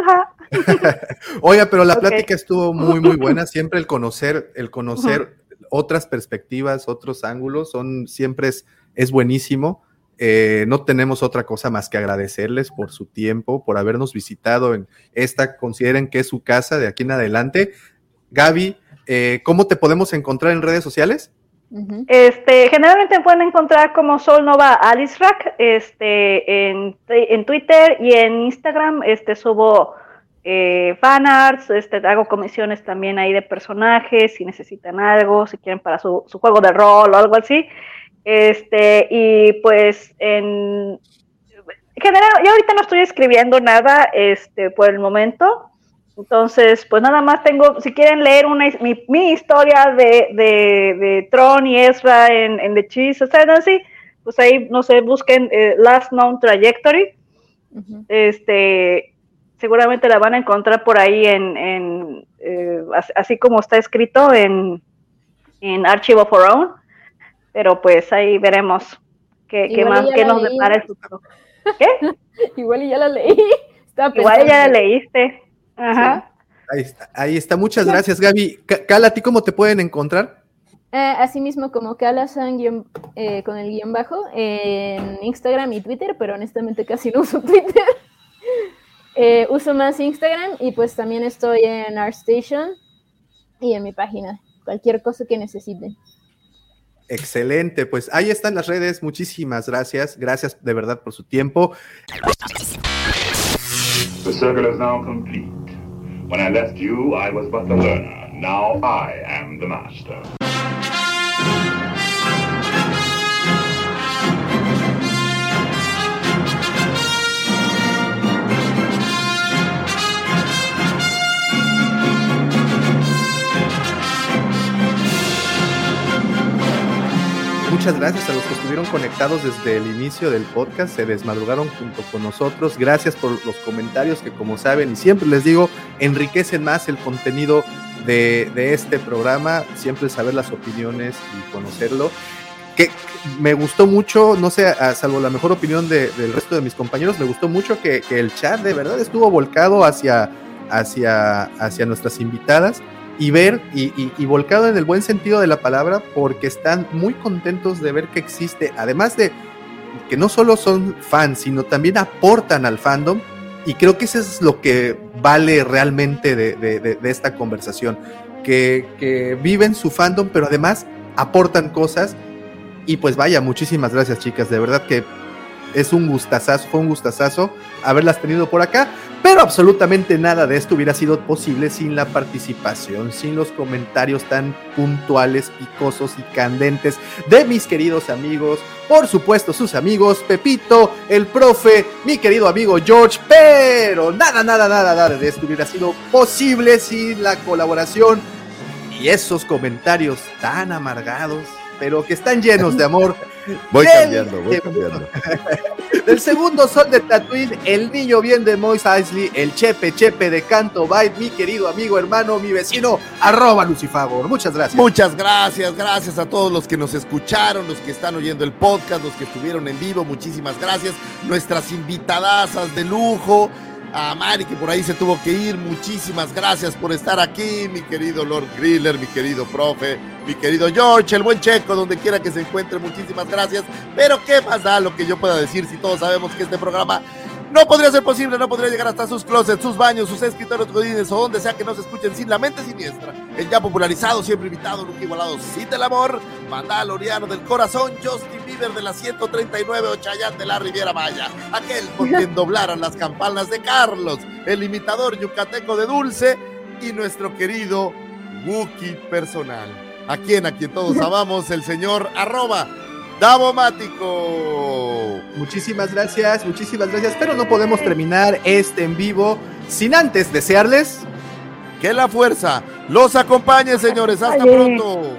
ajá. Oiga, pero la okay. plática estuvo muy, muy buena. Siempre el conocer, el conocer uh -huh. otras perspectivas, otros ángulos, son siempre es, es buenísimo. Eh, no tenemos otra cosa más que agradecerles por su tiempo, por habernos visitado en esta, consideren que es su casa de aquí en adelante. Gaby, eh, ¿cómo te podemos encontrar en redes sociales? Este, generalmente me pueden encontrar como Sol Nova Alice Rack, este, en, en Twitter y en Instagram, este, subo eh, fanarts, este, hago comisiones también ahí de personajes, si necesitan algo, si quieren para su, su juego de rol o algo así. Este, y pues en general, yo ahorita no estoy escribiendo nada este, por el momento. Entonces, pues nada más tengo, si quieren leer una, mi, mi historia de, de, de, Tron y Ezra en, en The Cheese, así, pues ahí, no sé, busquen eh, Last Known Trajectory. Este, seguramente la van a encontrar por ahí en, en eh, así como está escrito en, en Archive of Our Own. Pero pues ahí veremos qué, qué más, qué nos depara el futuro. ¿Qué? Igual ya la leí. Igual ya la leíste. Ajá. Ahí está, ahí está. Muchas gracias, Gaby. Cala, ¿a ti cómo te pueden encontrar? Eh, asimismo como Calasan eh, con el guion bajo en Instagram y Twitter, pero honestamente casi no uso Twitter. Eh, uso más Instagram y pues también estoy en ArtStation y en mi página. Cualquier cosa que necesiten. Excelente, pues ahí están las redes. Muchísimas gracias. Gracias de verdad por su tiempo. The circle is now complete. When I left you, I was but the learner. Now I am the master. Muchas gracias a los que estuvieron conectados desde el inicio del podcast, se desmadrugaron junto con nosotros. Gracias por los comentarios que como saben y siempre les digo, enriquecen más el contenido de, este programa, siempre saber las opiniones y conocerlo. Que me gustó mucho, no sé, salvo la mejor opinión del resto de mis compañeros, me gustó mucho que, el chat de verdad estuvo volcado hacia, hacia, hacia nuestras invitadas y ver y, volcado en el buen sentido de la palabra porque están muy contentos de ver que existe, además de que no solo son fans, sino también aportan al fandom y creo que eso es lo que vale realmente de, esta conversación, que, que, viven su fandom pero además aportan cosas y pues vaya, muchísimas gracias chicas, de verdad que es un gustazazo, fue un gustazazo haberlas tenido por acá, pero absolutamente nada de esto hubiera sido posible sin la participación, sin los comentarios tan puntuales, picosos y candentes de mis queridos amigos, por supuesto sus amigos, Pepito, el profe, mi querido amigo George, pero nada, nada, nada, nada de esto hubiera sido posible sin la colaboración y esos comentarios tan amargados, pero que están llenos de amor Voy cambiando, voy cambiando. Del segundo sol de Tatooine, el niño bien de Moise Eisley, el chepe chepe de Canto Byte, mi querido amigo, hermano, mi vecino, arroba Lucifagor. Muchas gracias. Muchas gracias, gracias a todos los que nos escucharon, los que están oyendo el podcast, los que estuvieron en vivo, muchísimas gracias. Nuestras invitadasas de lujo a Mari que por ahí se tuvo que ir. Muchísimas gracias por estar aquí, mi querido Lord Griller, mi querido profe, mi querido George, el buen checo, donde quiera que se encuentre. Muchísimas gracias. Pero qué más da lo que yo pueda decir si todos sabemos que este programa no podría ser posible, no podría llegar hasta sus closets, sus baños, sus escritorios godines o donde sea que nos escuchen sin la mente siniestra. El ya popularizado, siempre invitado, nunca igualado, sin el amor, Mandaloriano del corazón, Justin Bieber de la 139 Ochayán de la Riviera Maya, aquel por quien doblaran las campanas de Carlos, el imitador yucateco de Dulce y nuestro querido Wookie personal. A quien, a quien todos amamos, el señor arroba Davomático. Muchísimas gracias, muchísimas gracias. Pero no podemos terminar este en vivo sin antes desearles que la fuerza los acompañe, señores. Hasta pronto.